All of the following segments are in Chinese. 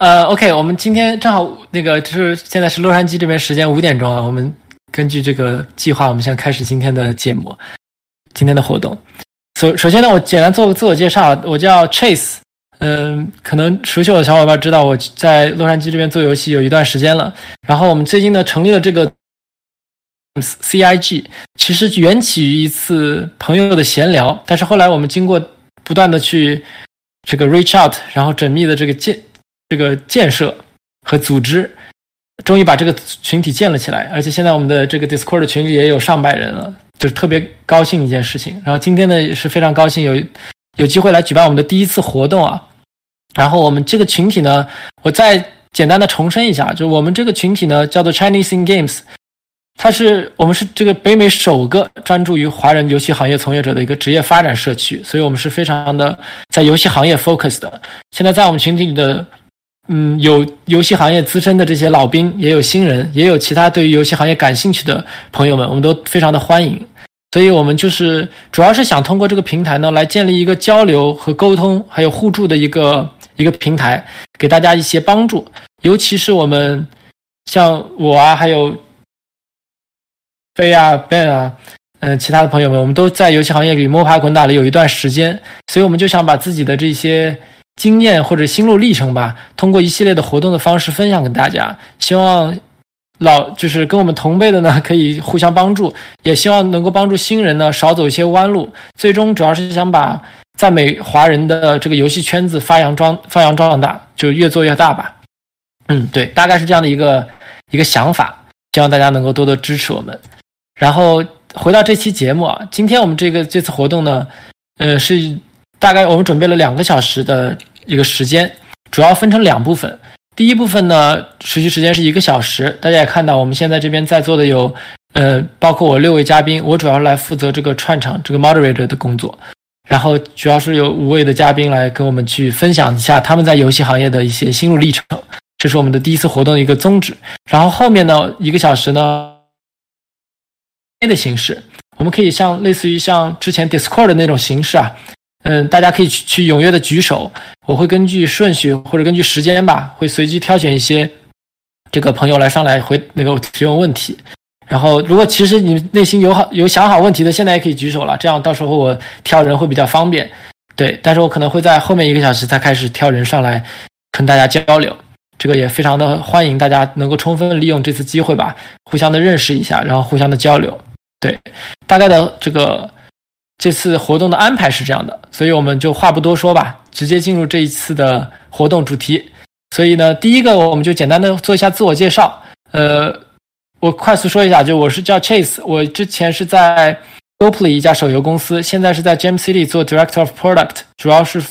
呃，OK，我们今天正好那个就是现在是洛杉矶这边时间五点钟啊，我们根据这个计划，我们先开始今天的节目，今天的活动。首首先呢，我简单做个自我介绍，我叫 Chase，嗯，可能熟悉我的小伙伴知道我在洛杉矶这边做游戏有一段时间了，然后我们最近呢成立了这个 CIG，其实缘起于一次朋友的闲聊，但是后来我们经过不断的去这个 reach out，然后缜密的这个建这个建设和组织，终于把这个群体建了起来，而且现在我们的这个 Discord 群里也有上百人了，就是特别高兴一件事情。然后今天呢也是非常高兴有有机会来举办我们的第一次活动啊。然后我们这个群体呢，我再简单的重申一下，就我们这个群体呢叫做 Chinese in Games，它是我们是这个北美首个专注于华人游戏行业从业者的一个职业发展社区，所以我们是非常的在游戏行业 focus 的。现在在我们群体里的。嗯，有游戏行业资深的这些老兵，也有新人，也有其他对于游戏行业感兴趣的朋友们，我们都非常的欢迎。所以，我们就是主要是想通过这个平台呢，来建立一个交流和沟通，还有互助的一个一个平台，给大家一些帮助。尤其是我们像我啊，还有飞啊、Ben 啊，嗯，其他的朋友们，我们都在游戏行业里摸爬滚打了有一段时间，所以我们就想把自己的这些。经验或者心路历程吧，通过一系列的活动的方式分享给大家。希望老就是跟我们同辈的呢，可以互相帮助，也希望能够帮助新人呢少走一些弯路。最终主要是想把在美华人的这个游戏圈子发扬壮发扬壮大，就越做越大吧。嗯，对，大概是这样的一个一个想法。希望大家能够多多支持我们。然后回到这期节目啊，今天我们这个这次活动呢，呃，是大概我们准备了两个小时的。一个时间主要分成两部分，第一部分呢，持续时间是一个小时。大家也看到，我们现在这边在座的有，呃，包括我六位嘉宾，我主要来负责这个串场、这个 moderator 的工作。然后主要是有五位的嘉宾来跟我们去分享一下他们在游戏行业的一些心路历程。这是我们的第一次活动的一个宗旨。然后后面呢，一个小时呢，A 的形式，我们可以像类似于像之前 Discord 的那种形式啊。嗯，大家可以去去踊跃的举手，我会根据顺序或者根据时间吧，会随机挑选一些这个朋友来上来回那个提问问题。然后，如果其实你内心有好有想好问题的，现在也可以举手了，这样到时候我挑人会比较方便。对，但是我可能会在后面一个小时才开始挑人上来跟大家交流，这个也非常的欢迎大家能够充分利用这次机会吧，互相的认识一下，然后互相的交流。对，大概的这个。这次活动的安排是这样的，所以我们就话不多说吧，直接进入这一次的活动主题。所以呢，第一个我们就简单的做一下自我介绍。呃，我快速说一下，就我是叫 Chase，我之前是在 GoPlay 一家手游公司，现在是在 Gem City 做 Director of Product，主要是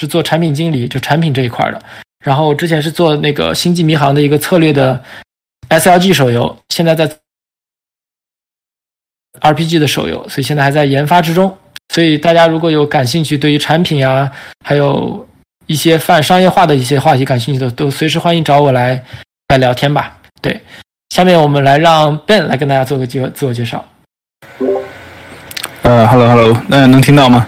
是做产品经理，就产品这一块的。然后之前是做那个星际迷航的一个策略的 SLG 手游，现在在。RPG 的手游，所以现在还在研发之中。所以大家如果有感兴趣，对于产品啊，还有一些泛商业化的一些话题感兴趣的，都随时欢迎找我来来聊天吧。对，下面我们来让 Ben 来跟大家做个介自我介绍。呃，Hello Hello，那能听到吗？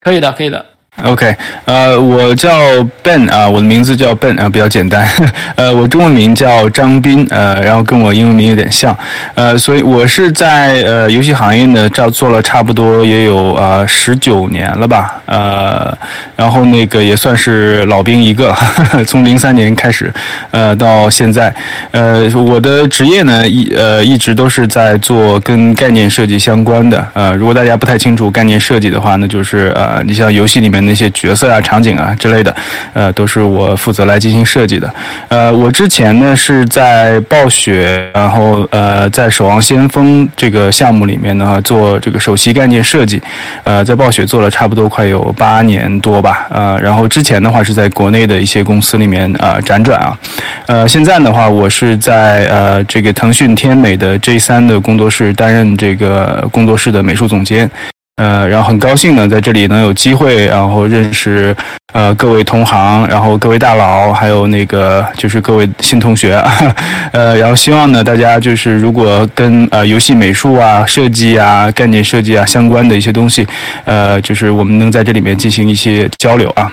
可以的，可以的。OK，呃，我叫 Ben 啊，我的名字叫 Ben 啊，比较简单。呃，我中文名叫张斌，呃，然后跟我英文名有点像，呃，所以我是在呃游戏行业呢，这做了差不多也有啊十九年了吧，呃，然后那个也算是老兵一个，从零三年开始，呃，到现在，呃，我的职业呢一呃一直都是在做跟概念设计相关的，呃，如果大家不太清楚概念设计的话，那就是呃，你像游戏里面。那些角色啊、场景啊之类的，呃，都是我负责来进行设计的。呃，我之前呢是在暴雪，然后呃，在《守望先锋》这个项目里面呢做这个首席概念设计，呃，在暴雪做了差不多快有八年多吧。呃，然后之前的话是在国内的一些公司里面啊辗转啊。呃，现在的话我是在呃这个腾讯天美的 J 三的工作室担任这个工作室的美术总监。呃，然后很高兴呢，在这里能有机会，然后认识呃各位同行，然后各位大佬，还有那个就是各位新同学，呃，然后希望呢，大家就是如果跟呃游戏美术啊、设计啊、概念设计啊相关的一些东西，呃，就是我们能在这里面进行一些交流啊。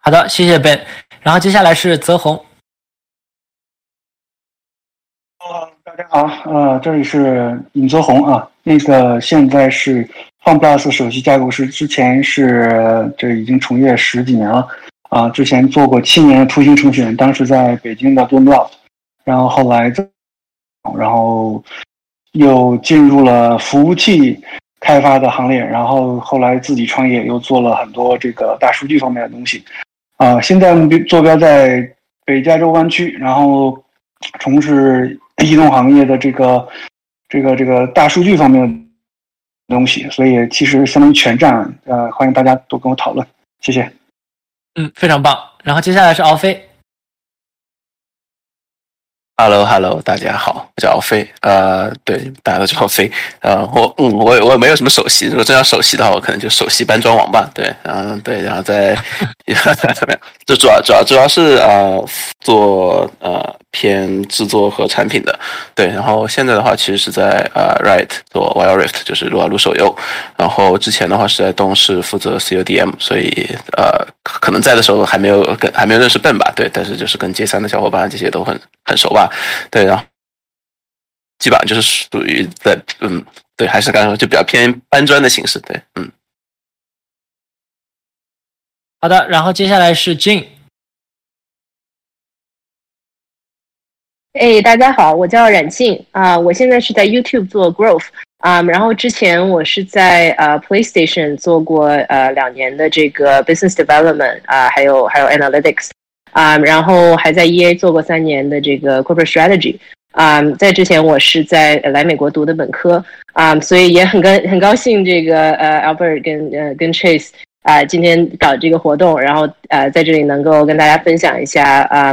好的，谢谢 Ben。然后接下来是泽宏。呃，大家好，呃，这里是尹泽宏啊。那个现在是 FunPlus 首席架构师，之前是这已经从业十几年了啊。之前做过七年的图形程序员，当时在北京的 Bloomloft，然后后来在，然后又进入了服务器开发的行列，然后后来自己创业，又做了很多这个大数据方面的东西。啊，现在目标坐标在北加州湾区，然后从事移动行业的这个这个这个大数据方面的东西，所以其实相当于全站。呃，欢迎大家多跟我讨论，谢谢。嗯，非常棒。然后接下来是敖飞。Hello，Hello，大家好，我叫敖飞。呃，对，大家都叫敖飞。呃，我嗯，我我也没有什么首席，如果真要首席的话，我可能就首席搬砖王吧。对，嗯，对，然后再，就主要主要主要是呃做呃。偏制作和产品的，对，然后现在的话，其实是在呃 Riot 做 Wild Rift，就是撸啊撸手游。然后之前的话是在东视负责 CODM，所以呃，可能在的时候还没有跟还没有认识笨吧，对，但是就是跟 J 三的小伙伴这些都很很熟吧，对，然后基本上就是属于在嗯，对，还是刚刚就比较偏搬砖的形式，对，嗯。好的，然后接下来是 Jane。哎，大家好，我叫冉静啊，我现在是在 YouTube 做 Growth 啊，然后之前我是在呃 PlayStation 做过呃两年的这个 Business Development 啊，还有还有 Analytics 啊，然后还在 EA 做过三年的这个 Corporate Strategy 啊，在之前我是在来美国读的本科啊，所以也很跟很高兴这个呃 Albert 跟呃跟 Chase 啊今天搞这个活动，然后呃在这里能够跟大家分享一下啊。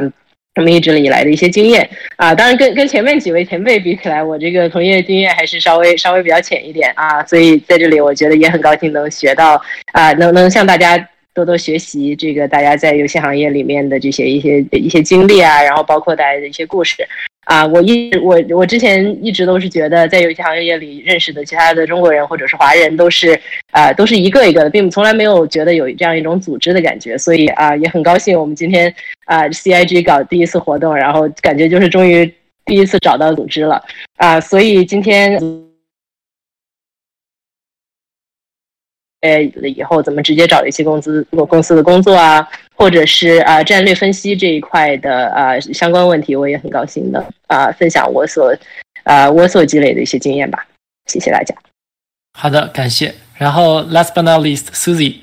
我们一直以来的一些经验啊，当然跟跟前面几位前辈比起来，我这个从业经验还是稍微稍微比较浅一点啊，所以在这里我觉得也很高兴能学到啊，能能向大家多多学习这个大家在游戏行业里面的这些一些一些经历啊，然后包括大家的一些故事。啊，我一我我之前一直都是觉得，在游戏行业里认识的其他的中国人或者是华人都是啊，都是一个一个的，并从来没有觉得有这样一种组织的感觉。所以啊，也很高兴我们今天啊，CIG 搞第一次活动，然后感觉就是终于第一次找到组织了啊，所以今天。呃，以后怎么直接找一些公司公司的工作啊，或者是啊战略分析这一块的啊相关问题，我也很高兴的啊分享我所啊我所积累的一些经验吧。谢谢大家。好的，感谢。然后，last but not least，Susie。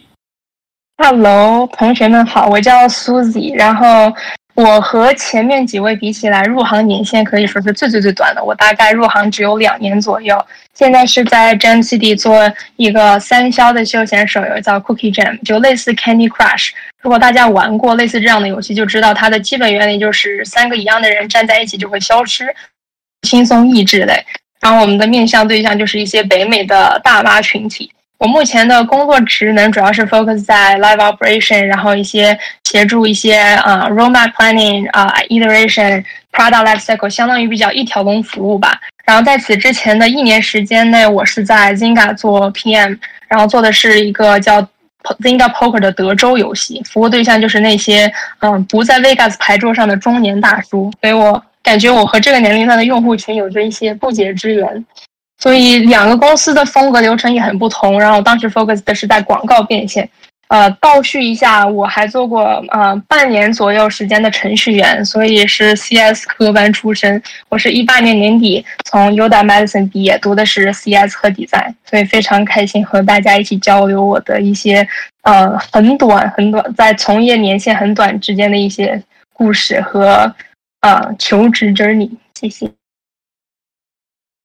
Hello，同学们好，我叫 Susie，然后。我和前面几位比起来，入行年限可以说是最最最短的。我大概入行只有两年左右，现在是在 Jam City 做一个三消的休闲手游，叫 Cookie Jam，就类似 Candy Crush。如果大家玩过类似这样的游戏，就知道它的基本原理就是三个一样的人站在一起就会消失，轻松益智类。然后我们的面向对象就是一些北美的大妈群体。我目前的工作职能主要是 focus 在 live operation，然后一些协助一些啊 roadmap planning 啊 iteration product life cycle，相当于比较一条龙服务吧。然后在此之前的一年时间内，我是在 Zynga 做 PM，然后做的是一个叫 Zynga Poker 的德州游戏，服务对象就是那些嗯不在 Vegas 牌桌上的中年大叔。所以我感觉我和这个年龄段的用户群有着一些不解之缘。所以两个公司的风格流程也很不同。然后当时 focus 的是在广告变现。呃，倒叙一下，我还做过呃半年左右时间的程序员，所以是 CS 科班出身。我是一八年年底从 Uda Medicine 毕业，读的是 CS 和 design，所以非常开心和大家一起交流我的一些呃很短很短在从业年限很短之间的一些故事和呃求职 journey。谢谢，谢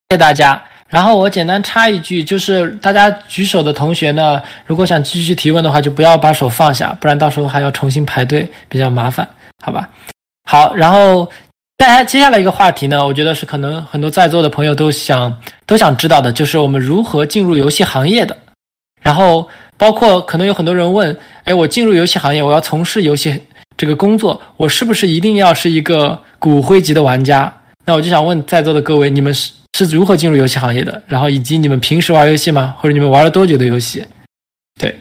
谢大家。然后我简单插一句，就是大家举手的同学呢，如果想继续提问的话，就不要把手放下，不然到时候还要重新排队，比较麻烦，好吧？好，然后大家接下来一个话题呢，我觉得是可能很多在座的朋友都想都想知道的，就是我们如何进入游戏行业的。然后包括可能有很多人问，哎，我进入游戏行业，我要从事游戏这个工作，我是不是一定要是一个骨灰级的玩家？那我就想问在座的各位，你们是？是如何进入游戏行业的？然后以及你们平时玩游戏吗？或者你们玩了多久的游戏？对，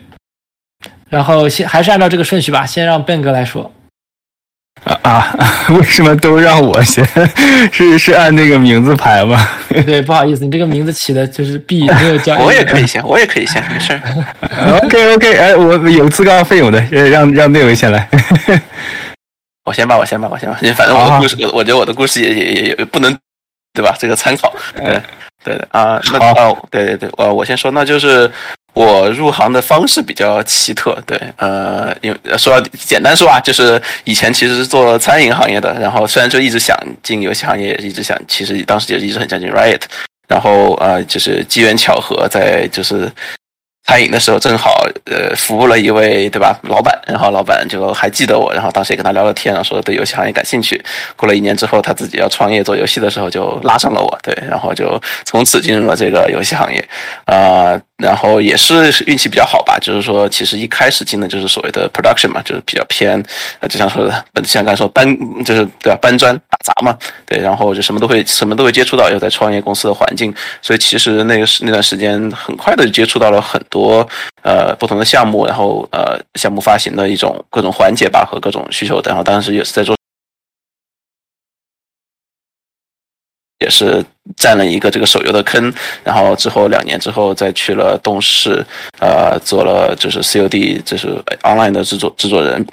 然后先还是按照这个顺序吧，先让 Ben 哥来说。啊啊！为什么都让我先？是是按那个名字排吗？对，不好意思，你这个名字起的就是 B 没有叫。我也可以先，我也可以先，没事。OK OK，哎，我有自告奋勇的，让让那位先来。我先吧，我先吧，我先吧。反正我的故事，我觉得我的故事也也也不能，对吧？这个参考。对对的啊，那啊，对对对，我我先说，那就是。我入行的方式比较奇特，对，呃，因为说简单说啊，就是以前其实是做餐饮行业的，然后虽然就一直想进游戏行业，也一直想，其实当时也一直很想进 Riot，然后呃，就是机缘巧合，在就是。餐饮的时候正好呃服务了一位对吧老板，然后老板就还记得我，然后当时也跟他聊了天，然后说对游戏行业感兴趣。过了一年之后，他自己要创业做游戏的时候，就拉上了我，对，然后就从此进入了这个游戏行业，啊，然后也是运气比较好吧，就是说其实一开始进的就是所谓的 production 嘛，就是比较偏，就像说的，像刚才说搬就是对吧搬砖打杂嘛，对，然后就什么都会什么都会接触到，又在创业公司的环境，所以其实那个是那段时间很快的就接触到了很。多呃不同的项目，然后呃项目发行的一种各种环节吧和各种需求，然后当时也是在做，也是占了一个这个手游的坑，然后之后两年之后再去了动视，呃做了就是 COD 就是 online 的制作制作人。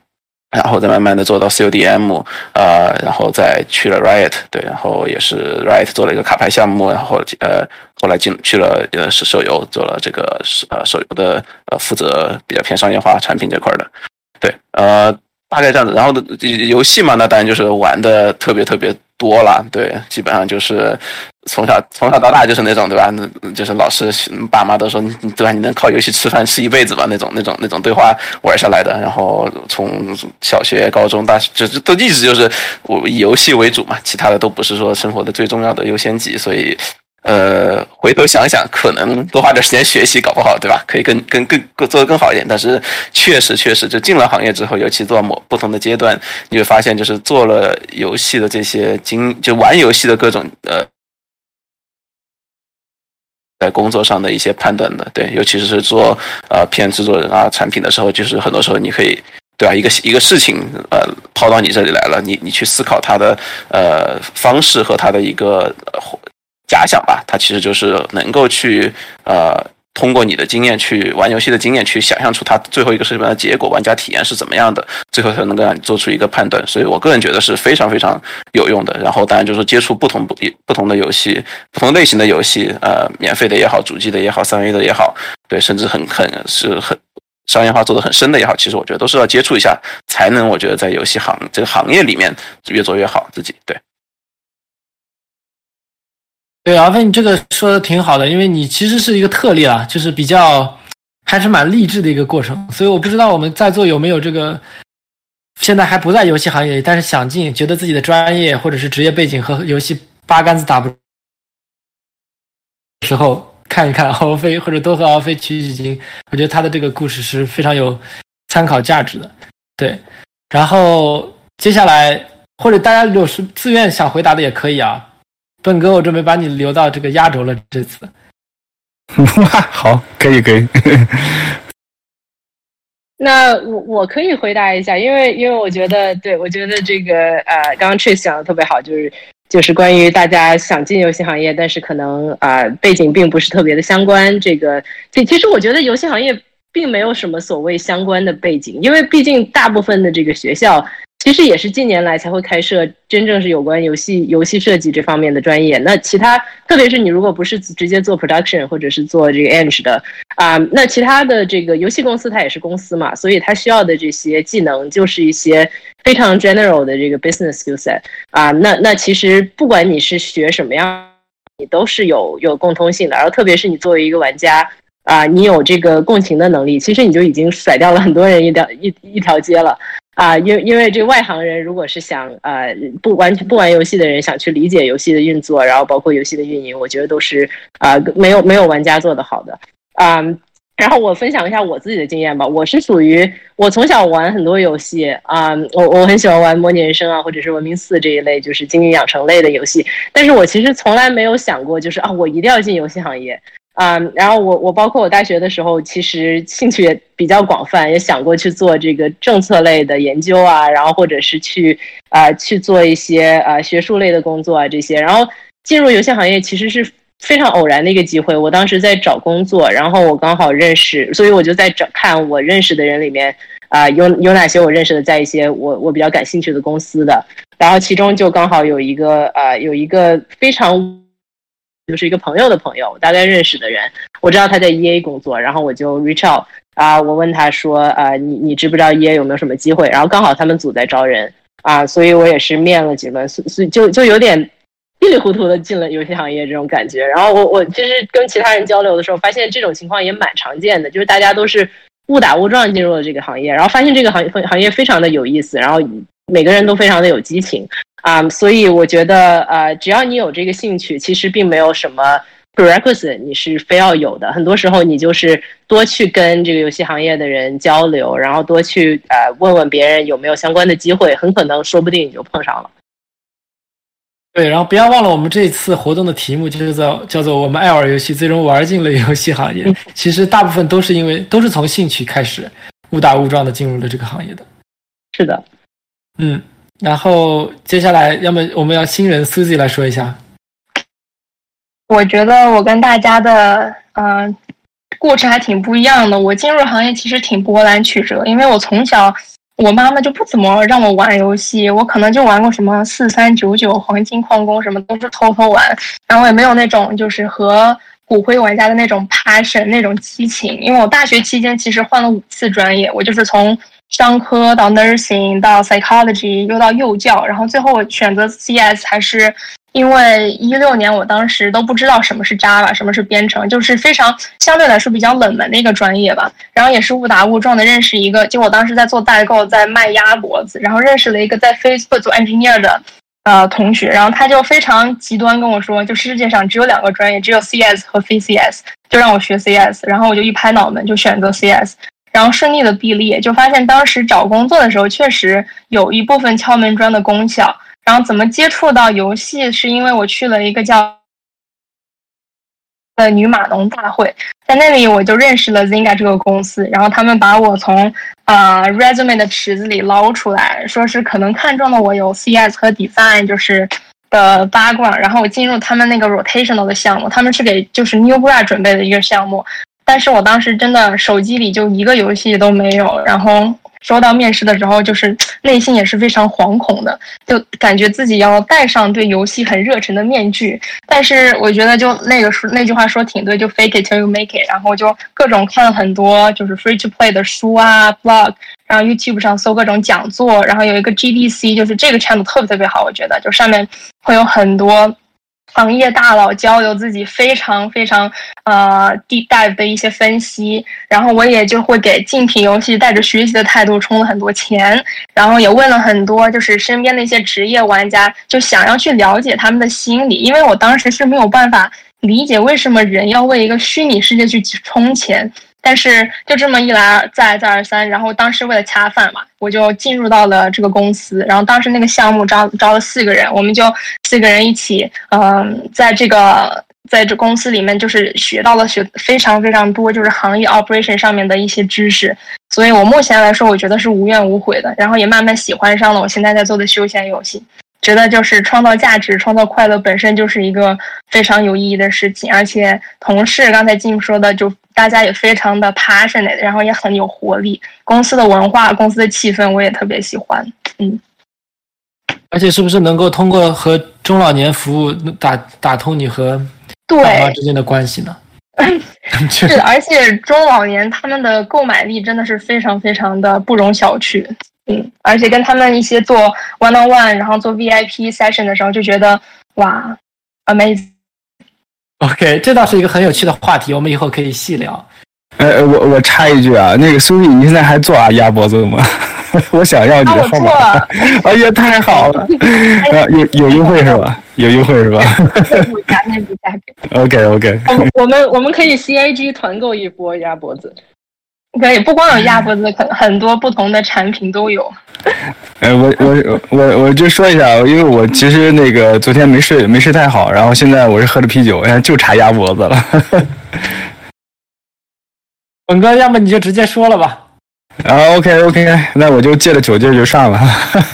然后再慢慢的做到 CODM，呃，然后再去了 Riot，对，然后也是 Riot 做了一个卡牌项目，然后呃，后来进去了呃是手游，做了这个呃手游的呃负责比较偏商业化产品这块的，对，呃，大概这样子。然后的游戏嘛，那当然就是玩的特别特别多了，对，基本上就是。从小从小到大就是那种对吧？那就是老师爸妈都说对吧？你能靠游戏吃饭吃一辈子吧？那种那种那种对话玩下来的。然后从小学、高中、大学，就都一直就是我以游戏为主嘛，其他的都不是说生活的最重要的优先级。所以，呃，回头想想，可能多花点时间学习，搞不好对吧？可以更更更更做得更好一点。但是确实确实，就进了行业之后，尤其做某不同的阶段，你会发现，就是做了游戏的这些经，就玩游戏的各种呃。在工作上的一些判断的，对，尤其是做呃偏制作人啊产品的时候，就是很多时候你可以，对吧？一个一个事情呃抛到你这里来了，你你去思考它的呃方式和它的一个假想吧，它其实就是能够去呃。通过你的经验去玩游戏的经验去想象出它最后一个什么样的结果，玩家体验是怎么样的，最后才能够让你做出一个判断。所以我个人觉得是非常非常有用的。然后当然就是接触不同不不同的游戏，不同类型的游戏，呃，免费的也好，主机的也好，三 A 的也好，对，甚至很很是很商业化做的很深的也好，其实我觉得都是要接触一下，才能我觉得在游戏行这个行业里面越做越好自己。对。对，阿飞，你这个说的挺好的，因为你其实是一个特例啊，就是比较还是蛮励志的一个过程。所以我不知道我们在座有没有这个现在还不在游戏行业，但是想进，觉得自己的专业或者是职业背景和游戏八竿子打不时候，看一看敖飞，或者多和敖飞取取经。我觉得他的这个故事是非常有参考价值的。对，然后接下来或者大家有是自愿想回答的也可以啊。笨哥，我准备把你留到这个压轴了。这次，好，可以，可以。那我我可以回答一下，因为因为我觉得，对我觉得这个呃，刚刚 Trace 讲的特别好，就是就是关于大家想进游戏行业，但是可能啊背景并不是特别的相关。这个，其其实我觉得游戏行业并没有什么所谓相关的背景，因为毕竟大部分的这个学校。其实也是近年来才会开设真正是有关游戏游戏设计这方面的专业。那其他，特别是你如果不是直接做 production 或者是做这个 eng 的啊，那其他的这个游戏公司它也是公司嘛，所以它需要的这些技能就是一些非常 general 的这个 business skill set 啊。那那其实不管你是学什么样，你都是有有共通性的。然后特别是你作为一个玩家啊，你有这个共情的能力，其实你就已经甩掉了很多人一条一一条街了。啊，因因为这外行人如果是想呃不完全不玩游戏的人想去理解游戏的运作，然后包括游戏的运营，我觉得都是啊没有没有玩家做的好的啊。然后我分享一下我自己的经验吧，我是属于我从小玩很多游戏啊，我我很喜欢玩模拟人生啊，或者是文明四这一类就是经营养成类的游戏，但是我其实从来没有想过就是啊我一定要进游戏行业。啊、然后我我包括我大学的时候，其实兴趣也比较广泛，也想过去做这个政策类的研究啊，然后或者是去啊、去做一些呃学术类的工作啊这些。然后进入游戏行业其实是非常偶然的一个机会。我当时在找工作，然后我刚好认识，所以我就在找看我认识的人里面啊、有有哪些我认识的在一些我我比较感兴趣的公司的。然后其中就刚好有一个呃有一个非常就是一个朋友的朋友，大概认识的人，我知道他在 E A 工作，然后我就 reach out 啊、我问他说啊、你你知不知道 E A 有没有什么机会？然后刚好他们组在招人啊、所以我也是面了几轮，所所以就就有点稀里糊涂的进了游戏行业这种感觉。然后我我其实跟其他人交流的时候，发现这种情况也蛮常见的，就是大家都是误打误撞进入了这个行业，然后发现这个行业行业非常的有意思，然后每个人都非常的有激情。啊、所以我觉得，呃，只要你有这个兴趣，其实并没有什么 prerequisite 你是非要有的。很多时候，你就是多去跟这个游戏行业的人交流，然后多去呃问问别人有没有相关的机会，很可能说不定你就碰上了。对，然后不要忘了我们这次活动的题目就是叫叫做“我们爱玩游戏，最终玩进了游戏行业”。其实大部分都是因为都是从兴趣开始，误打误撞的进入了这个行业的。是的，嗯，然后接下来，要么我们要新人 Suzy 来说一下。我觉得我跟大家的嗯、呃故事还挺不一样的。我进入行业其实挺波澜曲折，因为我从小我妈妈就不怎么让我玩游戏，我可能就玩过什么四三九九、黄金矿工什么，都是偷偷玩，然后也没有那种就是和骨灰玩家的那种 passion 那种激情。因为我大学期间其实换了五次专业，我就是从商科到 nursing 到 psychology 又到幼教，然后最后我选择 CS 还是因为一六年我当时都不知道什么是 Java，什么是编程，就是非常相对来说比较冷门的一个专业吧。然后也是误打误撞的认识一个，就我当时在做代购，在卖鸭脖子，然后认识了一个在 Facebook 做 engineer 的呃同学，然后他就非常极端跟我说，就世界上只有两个专业，只有 CS 和非 CS，就让我学 CS，然后我就一拍脑门就选择 CS。然后顺利的毕业，就发现当时找工作的时候，确实有一部分敲门砖的功效。然后怎么接触到游戏，是因为我去了一个叫的女码农大会，在那里我就认识了 Zynga 这个公司，然后他们把我从、呃 resume 的池子里捞出来，说是可能看中了我有 CS 和 design 就是的八卦然后我进入他们那个 rotational 的项目，他们是给就是 new grad 准备的一个项目，但是我当时真的手机里就一个游戏都没有，然后收到面试的时候，就是内心也是非常惶恐的，就感觉自己要戴上对游戏很热忱的面具。但是我觉得就那个说那句话说挺对，就 fake it till you make it。然后就各种看了很多就是 free to play 的书啊，blog，然后 YouTube 上搜各种讲座，然后有一个 GDC，就是这个 channel 特别特别好，我觉得就上面会有很多。行业大佬交流自己非常非常呃 deep dive 的一些分析，然后我也就会给竞品游戏带着学习的态度充了很多钱，然后也问了很多就是身边的一些职业玩家，就想要去了解他们的心理，因为我当时是没有办法理解为什么人要为一个虚拟世界去充钱。但是就这么一来再再而三，然后当时为了恰饭嘛，我就进入到了这个公司。然后当时那个项目招招了四个人，我们就四个人一起，嗯、在这个在这公司里面就是学到了学非常非常多，就是行业 operation 上面的一些知识。所以我目前来说，我觉得是无怨无悔的。然后也慢慢喜欢上了我现在在做的休闲游戏。觉得就是创造价值、创造快乐本身就是一个非常有意义的事情，而且同事刚才 Jim 说的，就大家也非常的 passionate，然后也很有活力。公司的文化、公司的气氛我也特别喜欢。嗯，而且是不是能够通过和中老年服务打打通你和爸妈，之间的关系呢？是的，而且中老年他们的购买力真的是非常非常的不容小觑。嗯，而且跟他们一些做 one on one，然后做 VIP session 的时候，就觉得哇，amazing。OK，这倒是一个很有趣的话题，我们以后可以细聊。呃，我我插一句啊，那个苏丽，你现在还做啊鸭脖子吗？我想要你的号码。做，哎呀，太好了！啊，有有优惠是吧？有优惠是吧内部价内部价格。？OK OK，我们我们我们可以 CAG 团购一波鸭脖子。可以，不光有鸭脖子，可很多不同的产品都有。呃，我我我我就说一下，因为我其实那个昨天没睡没睡太好，然后现在我是喝着啤酒，哎，就差鸭脖子了。本哥，要么你就直接说了吧。啊，OK OK，那我就借着酒劲就上了，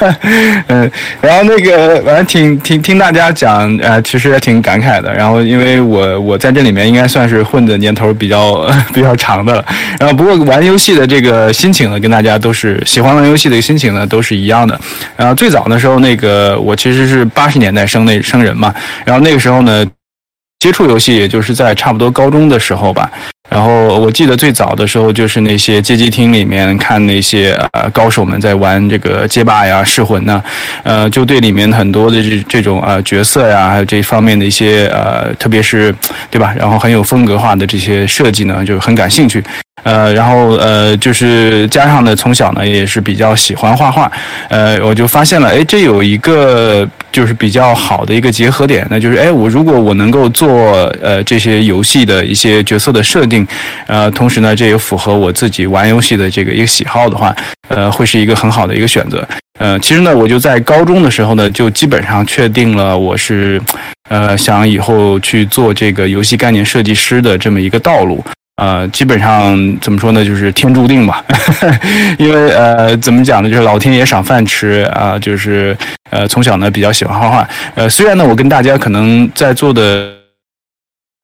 嗯，然后那个反正听听听大家讲，呃，其实也挺感慨的。然后因为我我在这里面应该算是混的年头比较 比较长的了。然后不过玩游戏的这个心情呢，跟大家都是喜欢玩游戏的心情呢都是一样的。然后最早的时候，那个我其实是八十年代生那生人嘛，然后那个时候呢。接触游戏也就是在差不多高中的时候吧，然后我记得最早的时候就是那些街机厅里面看那些呃高手们在玩这个街霸呀、噬魂呐，呃，就对里面很多的这这种呃角色呀，还有这方面的一些呃，特别是对吧，然后很有风格化的这些设计呢，就很感兴趣。呃，然后呃，就是加上呢，从小呢也是比较喜欢画画，呃，我就发现了，哎，这有一个就是比较好的一个结合点，那就是，哎，我如果我能够做呃这些游戏的一些角色的设定，呃，同时呢，这也符合我自己玩游戏的这个一个喜好的话，呃，会是一个很好的一个选择。呃，其实呢，我就在高中的时候呢，就基本上确定了我是，呃，想以后去做这个游戏概念设计师的这么一个道路。呃，基本上怎么说呢，就是天注定吧，因为呃，怎么讲呢，就是老天爷赏饭吃啊，就是呃，从小呢比较喜欢画画，呃，虽然呢，我跟大家可能在座的。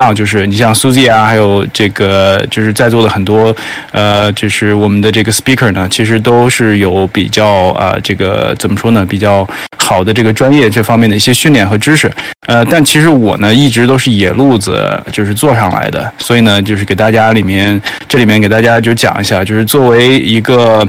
啊，就是你像 Suzy 啊，还有这个就是在座的很多，呃，就是我们的这个 speaker 呢，其实都是有比较啊，这个怎么说呢，比较好的这个专业这方面的一些训练和知识，呃，但其实我呢一直都是野路子，就是做上来的，所以呢，就是给大家里面这里面给大家就讲一下，就是作为一个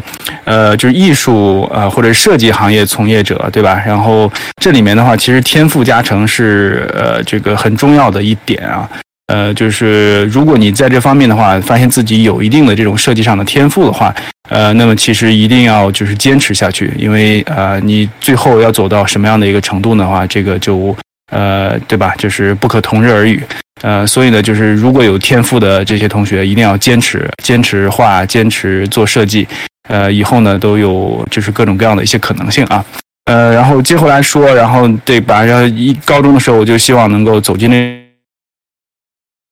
呃，就是艺术啊或者设计行业从业者，对吧？然后这里面的话，其实天赋加成是呃这个很重要的一点啊。呃，就是如果你在这方面的话，发现自己有一定的这种设计上的天赋的话，呃，那么其实一定要就是坚持下去，因为呃，你最后要走到什么样的一个程度的话，这个就呃，对吧？就是不可同日而语。呃，所以呢，就是如果有天赋的这些同学，一定要坚持，坚持画，坚持做设计，呃，以后呢都有就是各种各样的一些可能性啊。呃，然后接回来说，然后对吧？然后一高中的时候，我就希望能够走进那。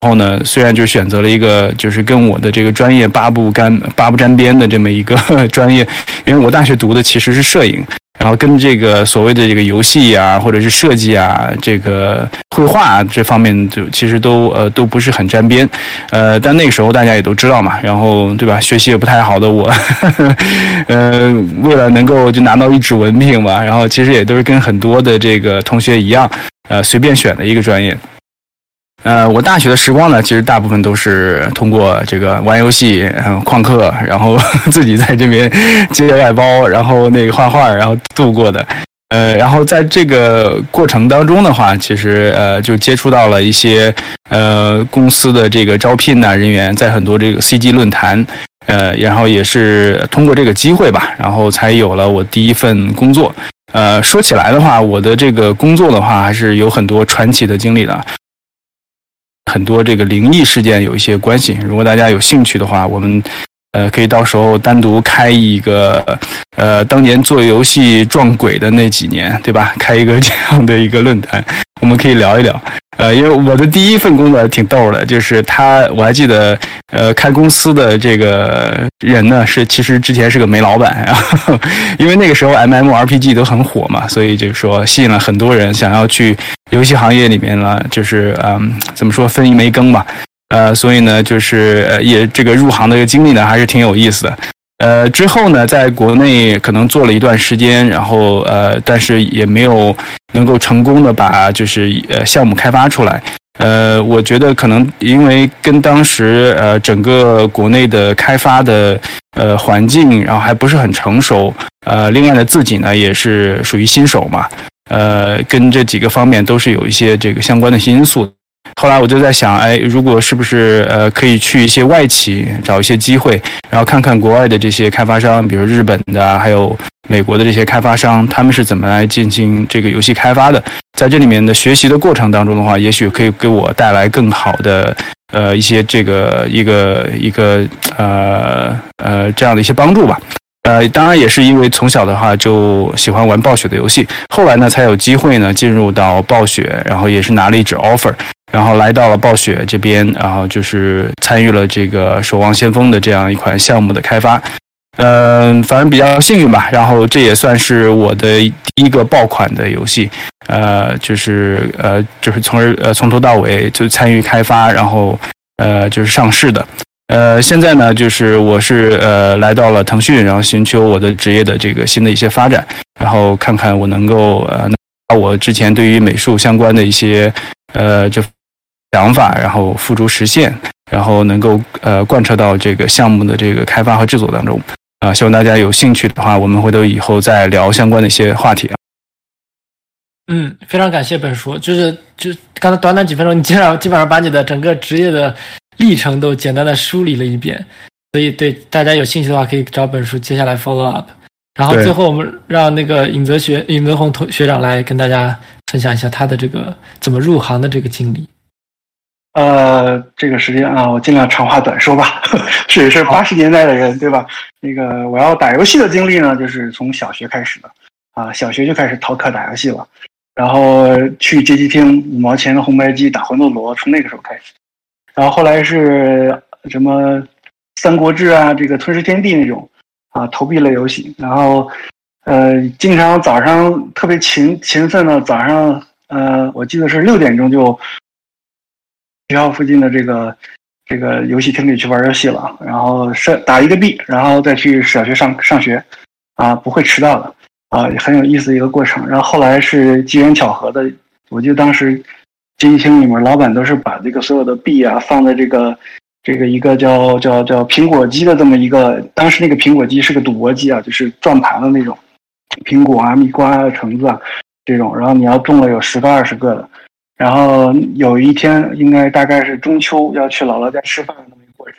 然后呢，虽然就选择了一个就是跟我的这个专业八不沾八不沾边的这么一个 专业，因为我大学读的其实是摄影，然后跟这个所谓的这个游戏啊，或者是设计啊，这个绘画这方面就其实都呃都不是很沾边，呃，但那个时候大家也都知道嘛，然后对吧，学习也不太好的我，呃，为了能够就拿到一纸文凭吧，然后其实也都是跟很多的这个同学一样，呃，随便选的一个专业。呃，我大学的时光呢，其实大部分都是通过这个玩游戏、旷课，然后 自己在这边接外包，然后那个画画，然后度过的。呃，然后在这个过程当中的话，其实呃就接触到了一些呃公司的这个招聘呐人员，在很多这个 CG 论坛，呃，然后也是通过这个机会吧，然后才有了我第一份工作。呃，说起来的话，我的这个工作的话，还是有很多传奇的经历的。很多这个灵异事件有一些关系，如果大家有兴趣的话，我们呃可以到时候单独开一个呃当年做游戏撞鬼的那几年，对吧？开一个这样的一个论坛，我们可以聊一聊。呃，因为我的第一份工作挺逗的，就是他，我还记得，呃，开公司的这个人呢，是其实之前是个煤老板，然 后因为那个时候 M M R P G 都很火嘛，所以就是说吸引了很多人想要去游戏行业里面呢，就是嗯，怎么说分一杯羹吧，呃，所以呢，就是也这个入行的一个经历呢，还是挺有意思的。呃，之后呢，在国内可能做了一段时间，然后呃，但是也没有能够成功的把就是呃项目开发出来。呃，我觉得可能因为跟当时呃整个国内的开发的呃环境，然后还不是很成熟。呃，另外呢，自己呢也是属于新手嘛，呃，跟这几个方面都是有一些这个相关的因素。后来我就在想，哎，如果是不是呃可以去一些外企找一些机会，然后看看国外的这些开发商，比如日本的，还有美国的这些开发商，他们是怎么来进行这个游戏开发的？在这里面的学习的过程当中的话，也许可以给我带来更好的呃一些这个一个一个呃呃这样的一些帮助吧。呃，当然也是因为从小的话就喜欢玩暴雪的游戏，后来呢才有机会呢进入到暴雪，然后也是拿了一纸 offer。然后来到了暴雪这边，然后就是参与了这个《守望先锋》的这样一款项目的开发。嗯，反正比较幸运吧。然后这也算是我的第一个爆款的游戏，呃，就是呃，就是从而呃从头到尾就参与开发，然后呃就是上市的。呃，现在呢，就是我是呃来到了腾讯，然后寻求我的职业的这个新的一些发展，然后看看我能够呃把我之前对于美术相关的一些呃就想法，然后付诸实现，然后能够呃贯彻到这个项目的这个开发和制作当中。啊，希望大家有兴趣的话，我们回头以后再聊相关的一些话题啊。嗯，非常感谢本书，就是就刚才短短几分钟，你基本上基本上把你的整个职业的历程都简单的梳理了一遍，所以对大家有兴趣的话，可以找本书接下来 follow up。然后最后我们让那个尹泽学尹泽宏同学长来跟大家分享一下他的这个怎么入行的这个经历。呃，这个时间啊，我尽量长话短说吧。是是八十年代的人，对吧？那个我要打游戏的经历呢，就是从小学开始的啊，小学就开始逃课打游戏了，然后去街机厅五毛钱的红白机打魂斗罗，从那个时候开始。然后后来是什么三国志啊，这个吞噬天地那种啊投币类游戏。然后呃，经常早上特别勤勤奋的早上，呃，我记得是六点钟就。学校附近的这个这个游戏厅里去玩游戏了，然后是打一个币，然后再去小学上上学，啊，不会迟到的，啊，很有意思一个过程。然后后来是机缘巧合的，我记得当时街机厅里面老板都是把这个所有的币啊放在这个这个一个叫叫叫苹果机的这么一个，当时那个苹果机是个赌博机啊，就是转盘的那种，苹果啊、蜜瓜啊、橙子啊这种，然后你要中了有十个二十个的。然后有一天，应该大概是中秋，要去姥姥家吃饭的那么一个过程。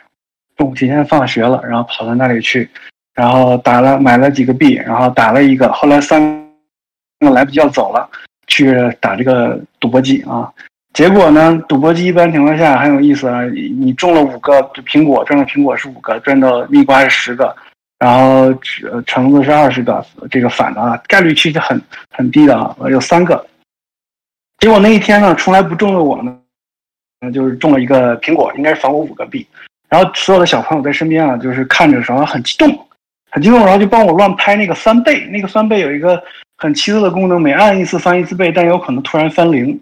中午提前放学了，然后跑到那里去，然后打了买了几个币，然后打了一个。后来三个来不及要走了，去打这个赌博机啊。结果呢，赌博机一般情况下很有意思啊，你中了五个苹果，赚的苹果是五个，赚到蜜瓜是十个，然后橙子是二十个，这个反的啊，概率其实很很低的啊，有三个。结果那一天呢，从来不中的我呢，嗯，就是中了一个苹果，应该是返我五个币。然后所有的小朋友在身边啊，就是看着时候很激动，很激动，然后就帮我乱拍那个翻倍。那个翻倍有一个很奇特的功能，每按一次翻一次倍，但有可能突然翻零。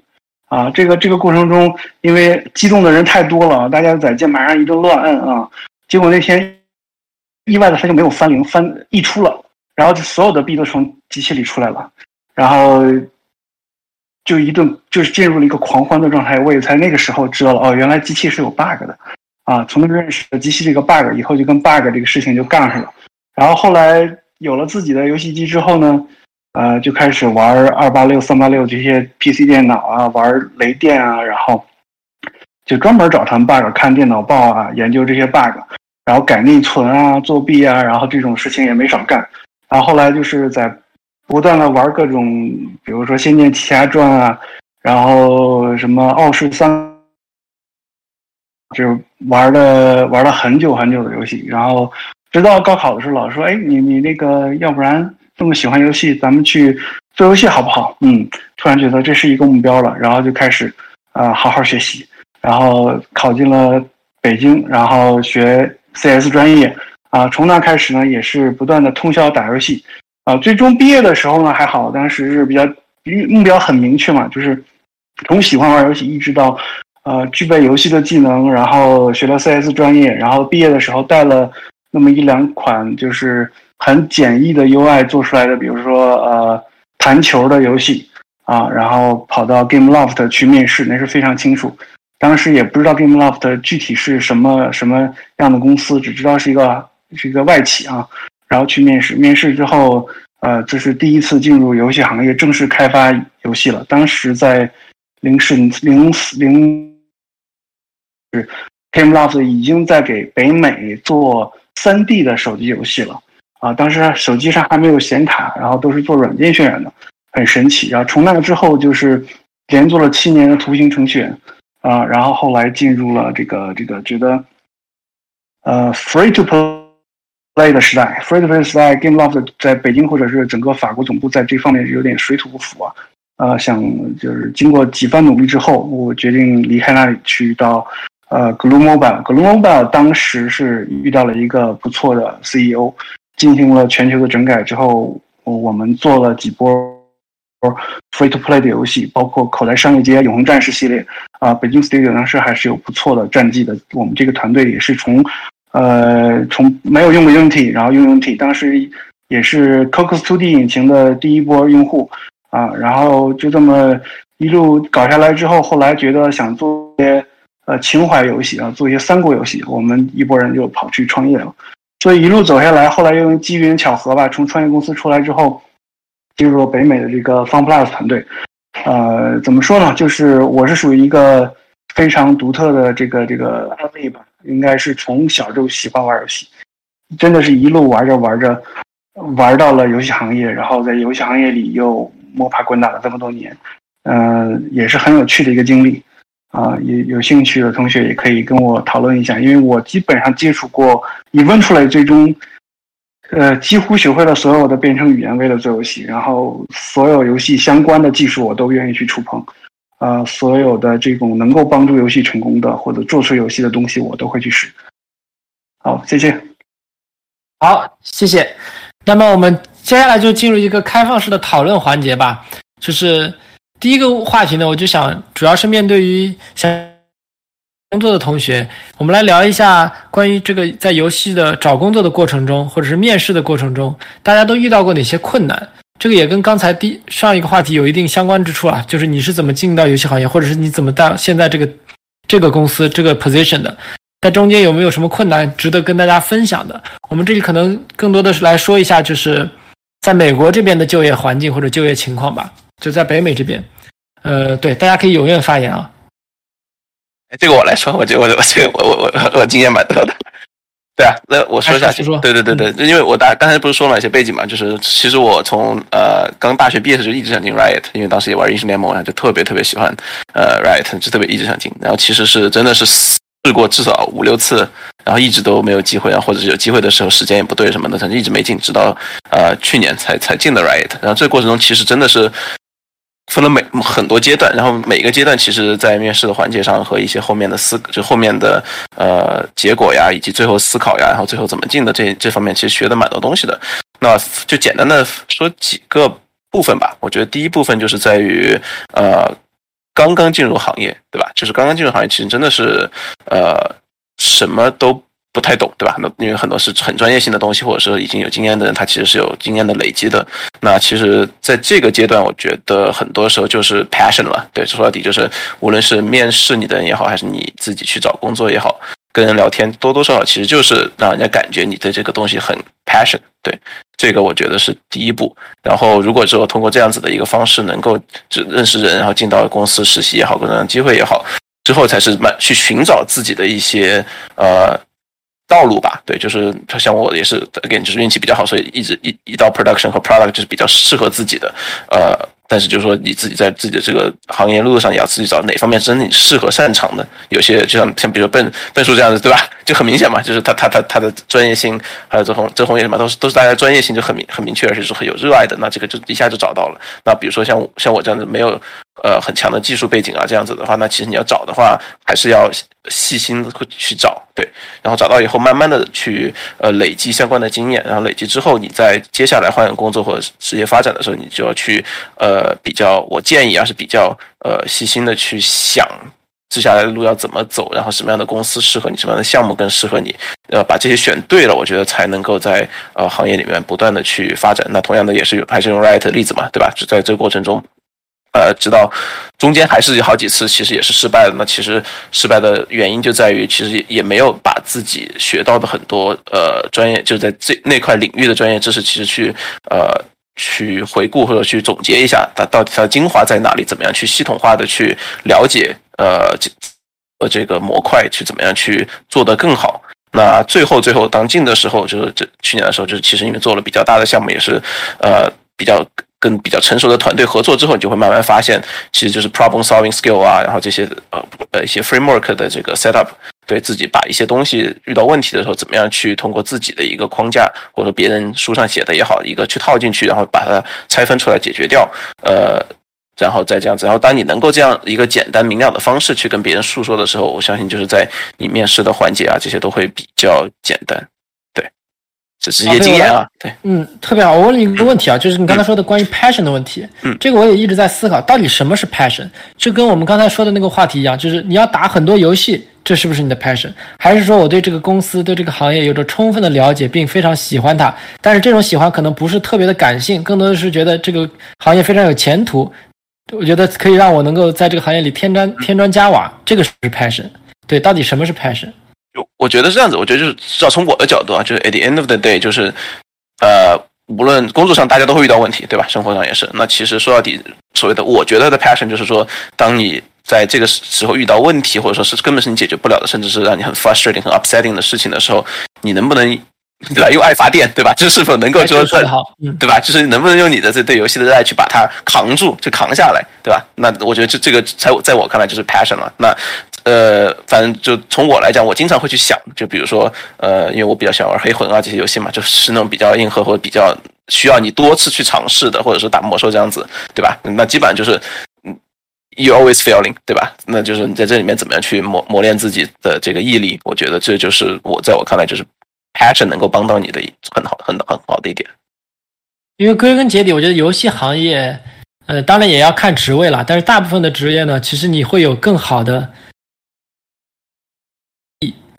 啊，这个这个过程中，因为激动的人太多了，大家在键盘上一顿乱按啊。结果那天意外的他就没有翻零，翻溢出了，然后就所有的币都从机器里出来了，然后。就一顿就是进入了一个狂欢的状态，我也才那个时候知道了哦，原来机器是有 bug 的，啊，从那认识了机器这个 bug 以后，就跟 bug 这个事情就干上了。然后后来有了自己的游戏机之后呢，呃，就开始玩二八六、三八六这些 PC 电脑啊，玩雷电啊，然后就专门找他们 bug，看电脑报啊，研究这些 bug，然后改内存啊、作弊啊，然后这种事情也没少干。然后后来就是在。不断的玩各种，比如说《仙剑奇侠传》啊，然后什么《傲视三》，就玩了玩了很久很久的游戏。然后直到高考的时候，老师说：“哎，你你那个，要不然这么喜欢游戏，咱们去做游戏好不好？”嗯，突然觉得这是一个目标了，然后就开始啊好好学习，然后考进了北京，然后学 CS 专业啊。从那开始呢，也是不断的通宵打游戏。啊，最终毕业的时候呢还好，当时是比较目标很明确嘛，就是从喜欢玩游戏一直到呃具备游戏的技能，然后学了 CS 专业，然后毕业的时候带了那么一两款就是很简易的 UI 做出来的，比如说呃弹球的游戏啊，然后跑到 GameLoft 去面试，那是非常清楚。当时也不知道 GameLoft 具体是什么什么样的公司，只知道是一个是一个外企啊。然后去面试，面试之后，呃，这是第一次进入游戏行业，正式开发游戏了。当时在零四零四零，是 Gameloft 已经在给北美做三 D 的手机游戏了啊！当时手机上还没有显卡，然后都是做软件渲染的，很神奇。然后从那之后，就是连做了七年的图形程序员啊，然后后来进入了这个这个觉得，呃，Free to Play。Play 的时代，free to play 时代，GameLoft 在北京或者是整个法国总部在这方面有点水土不服啊，呃，想就是经过几番努力之后，我决定离开那里去到呃 Glue Mobile。Glue Mobile 当时是遇到了一个不错的 CEO，进行了全球的整改之后，我们做了几波 Free to Play 的游戏，包括口袋商业街、永恒战士系列。啊，北京 Studio 当时还是有不错的战绩的。我们这个团队也是从呃从没有用过 Unity，然后用 Unity，当时也是 Cocos 2D 引擎的第一波用户。啊，然后就这么一路搞下来之后，后来觉得想做些呃情怀游戏啊，做一些三国游戏，我们一拨人就跑去创业了。所以一路走下来，后来又机缘巧合吧，从创业公司出来之后，进入了北美的这个 FunPlus 团队。呃，怎么说呢？就是我是属于一个非常独特的这个这个案例吧，应该是从小就喜欢玩游戏，真的是一路玩着玩着，玩到了游戏行业，然后在游戏行业里又。摸爬滚打了这么多年，嗯，也是很有趣的一个经历啊。有有兴趣的同学也可以跟我讨论一下，因为我基本上接触过，你问出来最终，呃，几乎学会了所有的编程语言为了做游戏，然后所有游戏相关的技术我都愿意去触碰，啊，所有的这种能够帮助游戏成功的或者做出游戏的东西我都会去试。好，谢谢。好，谢谢。那么我们。接下来就进入一个开放式的讨论环节吧。就是第一个话题呢，我就想主要是面对于想工作的同学，我们来聊一下关于这个在游戏的找工作的过程中，或者是面试的过程中，大家都遇到过哪些困难？这个也跟刚才第上一个话题有一定相关之处啊。就是你是怎么进到游戏行业，或者是你怎么到现在这个这个公司这个 position 的？在中间有没有什么困难值得跟大家分享的？我们这里可能更多的是来说一下，就是。在美国这边的就业环境或者就业情况吧，就在北美这边，呃，对，大家可以踊跃发言啊。哎，这个我来说，我这我我这个我我我我经验蛮多的。对啊，那我说一下，对对对对，因为我大刚才不是说了一些背景嘛，就是其实我从呃刚大学毕业的时候就一直想进 Riot，因为当时也玩英雄联盟然后，就特别特别喜欢呃 Riot，就特别一直想进。然后其实是真的是试过至少五六次。然后一直都没有机会啊，或者是有机会的时候时间也不对什么的，反正一直没进，直到呃去年才才进的 Riot。然后这个过程中其实真的是分了每很多阶段，然后每个阶段其实在面试的环节上和一些后面的思就后面的呃结果呀，以及最后思考呀，然后最后怎么进的这这方面其实学的蛮多东西的。那就简单的说几个部分吧。我觉得第一部分就是在于呃刚刚进入行业，对吧？就是刚刚进入行业，其实真的是呃。什么都不太懂，对吧？那因为很多是很专业性的东西，或者说已经有经验的人，他其实是有经验的累积的。那其实在这个阶段，我觉得很多时候就是 passion 了。对，说到底就是，无论是面试你的人也好，还是你自己去找工作也好，跟人聊天，多多少少其实就是让人家感觉你对这个东西很 passion。对，这个我觉得是第一步。然后，如果之后通过这样子的一个方式，能够只认识人，然后进到公司实习也好，各种机会也好。之后才是慢去寻找自己的一些呃道路吧，对，就是他像我也是，again 就是运气比较好，所以一直一一到 production 和 product 就是比较适合自己的，呃，但是就是说你自己在自己的这个行业路上也要自己找哪方面是你适合擅长的，有些就像像比如说笨笨叔这样子，对吧？就很明显嘛，就是他他他他的专业性还有这红这红叶什么都是都是大家专业性就很明很明确，而且是很有热爱的，那这个就一下就找到了。那比如说像像我这样子没有。呃，很强的技术背景啊，这样子的话，那其实你要找的话，还是要细心去找，对，然后找到以后，慢慢的去呃累积相关的经验，然后累积之后，你在接下来换工作或者职业发展的时候，你就要去呃比较，我建议啊是比较呃细心的去想接下来的路要怎么走，然后什么样的公司适合你，什么样的项目更适合你，呃，把这些选对了，我觉得才能够在呃行业里面不断的去发展。那同样的也是还是用 right 的例子嘛，对吧？就在这个过程中。呃，直到中间还是有好几次，其实也是失败的。那其实失败的原因就在于，其实也没有把自己学到的很多呃专业，就在这那块领域的专业知识，其实去呃去回顾或者去总结一下，它到底它的精华在哪里？怎么样去系统化的去了解呃这呃这个模块，去怎么样去做得更好？那最后最后当进的时候，就是这去年的时候，就是其实因为做了比较大的项目，也是呃比较。跟比较成熟的团队合作之后，你就会慢慢发现，其实就是 problem solving skill 啊，然后这些呃呃一些 framework 的这个 setup，对自己把一些东西遇到问题的时候，怎么样去通过自己的一个框架，或者别人书上写的也好，一个去套进去，然后把它拆分出来解决掉，呃。然后再这样子，然后当你能够这样一个简单明了的方式去跟别人诉说的时候，我相信就是在你面试的环节啊，这些都会比较简单。对，这是一些经验啊。对，嗯，特别好。我问你一个问题啊，就是你刚才说的关于 passion 的问题，嗯这个我也一直在思考，到底什么是 passion？就跟我们刚才说的那个话题一样，就是你要打很多游戏，这是不是你的 passion？还是说我对这个公司、对这个行业有着充分的了解，并非常喜欢它？但是这种喜欢可能不是特别的感性，更多的是觉得这个行业非常有前途，我觉得可以让我能够在这个行业里添砖添砖加瓦，这个是 passion。对，到底什么是 passion？就我觉得是这样子，我觉得就是至少从我的角度啊，就是 at the end of the day，就是呃，无论工作上大家都会遇到问题，对吧？生活上也是。那其实说到底，所谓的我觉得的 passion 就是说，当你在这个时候遇到问题，或者说是根本是你解决不了的，甚至是让你很 frustrating、很 upsetting 的事情的时候，你能不能 来用爱发电，对吧？这是是否能够说说得好，嗯，对吧？就是能不能用你的这对游戏的热爱去把它扛住，就扛下来，对吧？那我觉得这这个在在我看来就是 passion 了。那呃，反正就从我来讲，我经常会去想，就比如说呃，因为我比较喜欢玩黑魂啊这些游戏嘛，就是那种比较硬核或者比较需要你多次去尝试的，或者是打魔兽这样子，对吧？那基本上就是嗯。You always failing，对吧？那就是你在这里面怎么样去磨磨练自己的这个毅力？我觉得这就是我在我看来就是 passion 能够帮到你的很好很很好的一点。因为归根结底，我觉得游戏行业，呃，当然也要看职位了。但是大部分的职业呢，其实你会有更好的，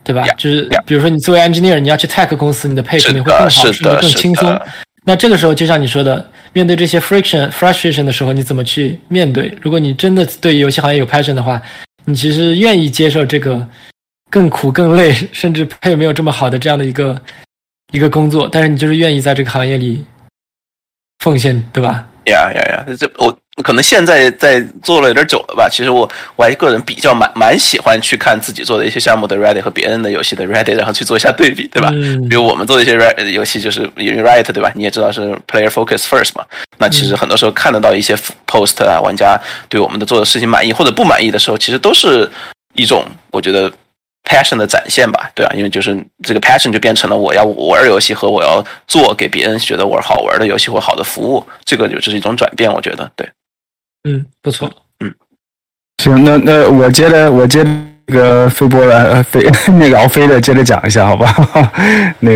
对吧？Yeah, 就是比如说你作为 engineer，你要去 tech 公司，你的配置你会更好，的，是甚至的，是更轻松。那这个时候，就像你说的，面对这些 friction、frustration 的时候，你怎么去面对？如果你真的对游戏行业有 passion 的话，你其实愿意接受这个更苦、更累，甚至配没有这么好的这样的一个一个工作，但是你就是愿意在这个行业里奉献，对吧？呀呀呀！这我可能现在在做了有点久了吧。其实我我还个人比较蛮蛮喜欢去看自己做的一些项目的 ready 和别人的游戏的 ready，然后去做一下对比，对吧？嗯比如我们做的一些 Reddit 游戏，就是因为 Riot 对吧？你也知道是 Player Focus First 嘛。那其实很多时候看得到一些 post 啊，玩家对我们的做的事情满意或者不满意的时候，其实都是一种我觉得 passion 的展现吧，对啊，因为就是这个 passion 就变成了我要玩游戏和我要做给别人觉得我好玩的游戏或好的服务，这个就是一种转变，我觉得对。嗯，不错。嗯行，那那我接着我接那个飞波来呃飞 那个敖飞的接着讲一下，好吧？那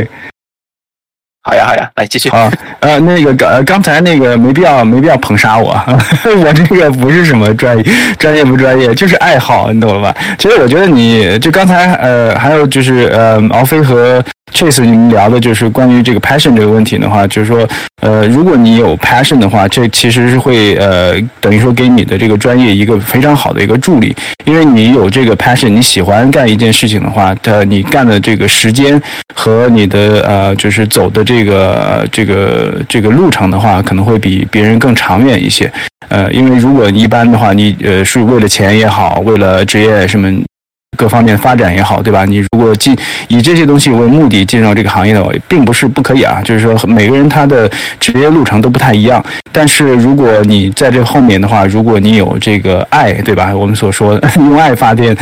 好呀，好呀，来继续。啊呃那个刚刚才那个没必要没必要捧杀我，我这个不是什么专业专业不专业，就是爱好，你懂了吧？其实我觉得你就刚才呃还有就是呃敖飞和 Chase 你们聊的就是关于这个 passion 这个问题的话，就是说呃如果你有 passion 的话，这其实是会呃等于说给你的这个专业一个非常好的一个助力，因为你有这个 passion，你喜欢干一件事情的话，它你干的这个时间和你的呃就是走的这个、这个这个路程的话，可能会比别人更长远一些。呃，因为如果一般的话，你呃是为了钱也好，为了职业什么。各方面发展也好，对吧？你如果进以这些东西为目的进入这个行业的话，并不是不可以啊。就是说，每个人他的职业路程都不太一样。但是如果你在这后面的话，如果你有这个爱，对吧？我们所说的 用爱发电，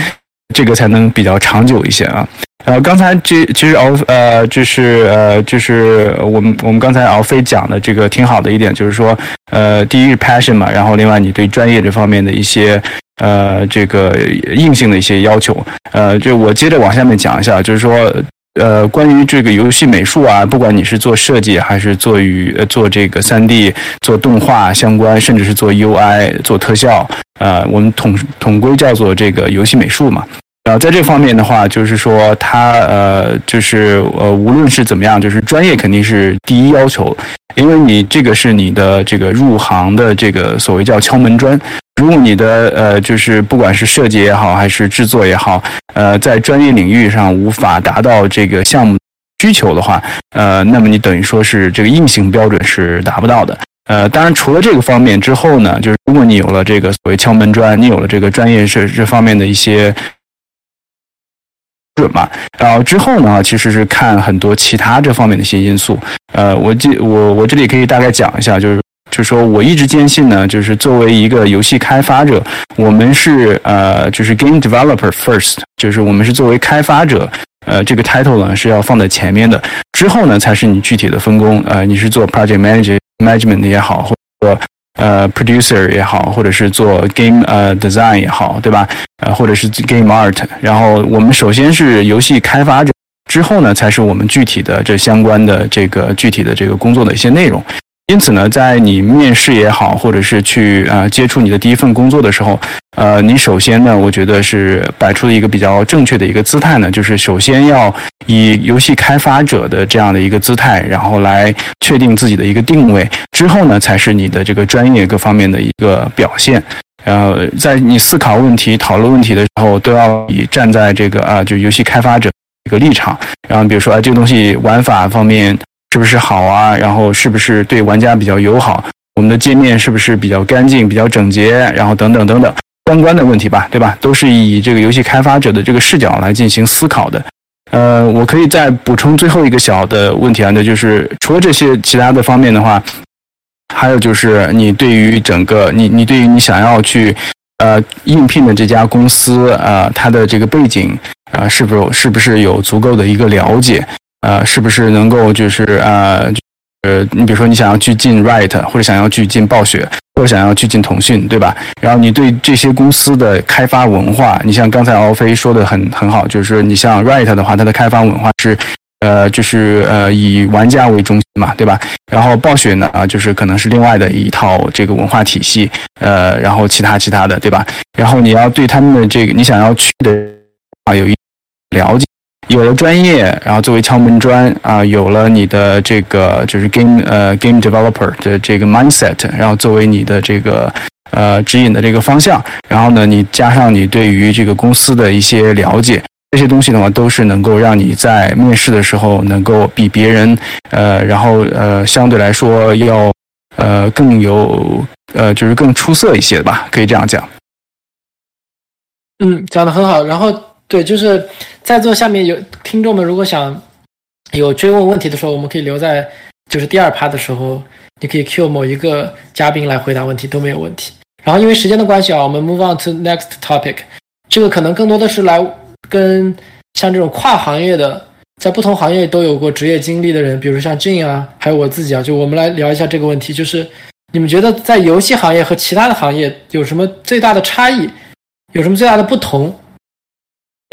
这个才能比较长久一些啊。呃，刚才这其实敖呃，就是呃，就是我们我们刚才敖飞讲的这个挺好的一点，就是说，呃，第一是 passion 嘛，然后另外你对专业这方面的一些呃这个硬性的一些要求，呃，就我接着往下面讲一下，就是说。呃，关于这个游戏美术啊，不管你是做设计还是做与呃做这个三 D、做动画相关，甚至是做 UI、做特效，呃，我们统统归叫做这个游戏美术嘛。然后在这方面的话，就是说它呃，就是呃，无论是怎么样，就是专业肯定是第一要求，因为你这个是你的这个入行的这个所谓叫敲门砖。如果你的呃，就是不管是设计也好，还是制作也好，呃，在专业领域上无法达到这个项目需求的话，呃，那么你等于说是这个硬性标准是达不到的。呃，当然，除了这个方面之后呢，就是如果你有了这个所谓敲门砖，你有了这个专业这这方面的一些准嘛，然后之后呢，其实是看很多其他这方面的一些因素。呃，我这我我这里可以大概讲一下，就是就是说我一直坚信呢，就是作为一个游戏开发者，我们是呃就是 game developer first，就是我们是作为开发者。呃，这个 title 呢是要放在前面的，之后呢才是你具体的分工。呃，你是做 project manager management 也好，或者说呃 producer 也好，或者是做 game 呃 design 也好，对吧？呃，或者是 game art，然后我们首先是游戏开发者，之后呢才是我们具体的这相关的这个具体的这个工作的一些内容。因此呢，在你面试也好，或者是去呃接触你的第一份工作的时候，呃，你首先呢，我觉得是摆出了一个比较正确的一个姿态呢，就是首先要以游戏开发者的这样的一个姿态，然后来确定自己的一个定位，之后呢，才是你的这个专业各方面的一个表现。呃，在你思考问题、讨论问题的时候，都要以站在这个啊，就游戏开发者一个立场，然后比如说啊，这个东西玩法方面。是不是好啊？然后是不是对玩家比较友好？我们的界面是不是比较干净、比较整洁？然后等等等等相关的问题吧，对吧？都是以这个游戏开发者的这个视角来进行思考的。呃，我可以再补充最后一个小的问题啊，那就是除了这些其他的方面的话，还有就是你对于整个你你对于你想要去呃应聘的这家公司啊，它的这个背景啊，是不是是不是有足够的一个了解？呃，是不是能够就是呃，呃，你比如说你想要去进 Right，或者想要去进暴雪，或者想要去进腾讯，对吧？然后你对这些公司的开发文化，你像刚才敖飞说的很很好，就是你像 Right 的话，它的开发文化是呃，就是呃以玩家为中心嘛，对吧？然后暴雪呢啊，就是可能是另外的一套这个文化体系，呃，然后其他其他的，对吧？然后你要对他们的这个你想要去的啊有一了解。有了专业，然后作为敲门砖啊，有了你的这个就是 game 呃 game developer 的这个 mindset，然后作为你的这个呃指引的这个方向，然后呢，你加上你对于这个公司的一些了解，这些东西的话，都是能够让你在面试的时候能够比别人呃，然后呃相对来说要呃更有呃就是更出色一些吧，可以这样讲。嗯，讲的很好，然后。对，就是在座下面有听众们，如果想有追问问题的时候，我们可以留在就是第二趴的时候，你可以 Q 某一个嘉宾来回答问题都没有问题。然后因为时间的关系啊，我们 move on to next topic。这个可能更多的是来跟像这种跨行业的，在不同行业都有过职业经历的人，比如像 Jin 啊，还有我自己啊，就我们来聊一下这个问题，就是你们觉得在游戏行业和其他的行业有什么最大的差异，有什么最大的不同？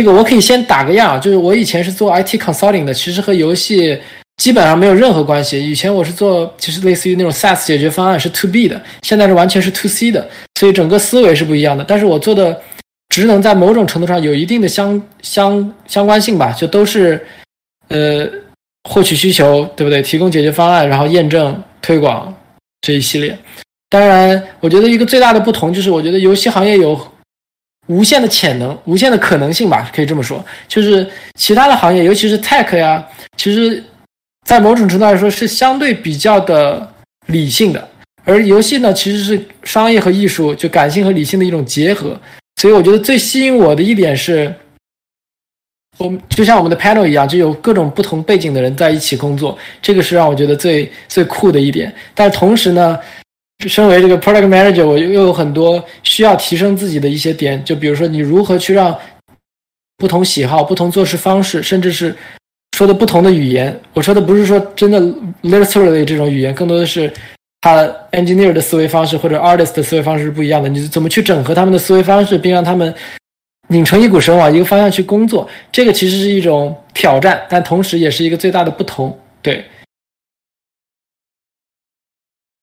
这个我可以先打个样，就是我以前是做 IT consulting 的，其实和游戏基本上没有任何关系。以前我是做，其实类似于那种 SaaS 解决方案，是 To B 的，现在是完全是 To C 的，所以整个思维是不一样的。但是我做的职能在某种程度上有一定的相相相关性吧，就都是呃获取需求，对不对？提供解决方案，然后验证、推广这一系列。当然，我觉得一个最大的不同就是，我觉得游戏行业有。无限的潜能，无限的可能性吧，可以这么说。就是其他的行业，尤其是 tech 呀，其实，在某种程度来说是相对比较的理性的。而游戏呢，其实是商业和艺术，就感性和理性的一种结合。所以我觉得最吸引我的一点是，我们就像我们的 panel 一样，就有各种不同背景的人在一起工作，这个是让我觉得最最酷的一点。但同时呢。身为这个 product manager，我又有很多需要提升自己的一些点，就比如说你如何去让不同喜好、不同做事方式，甚至是说的不同的语言。我说的不是说真的 literally 这种语言，更多的是他 engineer 的思维方式或者 artist 的思维方式是不一样的。你怎么去整合他们的思维方式，并让他们拧成一股绳往一个方向去工作？这个其实是一种挑战，但同时也是一个最大的不同。对。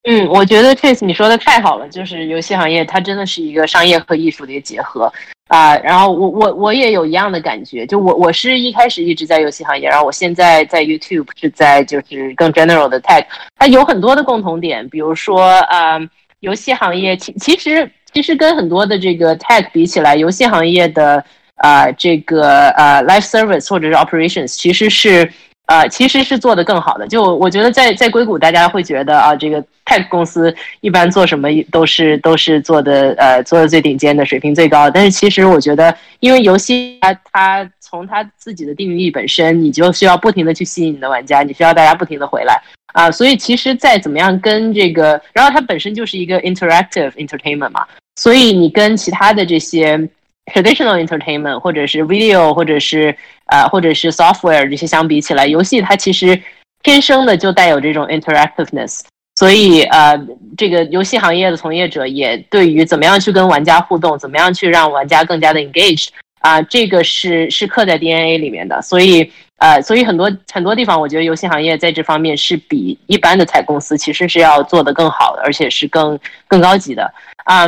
嗯，我觉得 Chase 你说的太好了，就是游戏行业它真的是一个商业和艺术的一个结合啊。然后我我我也有一样的感觉，就我我是一开始一直在游戏行业，然后我现在在 YouTube 是在就是更 general 的 tech，它有很多的共同点，比如说啊，游戏行业其其实其实跟很多的这个 tech 比起来，游戏行业的啊这个呃 life service 或者是 operations 其实是。呃，其实是做的更好的。就我觉得，在在硅谷，大家会觉得啊，这个 tech 公司一般做什么都是都是做的呃做的最顶尖的，水平最高。但是其实我觉得，因为游戏它它从它自己的定义本身，你就需要不停的去吸引你的玩家，你需要大家不停的回来啊。所以其实再怎么样跟这个，然后它本身就是一个 interactive entertainment 嘛，所以你跟其他的这些。Traditional entertainment 或者是 video 或者是呃或者是 software 这些相比起来，游戏它其实天生的就带有这种 interactiveness，所以呃，这个游戏行业的从业者也对于怎么样去跟玩家互动，怎么样去让玩家更加的 engaged，啊，这个是是刻在 DNA 里面的。所以呃，所以很多很多地方，我觉得游戏行业在这方面是比一般的采公司其实是要做得更好的，而且是更更高级的啊。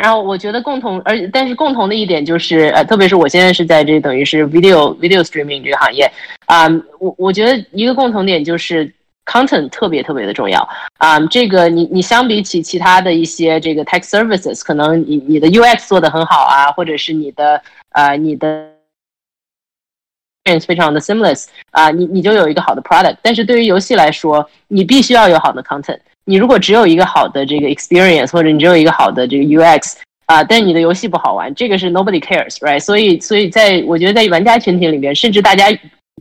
然后我觉得共同，而但是共同的一点就是，呃，特别是我现在是在这等于是 video video streaming 这个行业啊，我我觉得一个共同点就是 content 特别特别的重要啊。这个你你相比起其他的一些这个 tech services，可能你你的 UX 做的很好啊，或者是你的呃你的非常的 seamless 啊，你你就有一个好的 product。但是对于游戏来说，你必须要有好的 content。你如果只有一个好的这个 experience，或者你只有一个好的这个 UX 啊，但你的游戏不好玩，这个是 nobody cares，right？所以，所以在我觉得在玩家群体里面，甚至大家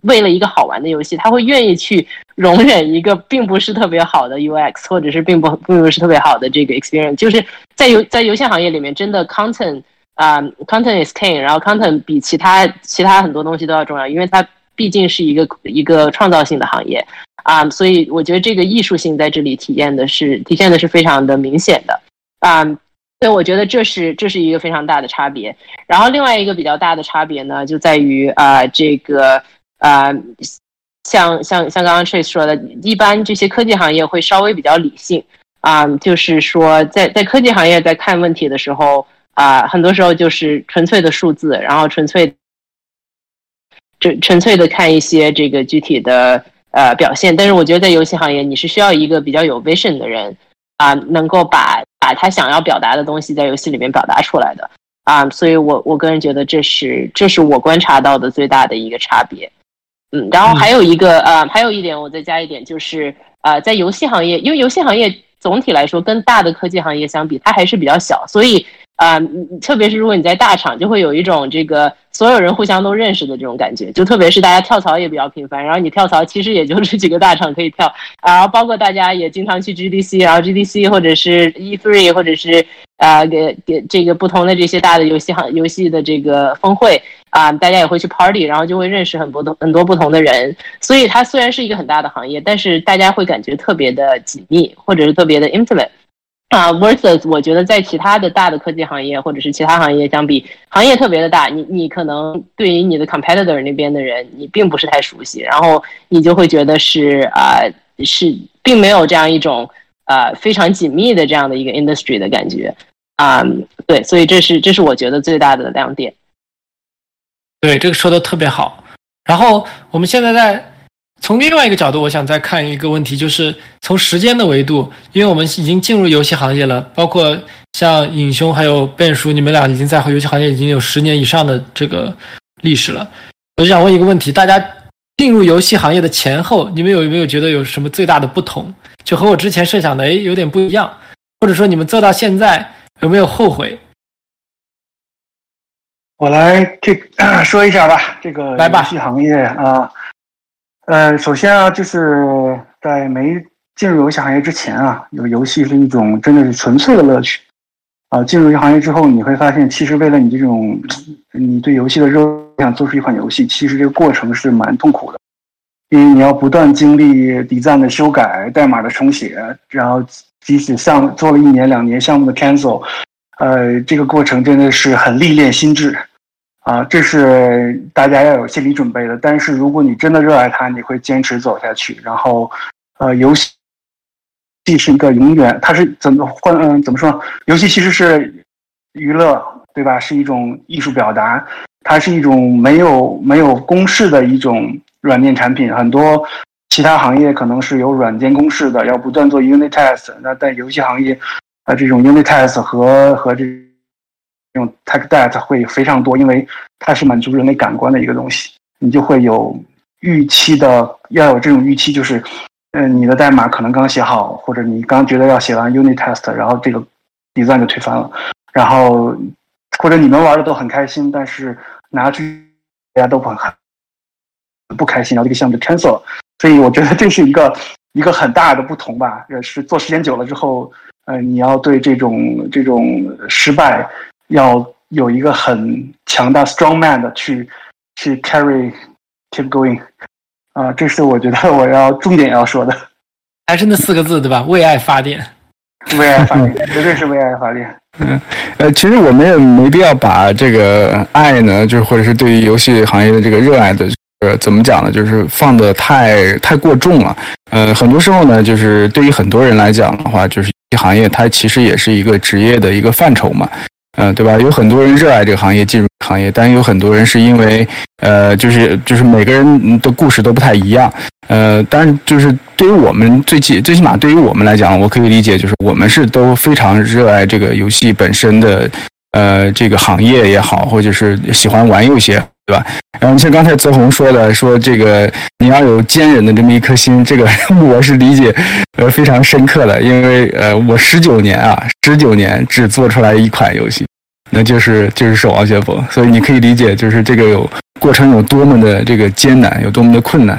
为了一个好玩的游戏，他会愿意去容忍一个并不是特别好的 UX，或者是并不并不是特别好的这个 experience。就是在游在游戏行业里面，真的 content 啊，content is king，然后 content 比其他其他很多东西都要重要，因为它毕竟是一个一个创造性的行业。啊，所以我觉得这个艺术性在这里体验的是体现的是非常的明显的啊，所以我觉得这是这是一个非常大的差别。然后另外一个比较大的差别呢，就在于啊，这个啊，像像像刚刚 Trace 说的，一般这些科技行业会稍微比较理性啊，就是说在在科技行业在看问题的时候啊，很多时候就是纯粹的数字，然后纯粹纯纯粹的看一些这个具体的。呃，表现，但是我觉得在游戏行业，你是需要一个比较有 vision 的人啊，能够把把他想要表达的东西在游戏里面表达出来的啊，所以我我个人觉得这是这是我观察到的最大的一个差别。嗯，然后还有一个呃，还有一点我再加一点，就是呃，在游戏行业，因为游戏行业总体来说跟大的科技行业相比，它还是比较小，所以啊，特别是如果你在大厂，就会有一种这个。所有人互相都认识的这种感觉，就特别是大家跳槽也比较频繁，然后你跳槽其实也就是几个大厂可以跳，然后包括大家也经常去 GDC，然后 GDC 或者是 E3 或者是啊给给这个不同的这些大的游戏行游戏的这个峰会啊，大家也会去 party，然后就会认识很多的很多不同的人，所以它虽然是一个很大的行业，但是大家会感觉特别的紧密，或者是特别的 intimate。啊，versus 我觉得在其他的大的科技行业或者是其他行业相比，行业特别的大，你你可能对于你的 competitor 那边的人，你并不是太熟悉，然后你就会觉得是啊，是并没有这样一种啊非常紧密的这样的一个 industry 的感觉啊，对，所以这是这是我觉得最大的亮点。对，这个说的特别好。然后我们现在在。从另外一个角度，我想再看一个问题，就是从时间的维度，因为我们已经进入游戏行业了，包括像尹兄还有卞叔，你们俩已经在游戏行业已经有十年以上的这个历史了。我就想问一个问题：大家进入游戏行业的前后，你们有没有觉得有什么最大的不同？就和我之前设想的，哎，有点不一样，或者说你们做到现在有没有后悔？我来这 说一下吧，这个来吧，游戏行业啊。呃，首先啊，就是在没进入游戏行业之前啊，有游戏是一种真的是纯粹的乐趣啊。进入这行业之后，你会发现，其实为了你这种 你对游戏的热想做出一款游戏，其实这个过程是蛮痛苦的，因为你要不断经历底赞的修改、代码的重写，然后即使项做了一年两年项目的 cancel，呃，这个过程真的是很历练心智。啊，这是大家要有心理准备的。但是如果你真的热爱它，你会坚持走下去。然后，呃，游戏既是一个永远，它是怎么换？嗯，怎么说？游戏其实是娱乐，对吧？是一种艺术表达，它是一种没有没有公式的一种软件产品。很多其他行业可能是有软件公式的，要不断做 unit test。那在游戏行业，啊，这种 unit test 和和这。用 tech debt 会非常多，因为它是满足人类感官的一个东西，你就会有预期的，要有这种预期，就是，嗯，你的代码可能刚写好，或者你刚觉得要写完 unit test，然后这个 design 就推翻了，然后或者你们玩的都很开心，但是拿去大家都很不开心，然后这个项目就 cancel 了，所以我觉得这是一个一个很大的不同吧，也是做时间久了之后，呃，你要对这种这种失败。要有一个很强大 strong man 的去去 carry keep going 啊，这是我觉得我要重点要说的。还是那四个字对吧？为爱发电。为爱发电，绝对是为爱发电。嗯，呃，其实我们也没必要把这个爱呢，就是或者是对于游戏行业的这个热爱的，呃，怎么讲呢？就是放的太太过重了。呃，很多时候呢，就是对于很多人来讲的话，就是行业它其实也是一个职业的一个范畴嘛。嗯，对吧？有很多人热爱这个行业，进入行业，但有很多人是因为，呃，就是就是每个人的故事都不太一样。呃，但是就是对于我们最起最起码对于我们来讲，我可以理解，就是我们是都非常热爱这个游戏本身的，呃，这个行业也好，或者是喜欢玩游戏，对吧？然后像刚才泽宏说的，说这个你要有坚韧的这么一颗心，这个 我是理解呃非常深刻的，因为呃我十九年啊，十九年只做出来一款游戏。那就是就是守望先锋，所以你可以理解，就是这个有过程有多么的这个艰难，有多么的困难。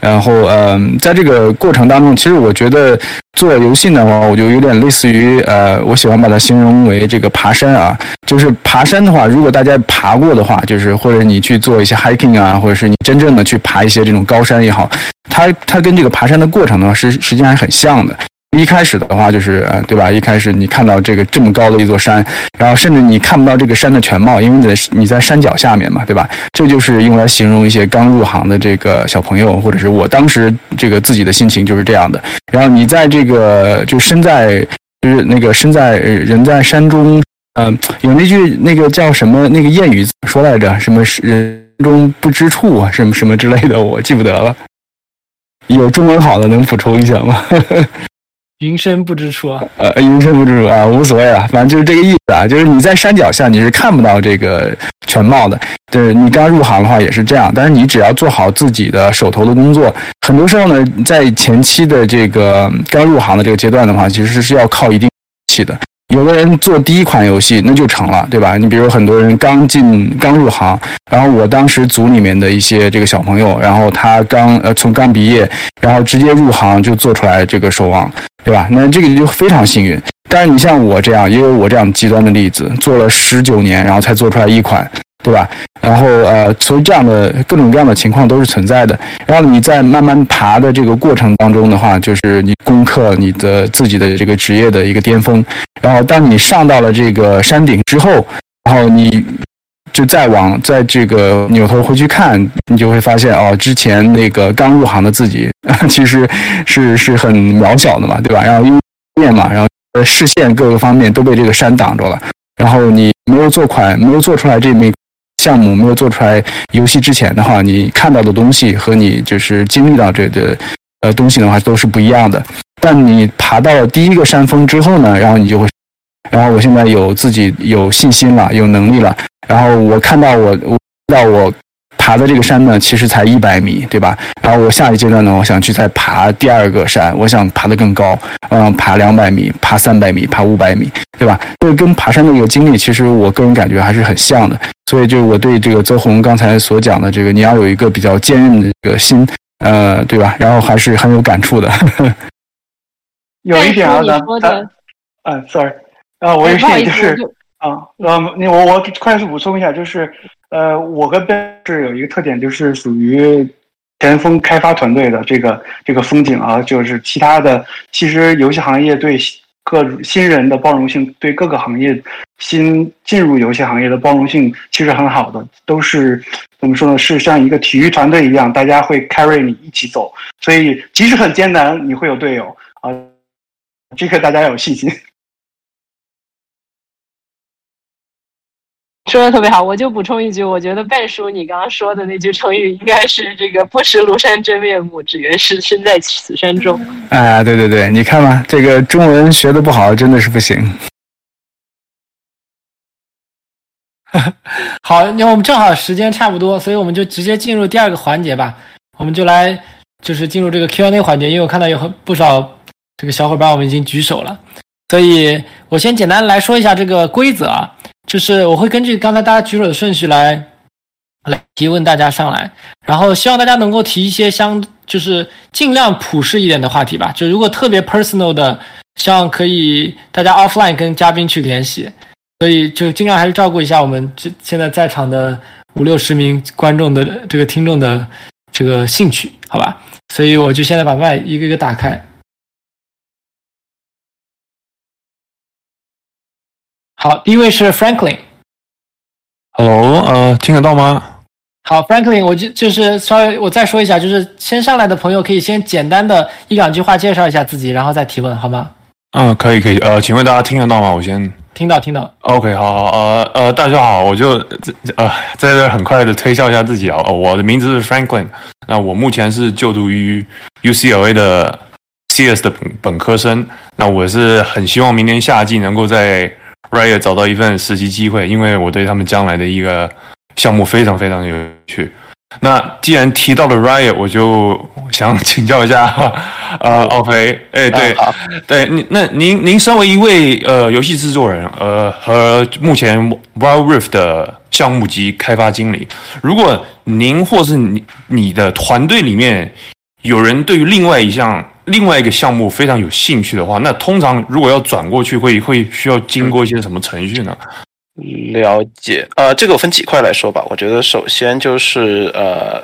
然后，嗯，在这个过程当中，其实我觉得做游戏的话，我就有点类似于，呃，我喜欢把它形容为这个爬山啊。就是爬山的话，如果大家爬过的话，就是或者你去做一些 hiking 啊，或者是你真正的去爬一些这种高山也好，它它跟这个爬山的过程呢，是实际上还很像的。一开始的话，就是，对吧？一开始你看到这个这么高的一座山，然后甚至你看不到这个山的全貌，因为你在你在山脚下面嘛，对吧？这就是用来形容一些刚入行的这个小朋友，或者是我当时这个自己的心情就是这样的。然后你在这个就身在就是那个身在人在山中，嗯，有那句那个叫什么那个谚语怎么说来着？什么人中不知处啊？什么什么之类的，我记不得了。有中文好的能补充一下吗？云深不知处啊，呃，云深不知处啊，无所谓了，反正就是这个意思啊，就是你在山脚下你是看不到这个全貌的，对你刚入行的话也是这样，但是你只要做好自己的手头的工作，很多时候呢，在前期的这个刚入行的这个阶段的话，其实是要靠一定气的。有的人做第一款游戏那就成了，对吧？你比如很多人刚进刚入行，然后我当时组里面的一些这个小朋友，然后他刚呃从刚毕业，然后直接入行就做出来这个守望，对吧？那这个就非常幸运。但是你像我这样，也有我这样极端的例子，做了十九年，然后才做出来一款。对吧？然后呃，所以这样的各种各样的情况都是存在的。然后你在慢慢爬的这个过程当中的话，就是你攻克你的自己的这个职业的一个巅峰。然后当你上到了这个山顶之后，然后你就再往在这个扭头回去看，你就会发现哦，之前那个刚入行的自己 其实是是很渺小的嘛，对吧？然后因为面嘛，然后视线各个方面都被这个山挡着了。然后你没有做款，没有做出来这枚。项目没有做出来游戏之前的话，你看到的东西和你就是经历到这个呃东西的话都是不一样的。但你爬到了第一个山峰之后呢，然后你就会，然后我现在有自己有信心了，有能力了。然后我看到我，我到我。爬的这个山呢，其实才一百米，对吧？然后我下一阶段呢，我想去再爬第二个山，我想爬得更高，嗯，爬两百米，爬三百米，爬五百米，对吧？这跟爬山的一个经历，其实我个人感觉还是很像的。所以，就我对这个邹红刚才所讲的这个，你要有一个比较坚韧的这个心，呃，对吧？然后还是很有感触的。有一点啊，咱咱，嗯，sorry，啊，我也是就是。啊，呃，你我我快速补充一下，就是，呃，我跟 Ben 是有一个特点，就是属于前锋开发团队的这个这个风景啊，就是其他的，其实游戏行业对各新人的包容性，对各个行业新进入游戏行业的包容性其实很好的，都是怎么说呢？是像一个体育团队一样，大家会 carry 你一起走，所以即使很艰难，你会有队友啊，这个大家要有信心。说的特别好，我就补充一句，我觉得半叔你刚刚说的那句成语应该是这个“不识庐山真面目，只缘是身在此山中”。哎，对对对，你看嘛，这个中文学的不好，真的是不行。好，那我们正好时间差不多，所以我们就直接进入第二个环节吧。我们就来就是进入这个 Q&A 环节，因为我看到有很不少这个小伙伴我们已经举手了，所以我先简单来说一下这个规则啊。就是我会根据刚才大家举手的顺序来来提问大家上来，然后希望大家能够提一些相就是尽量普适一点的话题吧。就如果特别 personal 的，希望可以大家 offline 跟嘉宾去联系。所以就尽量还是照顾一下我们这现在在场的五六十名观众的这个听众的这个兴趣，好吧？所以我就现在把麦一个一个打开。好，第一位是 Franklin。Hello，呃，听得到吗？好，Franklin，我就就是稍微我再说一下，就是先上来的朋友可以先简单的一两句话介绍一下自己，然后再提问，好吗？嗯，可以可以。呃，请问大家听得到吗？我先。听到听到。OK，好好，呃呃，大家好，我就这呃在这很快的推销一下自己啊、哦，我的名字是 Franklin，那我目前是就读于 UCLA 的 CS 的本本科生，那我是很希望明年夏季能够在 Riot 找到一份实习机会，因为我对他们将来的一个项目非常非常有趣。那既然提到了 Riot，我就想请教一下，呃，奥飞，哎，对，啊好。对，您那您您身为一位呃游戏制作人，呃和目前 Wild Rift 的项目及开发经理，如果您或是你你的团队里面有人对于另外一项另外一个项目非常有兴趣的话，那通常如果要转过去会会需要经过一些什么程序呢？了解，呃，这个我分几块来说吧。我觉得首先就是呃，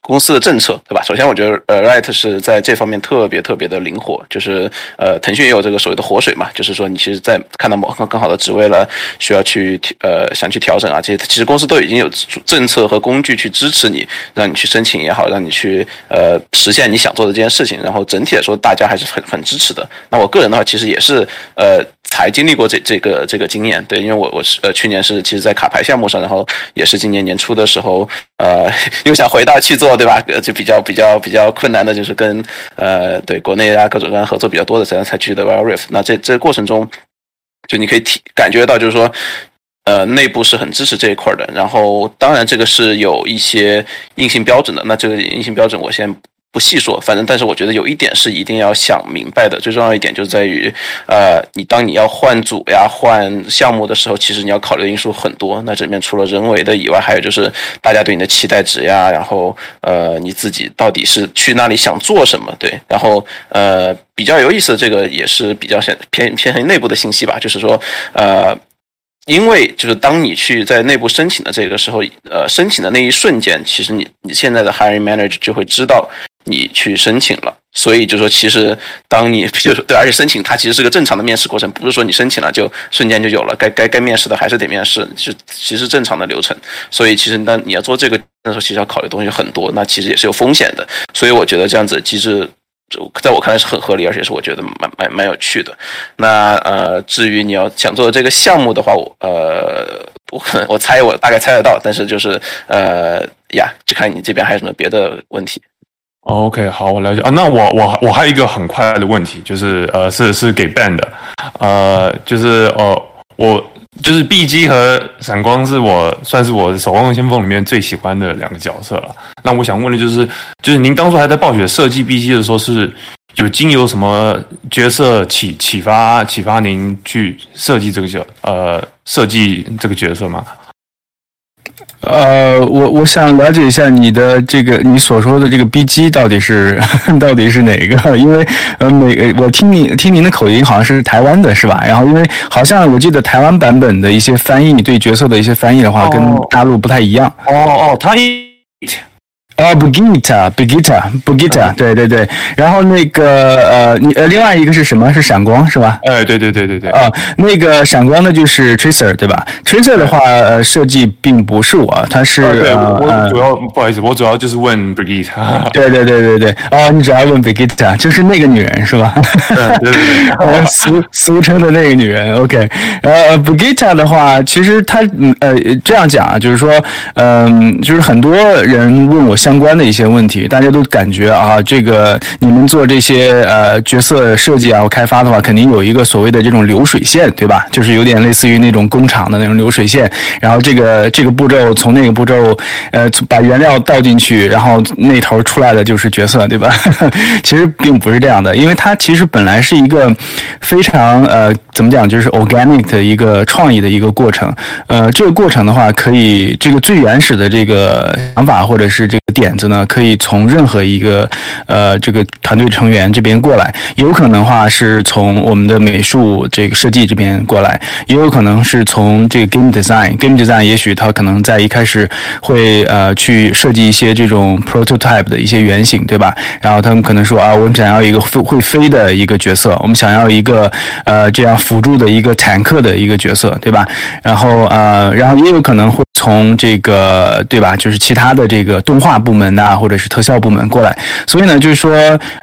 公司的政策，对吧？首先我觉得呃，Right 是在这方面特别特别的灵活，就是呃，腾讯也有这个所谓的活水嘛，就是说你其实，在看到某个更好的职位了，需要去呃想去调整啊，这些其实公司都已经有政策和工具去支持你，让你去申请也好，让你去呃实现你想做的这件事情。然后整体来说，大家还是很很支持的。那我个人的话，其实也是呃。才经历过这这个这个经验，对，因为我我是呃去年是其实，在卡牌项目上，然后也是今年年初的时候，呃，又想回到去做，对吧？呃，就比较比较比较困难的，就是跟呃对国内啊各种各样合作比较多的才才去的 w i l Rift。那这这过程中，就你可以体感觉到，就是说。呃，内部是很支持这一块的，然后当然这个是有一些硬性标准的，那这个硬性标准我先不细说，反正但是我觉得有一点是一定要想明白的，最重要一点就在于，呃，你当你要换组呀、换项目的时候，其实你要考虑的因素很多。那这里面除了人为的以外，还有就是大家对你的期待值呀，然后呃你自己到底是去那里想做什么，对，然后呃比较有意思的这个也是比较偏偏偏向内部的信息吧，就是说呃。因为就是当你去在内部申请的这个时候，呃，申请的那一瞬间，其实你你现在的 hiring manager 就会知道你去申请了。所以就说，其实当你 就是对，而且申请它其实是个正常的面试过程，不是说你申请了就瞬间就有了，该该该面试的还是得面试，是其实正常的流程。所以其实那你要做这个那时候，其实要考虑东西很多，那其实也是有风险的。所以我觉得这样子的机制。在我看来是很合理，而且是我觉得蛮蛮蛮有趣的。那呃，至于你要想做的这个项目的话，我呃，我可能我猜我大概猜得到，但是就是呃呀，就看你这边还有什么别的问题。OK，好，我了解啊。那我我我还有一个很快的问题，就是呃，是是给 Ben 的，呃，就是呃，我就是 B G 和闪光是我算是我守望先锋里面最喜欢的两个角色了。那我想问的就是，就是您当初还在暴雪设计 B G 的时候，是有经由什么角色启启发启发您去设计这个角呃设计这个角色吗？呃，我我想了解一下你的这个你所说的这个 BG 到底是 到底是哪个？因为呃，每个我听你听您的口音好像是台湾的是吧？然后因为好像我记得台湾版本的一些翻译你对角色的一些翻译的话，跟大陆不太一样。哦哦，他一啊 b u g i t a b u g i t a b u g i t a 对对对。然后那个呃，你呃，另外一个是什么？是闪光是吧？哎，对对对对对。啊，那个闪光的就是 Tracer 对吧？Tracer 的话，呃，设计并不是我，他是啊对，呃我主要不好意思，我主要就是问 Brigitte。对对对对对，哦，你主要问 Brigitte，就是那个女人是吧？对对对呃 俗俗称的那个女人，OK，呃，Brigitte 的话，其实她嗯呃这样讲啊，就是说，嗯、就是很多人问我相关的一些问题，大家都感觉啊，这个你们做这些呃角色设计啊或开发的话，肯定有一个所谓的这种流水线，对吧？就是有点类似于那种工厂的那种流水线，然后这个这个步骤从那个步骤，呃，把原料倒进去，然后那头出来的就是角色，对吧？其实并不是这样的，因为它其实本来是一个非常呃怎么讲，就是 organic 的一个创意的一个过程。呃，这个过程的话，可以这个最原始的这个想法或者是这个点子呢，可以从任何一个呃这个团队成员这边过来，有可能话是从我们的美术这个设计这边过来，也有可能是从这个 game design，game design 也许他可能在一开始会呃去设计一些这种 prototype 的一些原型，对吧？然后他们可能说啊，我们想要一个会会飞的一个角色，我们想要一个呃这样辅助的一个坦克的一个角色，对吧？然后呃，然后也有可能会从这个对吧，就是其他的这个动画部门呐、或者是特效部门过来。所以呢，就是说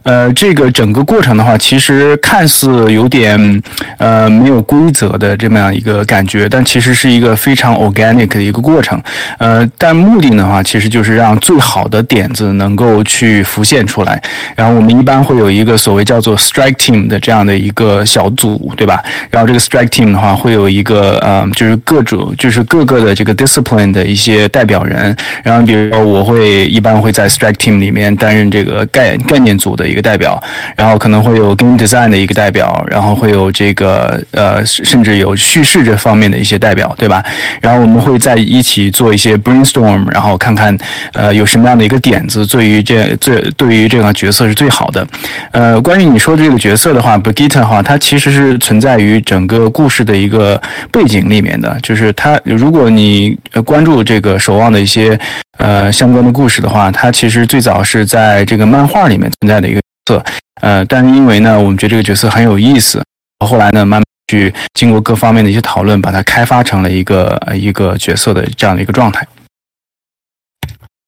呃，这个整个过程的话，其实看似有点呃没有规则的这么样一个感觉，但其实是一个非常 organic 的一个过程。呃，但目的的话，其实就是让最好的点子能够去浮现出来。然后我们一般会有一个所谓叫做 strike team 的这样的一个小组，对吧？然后这个 strike team 的话，会有一个呃，就是各种就是各个的这个 discipline 的一些代表人。然后比如说我会一般会在 strike team 里面担任这个概概念组的一个代表，然后可能会有 game design 的一个代表，然后会有这个呃，甚至有叙事这方面的一些代表，对吧？然后我们会在一起做一些 brainstorm，然后看看呃有什么样的一个点子，对于这这对于这个角色是最好的。呃，关于你说的这个角色的话，Bagita 的话，它其实是存在于整个故事的一个背景里面的，就是它如果你呃关注这个守望的一些呃相关的故事的话，它其实最早是在这个漫画里面存在的一个角色，呃，但是因为呢，我们觉得这个角色很有意思，后来呢，慢慢去经过各方面的一些讨论，把它开发成了一个一个角色的这样的一个状态。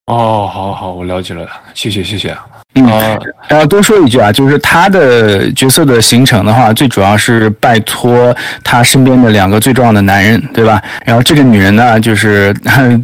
哦，好好，我了解了，谢谢谢谢。嗯啊，然后多说一句啊，就是他的角色的形成的话，最主要是拜托他身边的两个最重要的男人，对吧？然后这个女人呢，就是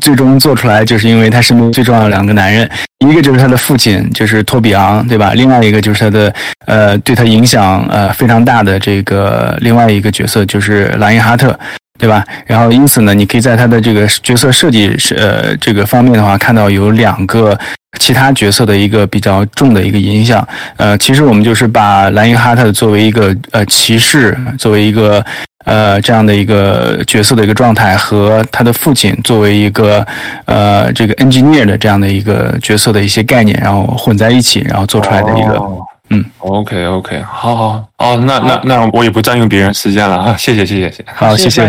最终做出来，就是因为他身边最重要的两个男人，一个就是他的父亲，就是托比昂，对吧？另外一个就是他的呃，对他影响呃非常大的这个另外一个角色，就是莱因哈特。对吧？然后因此呢，你可以在他的这个角色设计是呃这个方面的话，看到有两个其他角色的一个比较重的一个影响。呃，其实我们就是把莱因哈特作为一个呃骑士，作为一个呃这样的一个角色的一个状态，和他的父亲作为一个呃这个 engineer 的这样的一个角色的一些概念，然后混在一起，然后做出来的一个。哦嗯，OK OK，好好哦，那那那我也不占用别人时间了啊，谢谢谢谢谢谢。好，谢谢。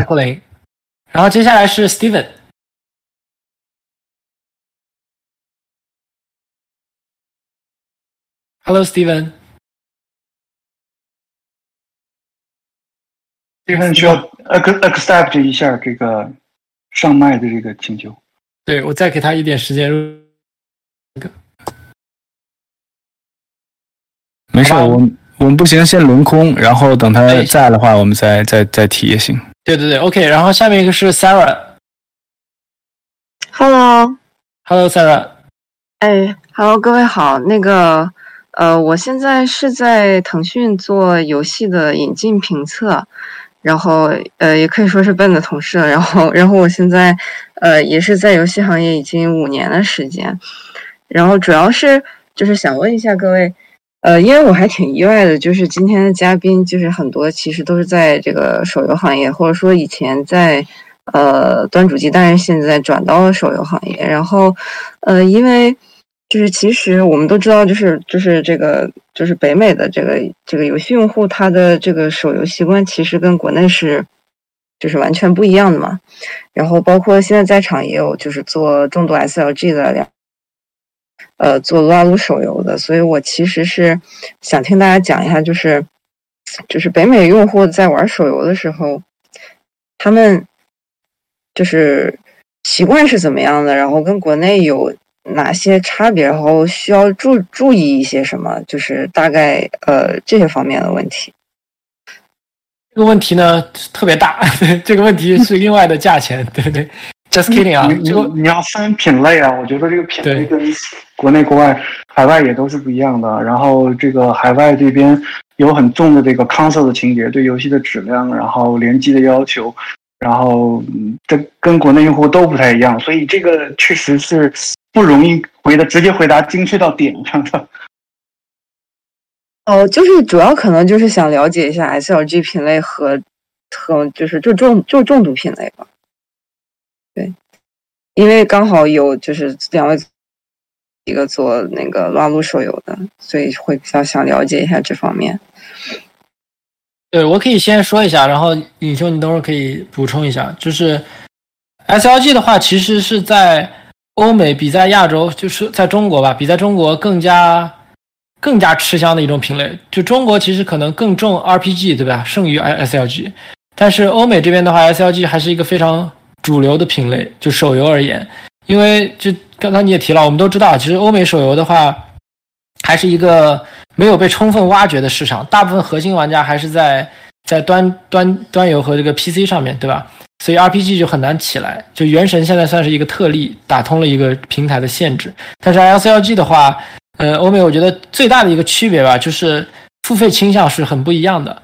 然后接下来是 Steven。Hello, Steven。这份需要 ac- accept 一下这个上麦的这个请求。对我再给他一点时间。没事，我们我们不行，先轮空，然后等他哎在的话，我们再再再提也行。对对对，OK。然后下面一个是 Sarah。Hello，Hello, Sarah。哎，Hello，各位好。那个，呃，我现在是在腾讯做游戏的引进评测，然后呃，也可以说是笨的同事了。然后，然后我现在呃也是在游戏行业已经五年的时间，然后主要是就是想问一下各位，呃，因为我还挺意外的，就是今天的嘉宾就是很多其实都是在这个手游行业，或者说以前在呃端主机，但是现在转到了手游行业。然后，呃，因为就是其实我们都知道，就是就是这个就是北美的这个这个游戏用户，他的这个手游习惯其实跟国内是就是完全不一样的嘛。然后包括现在在场也有就是做重度 SLG 的两。呃，做撸啊撸手游的，所以我其实是想听大家讲一下，就是就是北美用户在玩手游的时候，他们就是习惯是怎么样的，然后跟国内有哪些差别，然后需要注注意一些什么，就是大概呃这些方面的问题。这个问题呢特别大，这个问题是另外的价钱，对对？Just kidding 啊，你这个你你要分品类啊，我觉得这个品类跟国内、国外、海外也都是不一样的。然后这个海外这边有很重的这个 console 的情节，对游戏的质量，然后联机的要求，然后这跟国内用户都不太一样，所以这个确实是不容易回答直接回答精确到点上的。哦，就是主要可能就是想了解一下 SLG 品类和和就是就重就重度品类吧。对，因为刚好有就是两位一个做那个撸啊撸手游的，所以会比较想了解一下这方面。对，我可以先说一下，然后尹兄你等会儿可以补充一下。就是 SLG 的话，其实是在欧美比在亚洲，就是在中国吧，比在中国更加更加吃香的一种品类。就中国其实可能更重 RPG，对吧？胜于 SLG，但是欧美这边的话，SLG 还是一个非常主流的品类，就手游而言。因为就刚才你也提了，我们都知道，其实欧美手游的话，还是一个。没有被充分挖掘的市场，大部分核心玩家还是在在端端端游和这个 PC 上面对吧？所以 RPG 就很难起来。就原神现在算是一个特例，打通了一个平台的限制。但是 LCLG 的话，呃，欧美我觉得最大的一个区别吧，就是付费倾向是很不一样的。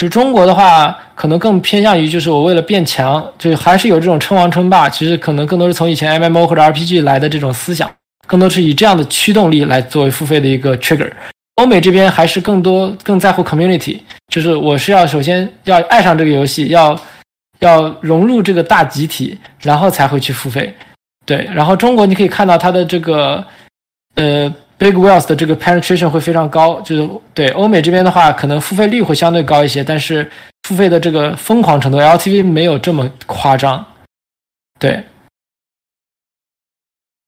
就中国的话，可能更偏向于就是我为了变强，就还是有这种称王称霸。其实可能更多是从以前 MMO 或者 RPG 来的这种思想，更多是以这样的驱动力来作为付费的一个 trigger。欧美这边还是更多更在乎 community，就是我是要首先要爱上这个游戏，要要融入这个大集体，然后才会去付费。对，然后中国你可以看到它的这个呃 big wealth 的这个 penetration 会非常高，就是对欧美这边的话，可能付费率会相对高一些，但是付费的这个疯狂程度 LTV 没有这么夸张。对，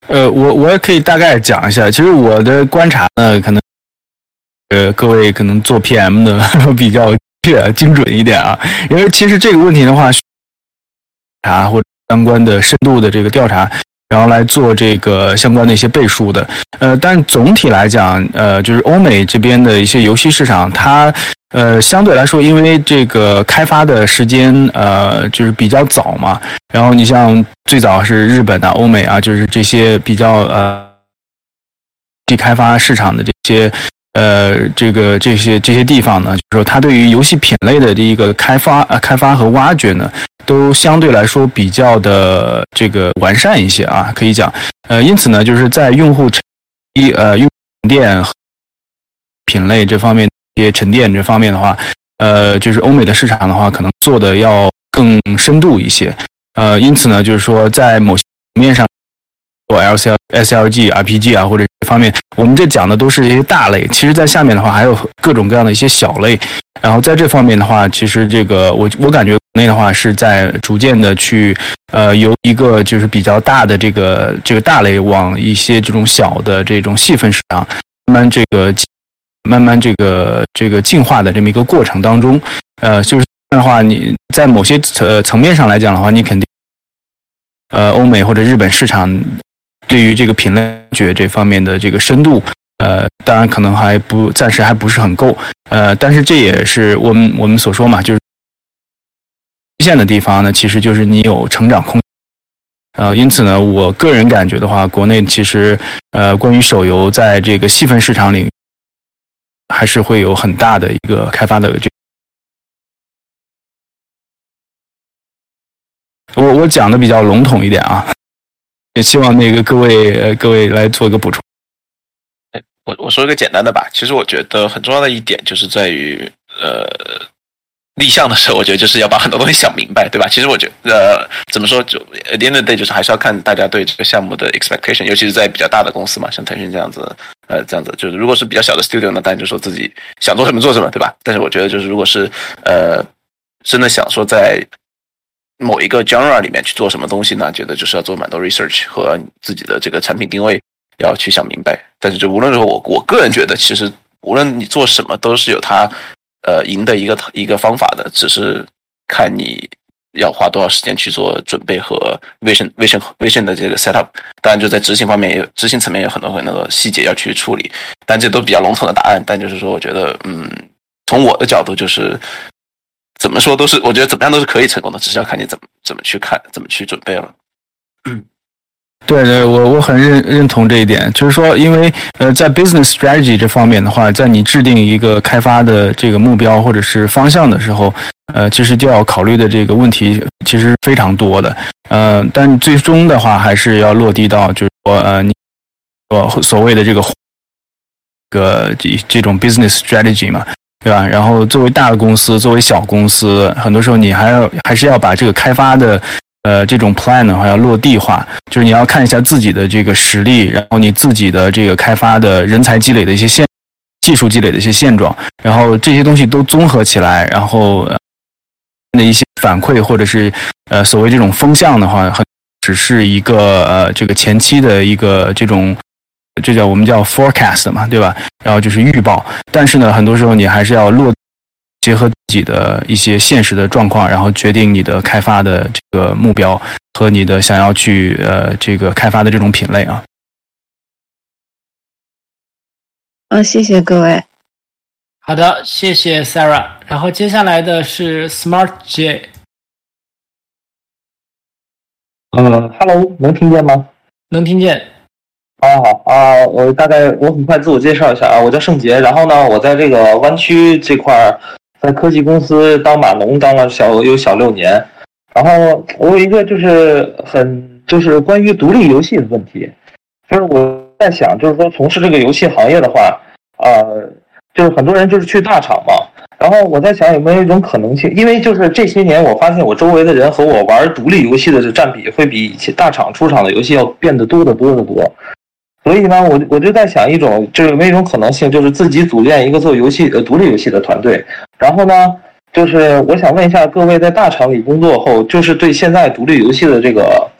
呃，我我也可以大概讲一下，其实我的观察呢，可能。呃，各位可能做 PM 的比较确精准一点啊，因为其实这个问题的话，查或者相关的深度的这个调查，然后来做这个相关的一些背书的。呃，但总体来讲，呃，就是欧美这边的一些游戏市场，它呃相对来说，因为这个开发的时间呃就是比较早嘛，然后你像最早是日本啊、欧美啊，就是这些比较呃地开发市场的这些。呃，这个这些这些地方呢，就是说它对于游戏品类的这一个开发、呃开发和挖掘呢，都相对来说比较的这个完善一些啊，可以讲。呃，因此呢，就是在用户沉一呃用电品类这方面，一些沉淀这方面的话，呃，就是欧美的市场的话，可能做的要更深度一些。呃，因此呢，就是说在某些面上。做 L C S L G R P G 啊，或者这方面，我们这讲的都是一些大类。其实，在下面的话，还有各种各样的一些小类。然后，在这方面的话，其实这个我我感觉国内的话是在逐渐的去呃，由一个就是比较大的这个这个大类，往一些这种小的这种细分市场慢慢这个慢慢这个这个进化的这么一个过程当中。呃，就是的话，你在某些层层面上来讲的话，你肯定呃，欧美或者日本市场。对于这个品类学这方面的这个深度，呃，当然可能还不暂时还不是很够，呃，但是这也是我们我们所说嘛，就是局限的地方呢，其实就是你有成长空，呃，因此呢，我个人感觉的话，国内其实呃，关于手游在这个细分市场里，还是会有很大的一个开发的这，我我讲的比较笼统一点啊。也希望那个各位呃各位来做一个补充。我我说一个简单的吧。其实我觉得很重要的一点就是在于呃立项的时候，我觉得就是要把很多东西想明白，对吧？其实我觉呃怎么说，就 at the end of the day 就是还是要看大家对这个项目的 expectation，尤其是在比较大的公司嘛，像腾讯这样子，呃这样子，就是如果是比较小的 studio 呢，当然就说自己想做什么做什么，对吧？但是我觉得就是如果是呃真的想说在某一个 genre 里面去做什么东西呢？觉得就是要做蛮多 research 和自己的这个产品定位要去想明白。但是就无论如何，我我个人觉得，其实无论你做什么，都是有它呃赢的一个一个方法的，只是看你要花多少时间去做准备和 vision vision vision 的这个 setup。当然就在执行方面，也有执行层面有很多很多细节要去处理。但这都比较笼统的答案。但就是说，我觉得嗯，从我的角度就是。怎么说都是，我觉得怎么样都是可以成功的，只是要看你怎么怎么去看，怎么去准备了。嗯，对对，我我很认认同这一点，就是说，因为呃，在 business strategy 这方面的话，在你制定一个开发的这个目标或者是方向的时候，呃，其实就要考虑的这个问题其实非常多的，呃，但最终的话还是要落地到就是说呃，你所所谓的这个这个这这种 business strategy 嘛。对吧？然后作为大的公司，作为小公司，很多时候你还要还是要把这个开发的呃这种 plan 的话要落地化，就是你要看一下自己的这个实力，然后你自己的这个开发的人才积累的一些现技术积累的一些现状，然后这些东西都综合起来，然后的一些反馈或者是呃所谓这种风向的话，很只是一个呃这个前期的一个这种。这叫我们叫 forecast 嘛，对吧？然后就是预报，但是呢，很多时候你还是要落结合自己的一些现实的状况，然后决定你的开发的这个目标和你的想要去呃这个开发的这种品类啊。嗯，谢谢各位。好的，谢谢 Sarah。然后接下来的是 Smart J。嗯，Hello，能听见吗？能听见。啊好啊，我大概我很快自我介绍一下啊，我叫盛杰，然后呢，我在这个湾区这块儿，在科技公司当码农当了小有小六年，然后我有一个就是很就是关于独立游戏的问题，就是我在想，就是说从事这个游戏行业的话，呃，就是很多人就是去大厂嘛，然后我在想有没有一种可能性，因为就是这些年我发现我周围的人和我玩独立游戏的这占比会比以前大厂出厂的游戏要变得多得多得多。所以呢，我我就在想一种，就有没有一种可能性，就是自己组建一个做游戏呃独立游戏的团队。然后呢，就是我想问一下各位，在大厂里工作后，就是对现在独立游戏的这个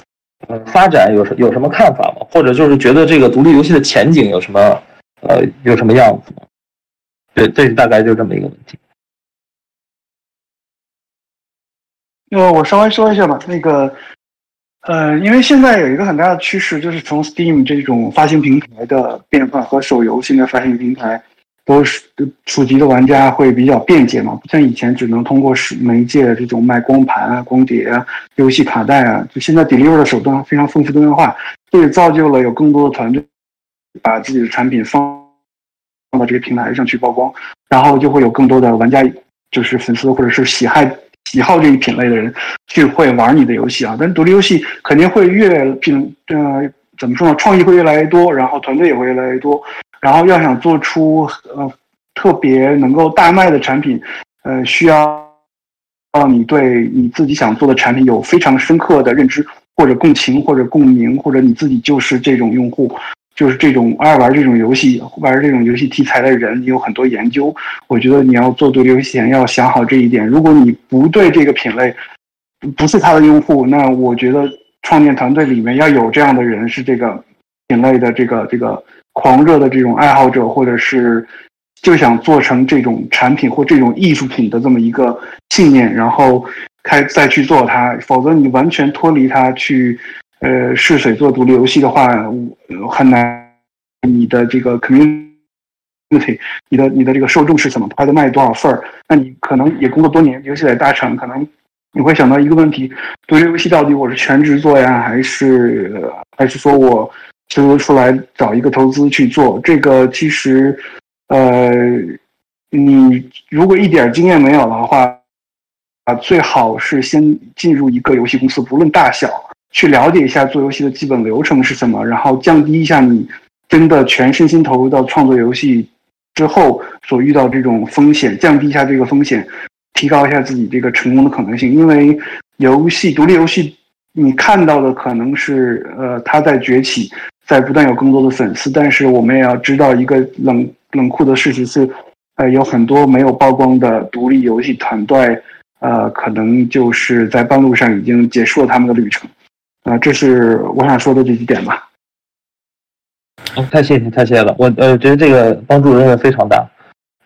呃发展有什有什么看法吗？或者就是觉得这个独立游戏的前景有什么呃有什么样子吗？对，这大概就这么一个问题。那我稍微说一下吧，那个。呃，因为现在有一个很大的趋势，就是从 Steam 这种发行平台的变化和手游现在发行平台都是触及的玩家会比较便捷嘛，不像以前只能通过是媒介这种卖光盘啊、光碟啊、游戏卡带啊，就现在 deliver 的手段非常丰富多样化，这也造就了有更多的团队把自己的产品放放到这个平台上去曝光，然后就会有更多的玩家就是粉丝或者是喜爱。喜好这一品类的人去会玩你的游戏啊，但独立游戏肯定会越品呃怎么说呢？创意会越来越多，然后团队也会越来越多，然后要想做出呃特别能够大卖的产品，呃需要让你对你自己想做的产品有非常深刻的认知或者共情或者共鸣，或者你自己就是这种用户。就是这种爱玩这种游戏、玩这种游戏题材的人，你有很多研究。我觉得你要做独立游戏前要想好这一点。如果你不对这个品类不是他的用户，那我觉得创建团队里面要有这样的人，是这个品类的这个这个狂热的这种爱好者，或者是就想做成这种产品或这种艺术品的这么一个信念，然后开再去做它。否则你完全脱离它去。呃，试水做独立游戏的话，很难。你的这个 community，你的你的这个受众是什么？拍的卖多少份儿？那你可能也工作多年，尤其在大厂，可能你会想到一个问题：独立游戏到底我是全职做呀，还是还是说我就出来找一个投资去做？这个其实，呃，你如果一点经验没有的话，啊，最好是先进入一个游戏公司，不论大小。去了解一下做游戏的基本流程是什么，然后降低一下你真的全身心投入到创作游戏之后所遇到这种风险，降低一下这个风险，提高一下自己这个成功的可能性。因为游戏独立游戏，你看到的可能是呃它在崛起，在不断有更多的粉丝，但是我们也要知道一个冷冷酷的事实是，呃有很多没有曝光的独立游戏团队，呃可能就是在半路上已经结束了他们的旅程。啊，这是我想说的这几点吧。哦，太谢谢，太谢谢了。我呃觉得这个帮助真的非常大。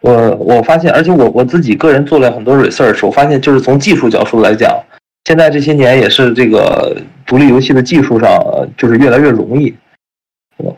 我我发现，而且我我自己个人做了很多 research，我发现就是从技术角度来讲，现在这些年也是这个独立游戏的技术上就是越来越容易，是吧？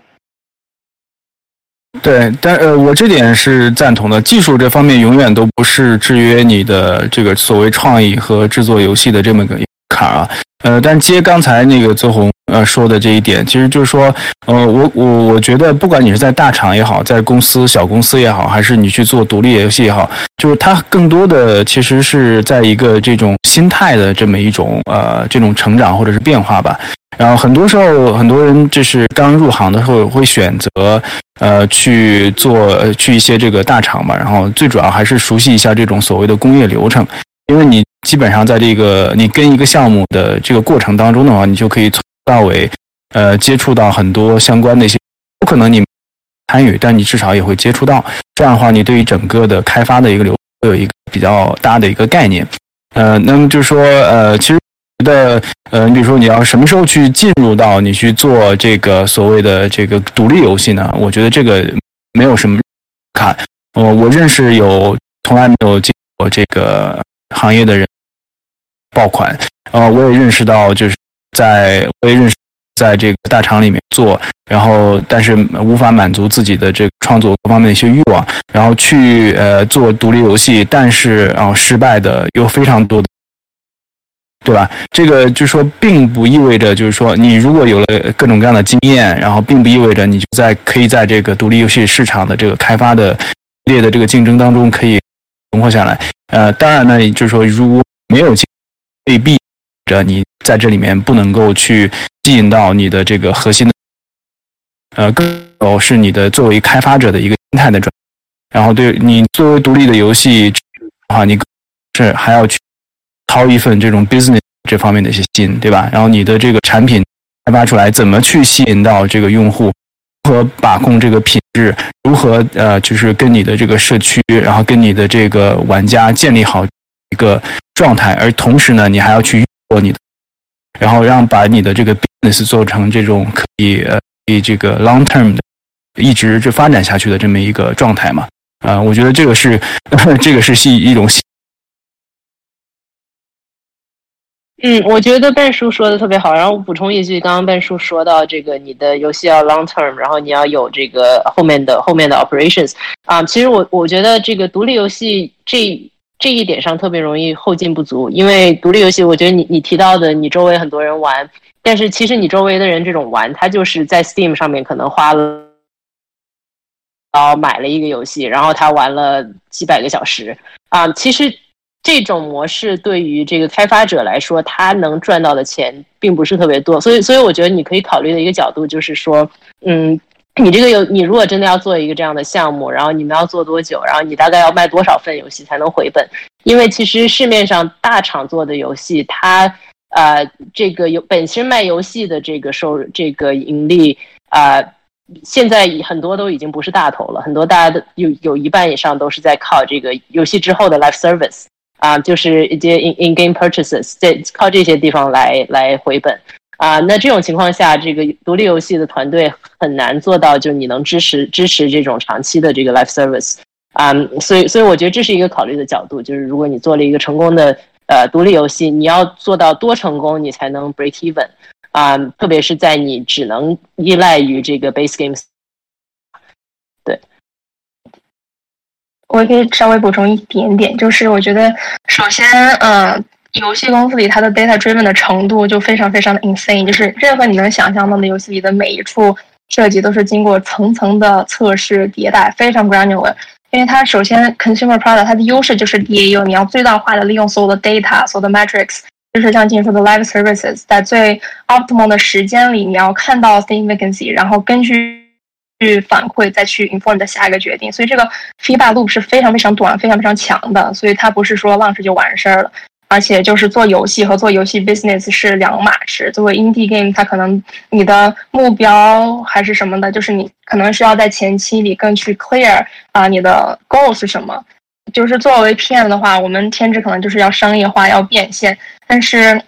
对，但呃，我这点是赞同的。技术这方面永远都不是制约你的这个所谓创意和制作游戏的这么个坎儿啊。呃，但接刚才那个泽宏呃说的这一点，其实就是说，呃，我我我觉得，不管你是在大厂也好，在公司小公司也好，还是你去做独立游戏也好，就是它更多的其实是在一个这种心态的这么一种呃这种成长或者是变化吧。然后很多时候，很多人就是刚入行的时候会选择呃去做去一些这个大厂嘛，然后最主要还是熟悉一下这种所谓的工业流程，因为你。基本上在这个你跟一个项目的这个过程当中的话，你就可以从头到尾，呃，接触到很多相关的一些，不可能你参与，但你至少也会接触到。这样的话，你对于整个的开发的一个流会有一个比较大的一个概念。呃，那么就是说，呃，其实的，呃，你比如说你要什么时候去进入到你去做这个所谓的这个独立游戏呢？我觉得这个没有什么看。呃，我认识有从来没有进过这个行业的人爆款，呃，我也认识到就是在我也认识在这个大厂里面做，然后但是无法满足自己的这个创作各方面的一些欲望，然后去呃做独立游戏，但是然后失败的有非常多的，对吧？这个就是说，并不意味着就是说你如果有了各种各样的经验，然后并不意味着你就在可以在这个独立游戏市场的这个开发的。烈的这个竞争当中可以存活下来，呃，当然呢，就是说如果没有未必着你在这里面不能够去吸引到你的这个核心的，呃，更有是你的作为开发者的一个心态的转，然后对你作为独立的游戏的话，你是还要去掏一份这种 business 这方面的一些心，对吧？然后你的这个产品开发出来，怎么去吸引到这个用户？和把控这个品是？如何呃，就是跟你的这个社区，然后跟你的这个玩家建立好一个状态，而同时呢，你还要去做你的，然后让把你的这个 business 做成这种可以呃，以这个 long term 的一直就发展下去的这么一个状态嘛？啊，我觉得这个是这个是系一种。嗯，我觉得半叔说的特别好，然后我补充一句，刚刚半叔说到这个，你的游戏要 long term，然后你要有这个后面的后面的 operations 啊，其实我我觉得这个独立游戏这这一点上特别容易后劲不足，因为独立游戏，我觉得你你提到的，你周围很多人玩，但是其实你周围的人这种玩，他就是在 Steam 上面可能花了，然后买了一个游戏，然后他玩了几百个小时啊，其实。这种模式对于这个开发者来说，他能赚到的钱并不是特别多，所以，所以我觉得你可以考虑的一个角度就是说，嗯，你这个游，你如果真的要做一个这样的项目，然后你们要做多久，然后你大概要卖多少份游戏才能回本？因为其实市面上大厂做的游戏，它呃，这个有本身卖游戏的这个收，这个盈利啊，现在很多都已经不是大头了，很多大家的有有一半以上都是在靠这个游戏之后的 live service。啊，就是一些 in in game purchases，在靠这些地方来来回本啊。那这种情况下，这个独立游戏的团队很难做到，就你能支持支持这种长期的这个 life service 啊。所以，所以我觉得这是一个考虑的角度，就是如果你做了一个成功的呃独立游戏，你要做到多成功，你才能 break even 啊。特别是在你只能依赖于这个 base games。我也可以稍微补充一点点，就是我觉得，首先，呃，游戏公司里它的 data driven 的程度就非常非常的 insane，就是任何你能想象到的游戏里的每一处设计都是经过层层的测试迭代，非常 granular。因为它首先 consumer product 它的优势就是 DAU，你要最大化的利用所有的 data，所有的 metrics，就是像进说的 live services，在最 optimal 的时间里，你要看到 significancy，然后根据去反馈，再去 inform 的下一个决定，所以这个 feedback loop 是非常非常短、非常非常强的，所以它不是说 launch 就完事儿了，而且就是做游戏和做游戏 business 是两码事。作为 indie game，它可能你的目标还是什么的，就是你可能是要在前期里更去 clear 啊，你的 goal 是什么？就是作为 PM 的话，我们天职可能就是要商业化、要变现，但是。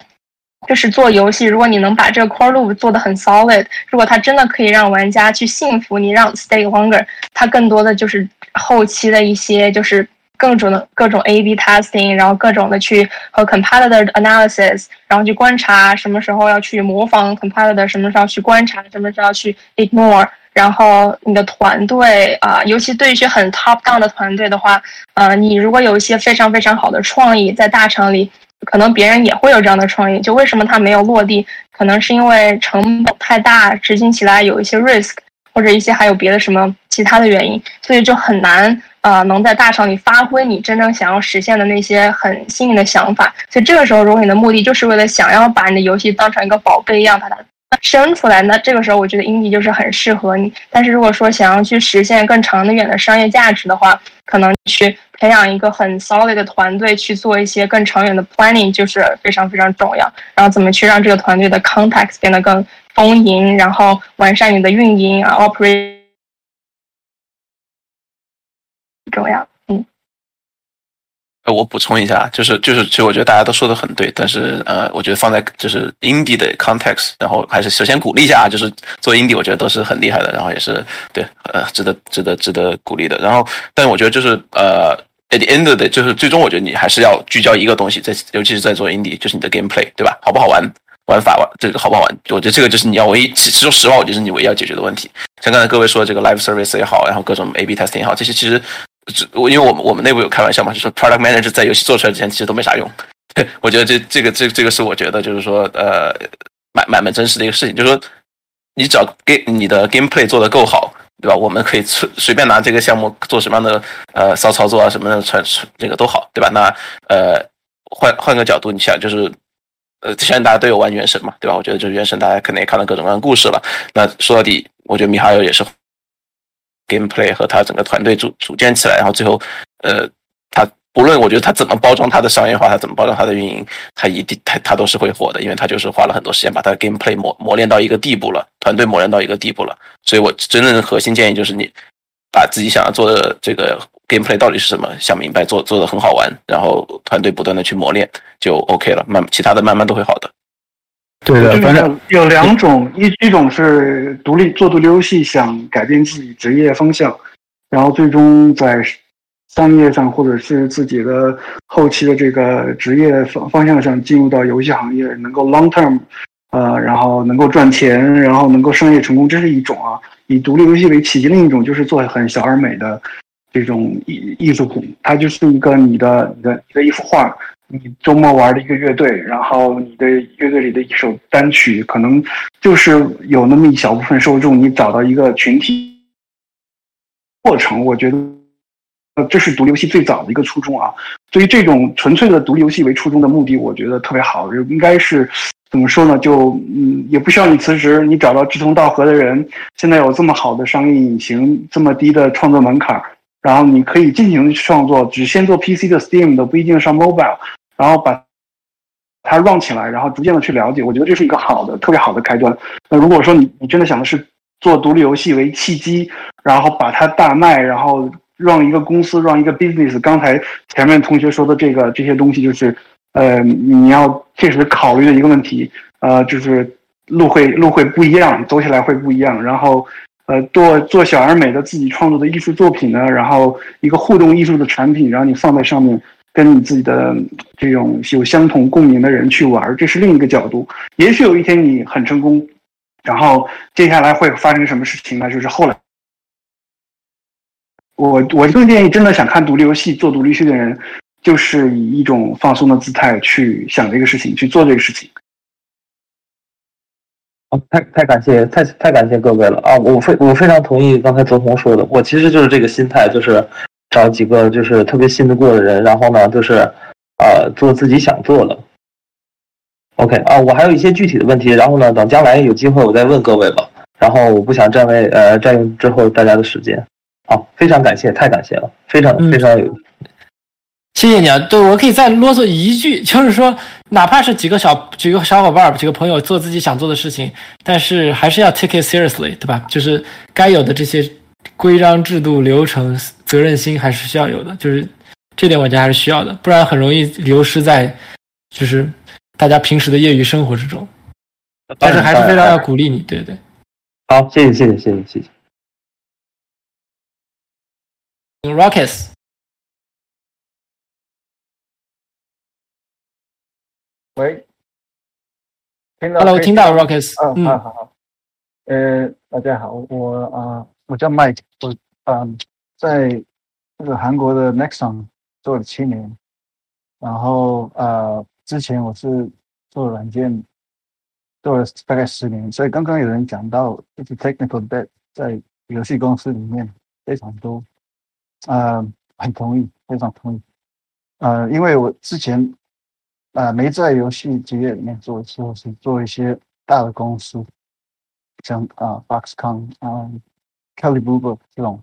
就是做游戏，如果你能把这个 core loop 做得很 solid，如果它真的可以让玩家去信服你，让 stay longer，它更多的就是后期的一些就是各种的各种 A/B testing，然后各种的去和 competitor 的 analysis，然后去观察什么时候要去模仿 competitor，什么时候去观察，什么时候去 ignore，然后你的团队啊，尤其对一些很 top down 的团队的话，呃，你如果有一些非常非常好的创意在大厂里。可能别人也会有这样的创意，就为什么它没有落地？可能是因为成本太大，执行起来有一些 risk，或者一些还有别的什么其他的原因，所以就很难呃能在大厂里发挥你真正想要实现的那些很新颖的想法。所以这个时候，如果你的目的就是为了想要把你的游戏当成一个宝贝一样把它生出来，那这个时候我觉得 indie 就是很适合你。但是如果说想要去实现更长的远的商业价值的话，可能去培养一个很 solid 的团队去做一些更长远的 planning，就是非常非常重要。然后怎么去让这个团队的 context 变得更丰盈，然后完善你的运营啊 operate 重要。嗯，呃，我补充一下，就是就是，其实我觉得大家都说的很对，但是呃，我觉得放在就是 indie 的 context，然后还是首先鼓励一下啊，就是做 indie，我觉得都是很厉害的，然后也是对呃值得值得值得鼓励的。然后，但我觉得就是呃，at the end of the，就是最终我觉得你还是要聚焦一个东西，在尤其是在做 indie，就是你的 gameplay，对吧？好不好玩？玩法玩这个好不好玩？我觉得这个就是你要唯一，其实说实话，我觉得是你唯一要解决的问题。像刚才各位说的这个 live service 也好，然后各种 A/B testing 也好，这些其实我因为我们我们内部有开玩笑嘛，就说 product manager 在游戏做出来之前其实都没啥用。我觉得这这个这这个是我觉得就是说呃蛮蛮蛮真实的一个事情，就是说你只要给你的 gameplay 做得够好，对吧？我们可以随随便拿这个项目做什么样的呃骚操作啊，什么的传这个都好，对吧？那呃换换个角度，你想就是。呃，现在大家都有玩原神嘛，对吧？我觉得就是原神，大家肯定也看了各种各样的故事了。那说到底，我觉得米哈游也是 gameplay 和他整个团队组组建起来，然后最后，呃，他不论我觉得他怎么包装他的商业化，他怎么包装他的运营，他一定他他都是会火的，因为他就是花了很多时间把他的 gameplay 磨磨练到一个地步了，团队磨练到一个地步了。所以我真正的核心建议就是你把自己想要做的这个 gameplay 到底是什么想明白，做做的很好玩，然后团队不断的去磨练就 OK 了，慢其他的慢慢都会好的。对的，反正有两种，一一种是独立做独立游戏，想改变自己职业方向，然后最终在商业上或者是自己的后期的这个职业方方向上进入到游戏行业，能够 long term，呃，然后能够赚钱，然后能够商业成功，这是一种啊。以独立游戏为契机，另一种就是做很小而美的这种艺艺术品，它就是一个你的、你的、你的一幅画，你周末玩的一个乐队，然后你的乐队里的一首单曲，可能就是有那么一小部分受众，你找到一个群体过程，我觉得，呃，这是独立游戏最早的一个初衷啊。对于这种纯粹的独立游戏为初衷的目的，我觉得特别好，应该是。怎么说呢？就嗯，也不需要你辞职，你找到志同道合的人。现在有这么好的商业引擎，这么低的创作门槛，然后你可以尽情创作，只先做 PC 的 Steam 的，不一定上 Mobile，然后把它 run 起来，然后逐渐的去了解。我觉得这是一个好的、特别好的开端。那如果说你你真的想的是做独立游戏为契机，然后把它大卖，然后让一个公司，让一个 business，刚才前面同学说的这个这些东西，就是。呃，你要切实考虑的一个问题，呃，就是路会路会不一样，走起来会不一样。然后，呃，做做小而美的自己创作的艺术作品呢，然后一个互动艺术的产品，然后你放在上面，跟你自己的这种有相同共鸣的人去玩，这是另一个角度。也许有一天你很成功，然后接下来会发生什么事情呢？就是后来，我我更建议真的想看独立游戏、做独立游戏的人。就是以一种放松的姿态去想这个事情，去做这个事情。啊，太太感谢，太太感谢各位了啊！我非我非常同意刚才泽宏说的，我其实就是这个心态，就是找几个就是特别信得过的人，然后呢，就是呃做自己想做的。OK 啊，我还有一些具体的问题，然后呢，等将来有机会我再问各位吧。然后我不想占位呃占用之后大家的时间。好，非常感谢，太感谢了，非常非常有。谢谢你啊！对我可以再啰嗦一句，就是说，哪怕是几个小几个小伙伴、几个朋友做自己想做的事情，但是还是要 take it seriously，对吧？就是该有的这些规章制度、流程、责任心还是需要有的，就是这点我觉得还是需要的，不然很容易流失在就是大家平时的业余生活之中。但是还是非常要鼓励你，对对。好，谢谢谢谢谢谢谢谢。Rockets。喂，Hello，听到 Rockets，嗯，好好好，呃，大家好，我啊，我叫 Mike，我嗯，在那个韩国的 Nexon 做了七年，然后呃，之前我是做软件做了大概十年，所以刚刚有人讲到就是 technical debt 在游戏公司里面非常多，呃，很同意，非常同意，呃，因为我之前。啊，没在游戏职业里面做的时候，是做一些大的公司，像啊，Foxconn 啊，Kelly Blue Book 这种，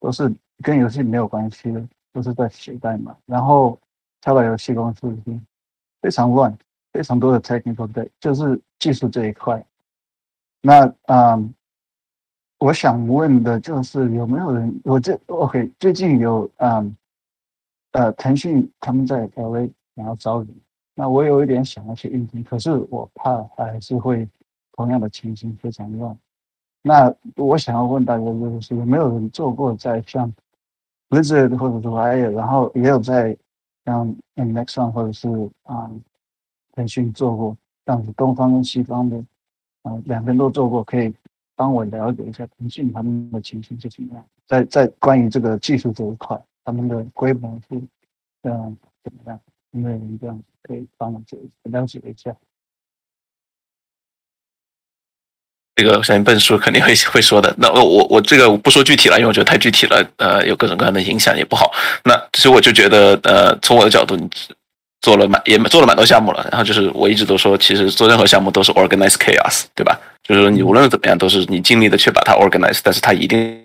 都是跟游戏没有关系的，都是在写代码，然后跳到游戏公司已经非常乱，非常多的 technical day，就是技术这一块。那嗯，我想问的就是有没有人，我这 OK，最近有嗯呃腾讯他们在 LA 想要招人，那我有一点想要去应聘，可是我怕还是会同样的情形非常乱。那我想要问大家就是有没有人做过在像 Blizzard 或者是 I，然后也有在像 Nexon 或者是啊腾讯做过这样子东方跟西方的啊两边都做过，可以帮我了解一下腾讯他们的情形是怎么样？在在关于这个技术这一块，他们的规模是嗯怎么样？有没有人这样可以帮我解了解一下？这个我相信笨叔肯定会会说的。那我我我这个不说具体了，因为我觉得太具体了，呃，有各种各样的影响也不好。那其实我就觉得，呃，从我的角度，你做了蛮也做了蛮多项目了。然后就是我一直都说，其实做任何项目都是 organize chaos，对吧？就是说你无论怎么样，都是你尽力的去把它 organize，但是它一定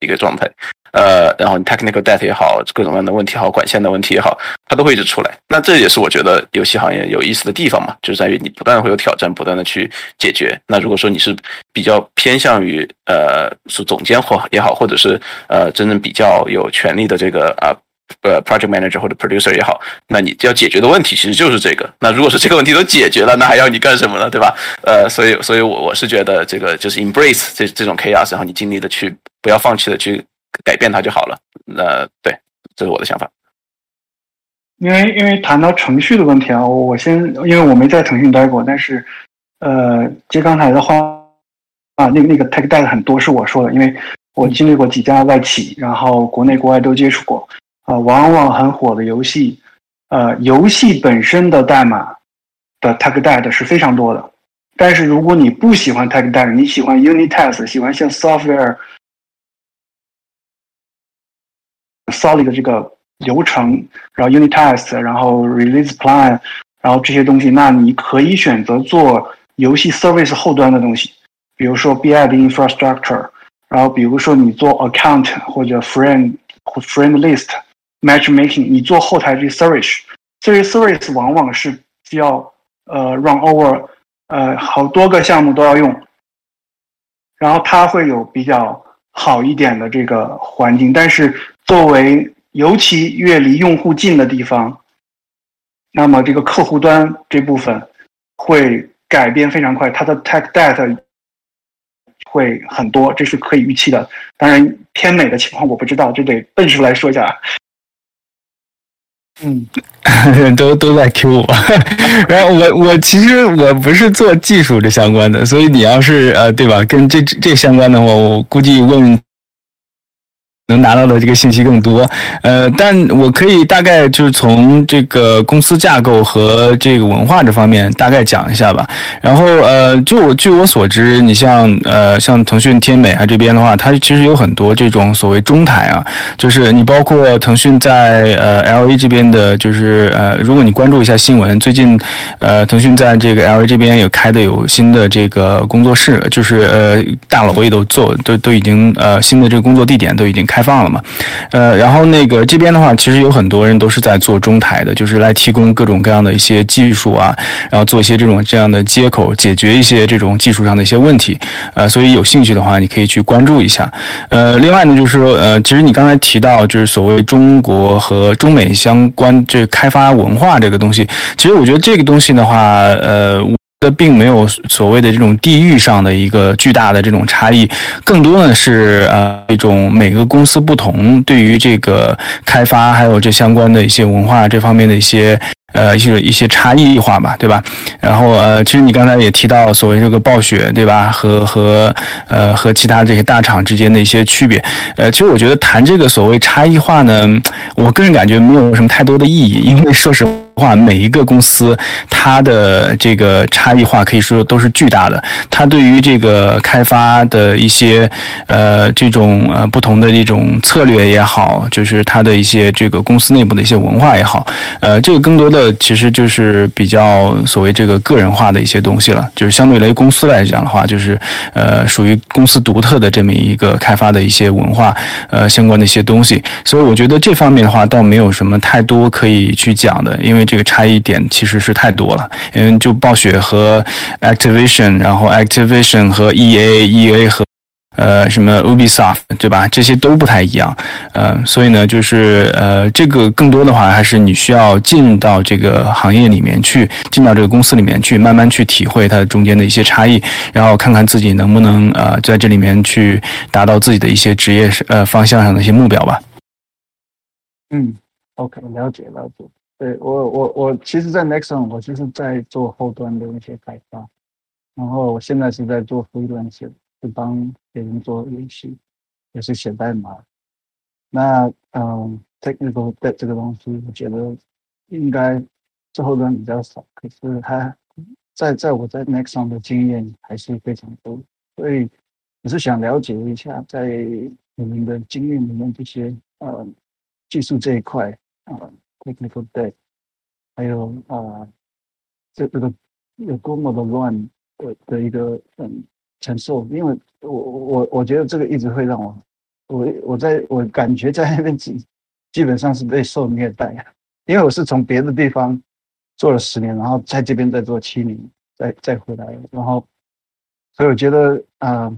一个状态。呃，然后你 technical debt 也好，各种各样的问题也好，管线的问题也好，它都会一直出来。那这也是我觉得游戏行业有意思的地方嘛，就是在于你不断会有挑战，不断的去解决。那如果说你是比较偏向于呃是总监或也好，或者是呃真正比较有权利的这个啊呃 project manager 或者 producer 也好，那你要解决的问题其实就是这个。那如果说这个问题都解决了，那还要你干什么呢？对吧？呃，所以所以我我是觉得这个就是 embrace 这这种 chaos，然后你尽力的去不要放弃的去。改变它就好了。那对，这是我的想法。因为因为谈到程序的问题啊，我先因为我没在腾讯待过，但是呃接刚才的话啊，那个那个 tech debt 很多是我说的，因为我经历过几家外企，然后国内国外都接触过啊，往往很火的游戏，呃，游戏本身的代码的 tag debt 是非常多的。但是如果你不喜欢 tag debt，你喜欢 unit test，喜欢像 software。solid 的这个流程，然后 unit test，然后 release plan，然后这些东西，那你可以选择做游戏 service 后端的东西，比如说 BI 的 infrastructure，然后比如说你做 account 或者 friend 或 friend list matchmaking，你做后台这 service，这些 service 往往是需要呃 run over 呃好多个项目都要用，然后它会有比较好一点的这个环境，但是。作为尤其越离用户近的地方，那么这个客户端这部分会改变非常快，它的 tech debt 会很多，这是可以预期的。当然，偏美的情况我不知道，这得笨叔来说一下。嗯，都都在 Q 我，然后我我其实我不是做技术这相关的，所以你要是呃对吧，跟这这相关的话，我估计问。能拿到的这个信息更多，呃，但我可以大概就是从这个公司架构和这个文化这方面大概讲一下吧。然后，呃，就我据我所知，你像呃像腾讯天美啊这边的话，它其实有很多这种所谓中台啊，就是你包括腾讯在呃 L A 这边的，就是呃，如果你关注一下新闻，最近呃腾讯在这个 L A 这边有开的有新的这个工作室，就是呃大楼也都做都都已经呃新的这个工作地点都已经。开放了嘛？呃，然后那个这边的话，其实有很多人都是在做中台的，就是来提供各种各样的一些技术啊，然后做一些这种这样的接口，解决一些这种技术上的一些问题。呃，所以有兴趣的话，你可以去关注一下。呃，另外呢，就是说，呃，其实你刚才提到，就是所谓中国和中美相关这开发文化这个东西，其实我觉得这个东西的话，呃。这并没有所谓的这种地域上的一个巨大的这种差异，更多的是呃一种每个公司不同对于这个开发还有这相关的一些文化这方面的一些呃一些一些差异化吧，对吧？然后呃，其实你刚才也提到所谓这个暴雪，对吧？和和呃和其他这些大厂之间的一些区别，呃，其实我觉得谈这个所谓差异化呢，我个人感觉没有什么太多的意义，因为说实。话。话，每一个公司它的这个差异化可以说都是巨大的。它对于这个开发的一些呃这种呃不同的一种策略也好，就是它的一些这个公司内部的一些文化也好，呃，这个更多的其实就是比较所谓这个个人化的一些东西了。就是相对于公司来讲的话，就是呃属于公司独特的这么一个开发的一些文化呃相关的一些东西。所以我觉得这方面的话，倒没有什么太多可以去讲的，因为。这个差异点其实是太多了，因为就暴雪和 Activision，然后 Activision 和 EA，EA 和呃什么 Ubisoft，对吧？这些都不太一样，呃，所以呢，就是呃，这个更多的话还是你需要进到这个行业里面去，进到这个公司里面去，慢慢去体会它中间的一些差异，然后看看自己能不能呃在这里面去达到自己的一些职业呃方向上的一些目标吧。嗯，OK，了解了解。对我我我其实，在 Nexon 我就是在做后端的一些开发，然后我现在是在做 freelance，是帮别人做游戏，也是写代码。那嗯，technical 的这个东西，我觉得应该做后端比较少，可是它在在我在 Nexon 的经验还是非常多，所以我是想了解一下，在你们的经验里面这些呃技术这一块啊。Technical debt，还有啊，这这个有多么的乱的的一个嗯承受，因为我我我觉得这个一直会让我我我在我感觉在那边基基本上是被受虐待，因为我是从别的地方做了十年，然后在这边再做七年，再再回来，然后所以我觉得啊，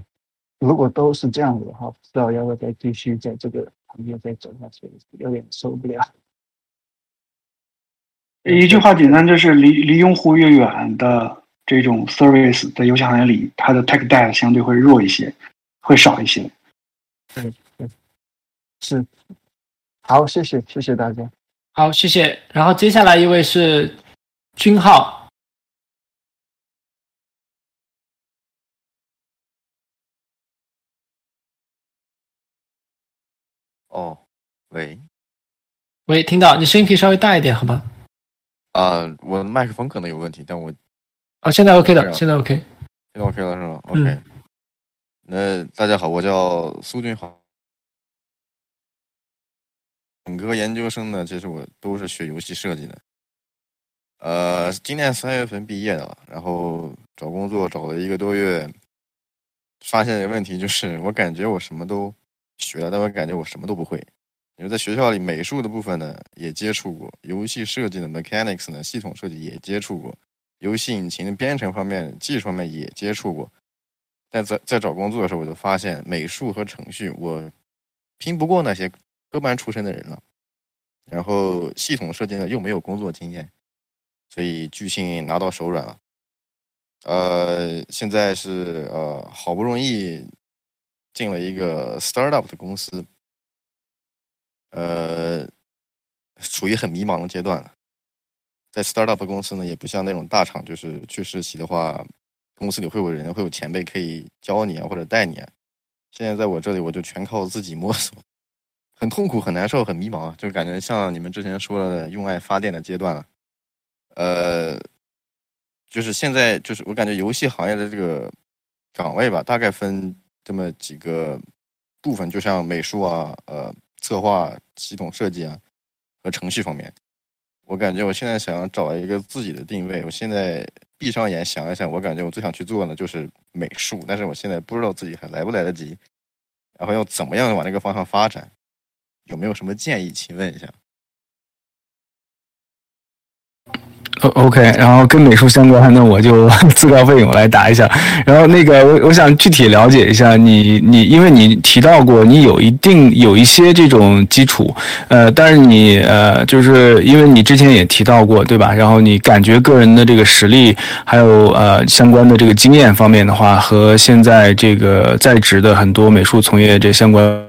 如果都是这样子的话，不知道要不要再继续在这个行业再走下去，有点受不了。一句话简单就是离离用户越远的这种 service 在游戏行业里，它的 tech debt 相对会弱一些，会少一些。对对，是。好，谢谢谢谢大家。好，谢谢。然后接下来一位是君浩。哦，喂，喂，听到？你声音可以稍微大一点，好吗？啊，我的麦克风可能有问题，但我啊，现在 OK 的，现在 OK，现在 OK 了是吧？OK，那大家好，我叫苏俊豪，本科研究生呢，其实我都是学游戏设计的，呃，今年三月份毕业的，然后找工作找了一个多月，发现一个问题就是，我感觉我什么都学了，但我感觉我什么都不会。因为在学校里，美术的部分呢也接触过，游戏设计的 mechanics 呢，系统设计也接触过，游戏引擎的编程方面、技术方面也接触过。但在在找工作的时候，我就发现美术和程序我拼不过那些科班出身的人了。然后系统设计呢又没有工作经验，所以巨星拿到手软了。呃，现在是呃好不容易进了一个 startup 的公司。呃，处于很迷茫的阶段了。在 startup 公司呢，也不像那种大厂，就是去实习的话，公司里会有人，会有前辈可以教你啊，或者带你啊。现在在我这里，我就全靠自己摸索，很痛苦，很难受，很迷茫，就感觉像你们之前说的用爱发电的阶段了。呃，就是现在，就是我感觉游戏行业的这个岗位吧，大概分这么几个部分，就像美术啊，呃。策划、系统设计啊，和程序方面，我感觉我现在想找一个自己的定位。我现在闭上眼想一想，我感觉我最想去做的就是美术，但是我现在不知道自己还来不来得及，然后要怎么样往那个方向发展，有没有什么建议？请问一下。O O K，然后跟美术相关，那我就自告奋勇来答一下。然后那个，我我想具体了解一下你，你因为你提到过你有一定有一些这种基础，呃，但是你呃，就是因为你之前也提到过，对吧？然后你感觉个人的这个实力，还有呃相关的这个经验方面的话，和现在这个在职的很多美术从业这相关。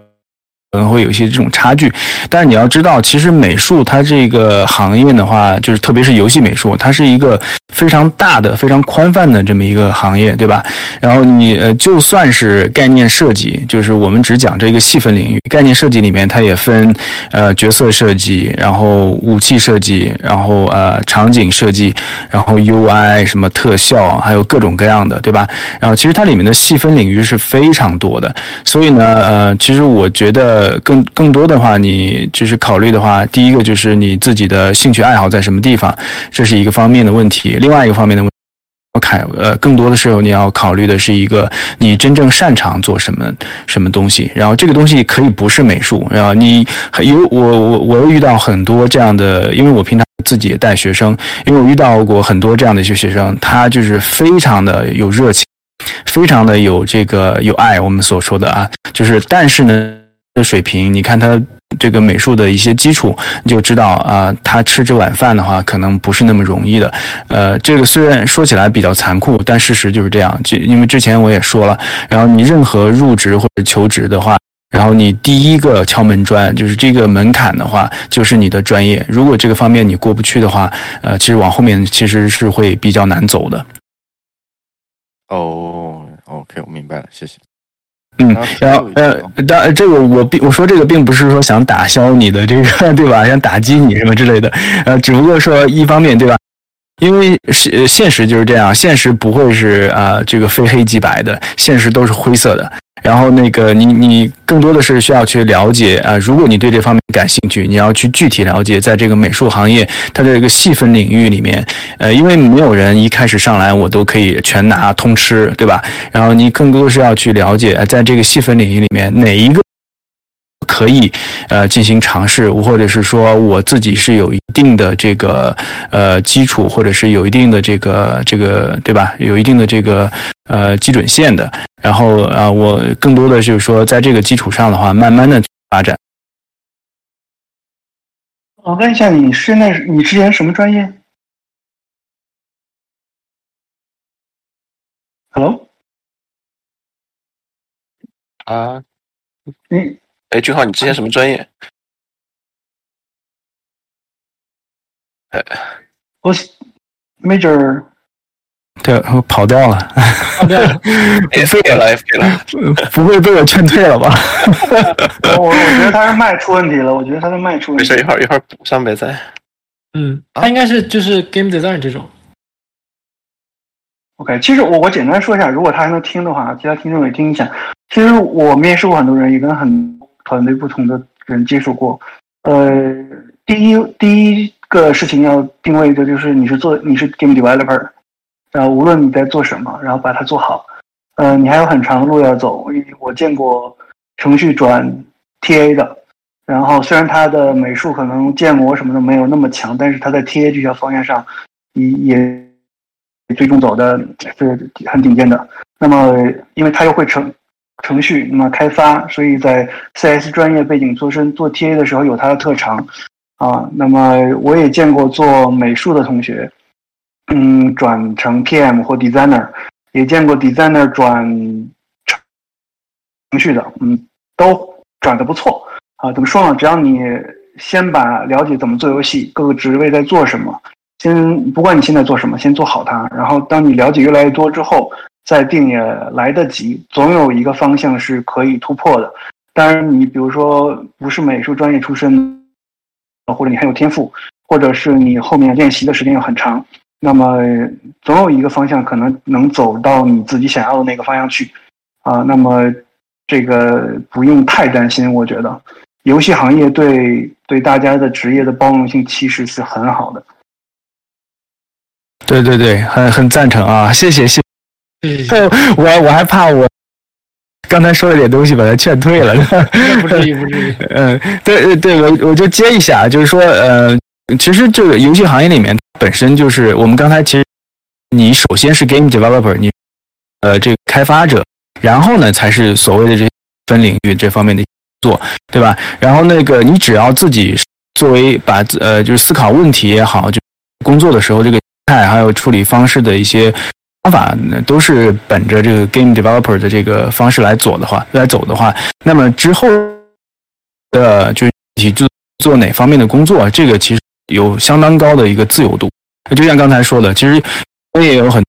可能会有一些这种差距，但是你要知道，其实美术它这个行业的话，就是特别是游戏美术，它是一个非常大的、非常宽泛的这么一个行业，对吧？然后你呃，就算是概念设计，就是我们只讲这个细分领域，概念设计里面它也分呃角色设计，然后武器设计，然后呃场景设计，然后 UI 什么特效，还有各种各样的，对吧？然后其实它里面的细分领域是非常多的，所以呢，呃，其实我觉得。呃，更更多的话，你就是考虑的话，第一个就是你自己的兴趣爱好在什么地方，这是一个方面的问题。另外一个方面的问，考呃，更多的时候你要考虑的是一个你真正擅长做什么什么东西。然后这个东西可以不是美术，然后你有我我我又遇到很多这样的，因为我平常自己也带学生，因为我遇到过很多这样的一些学生，他就是非常的有热情，非常的有这个有爱，我们所说的啊，就是但是呢。的水平，你看他这个美术的一些基础，你就知道啊，他吃这碗饭的话，可能不是那么容易的。呃，这个虽然说起来比较残酷，但事实就是这样。就因为之前我也说了，然后你任何入职或者求职的话，然后你第一个敲门砖就是这个门槛的话，就是你的专业。如果这个方面你过不去的话，呃，其实往后面其实是会比较难走的。哦，OK，我明白了，谢谢。嗯，然后呃，当这个我并我说这个并不是说想打消你的这个 对吧？想打击你什么之类的，呃，只不过说一方面对吧？因为现现实就是这样，现实不会是啊这个非黑即白的，现实都是灰色的。然后那个你你更多的是需要去了解啊，如果你对这方面感兴趣，你要去具体了解，在这个美术行业它的这个细分领域里面，呃，因为没有人一开始上来我都可以全拿通吃，对吧？然后你更多的是要去了解，在这个细分领域里面哪一个。可以，呃，进行尝试，或者是说我自己是有一定的这个呃基础，或者是有一定的这个这个对吧？有一定的这个呃基准线的。然后啊，我更多的就是说，在这个基础上的话，慢慢的发展。我问一下，你现在你之前什么专业？Hello？啊？你？哎，俊浩，你之前什么专业？呃，我 major，对，跑掉了，跑掉了 给了了，不会被我劝退了吧？我我觉得他是麦出问题了，我觉得他的麦出问题。没事，一会儿一会儿补上呗，再。嗯，他应该是就是 game design 这种。OK，其实我我简单说一下，如果他还能听的话，其他听众也听一下。其实我面试过很多人，也跟很。团队不同的人接触过，呃，第一第一个事情要定位的就是你是做你是 game developer，然后无论你在做什么，然后把它做好，呃，你还有很长的路要走。我见过程序转 TA 的，然后虽然他的美术可能建模什么的没有那么强，但是他在 TA 这条方向上也也最终走的是很顶尖的。那么因为他又会成。程序那么开发，所以在 CS 专业背景做深做 TA 的时候有他的特长啊。那么我也见过做美术的同学，嗯，转成 PM 或 designer，也见过 designer 转程程序的，嗯，都转的不错啊。怎么说呢？只要你先把了解怎么做游戏，各个职位在做什么，先不管你现在做什么，先做好它。然后当你了解越来越多之后。再定也来得及，总有一个方向是可以突破的。当然，你比如说不是美术专业出身，或者你很有天赋，或者是你后面练习的时间又很长，那么总有一个方向可能能走到你自己想要的那个方向去。啊，那么这个不用太担心，我觉得游戏行业对对大家的职业的包容性其实是很好的。对对对，很很赞成啊，谢谢谢。我我还怕我刚才说了点东西把他劝退了，不至于 不至于。嗯，对对，我我就接一下，就是说，呃，其实这个游戏行业里面本身就是我们刚才其实你首先是 game developer，你呃这个开发者，然后呢才是所谓的这分领域这方面的做，对吧？然后那个你只要自己作为把呃就是思考问题也好，就工作的时候这个态还有处理方式的一些。方法都是本着这个 game developer 的这个方式来走的话，来走的话，那么之后的，就是你做做哪方面的工作，这个其实有相当高的一个自由度。就像刚才说的，其实我也有很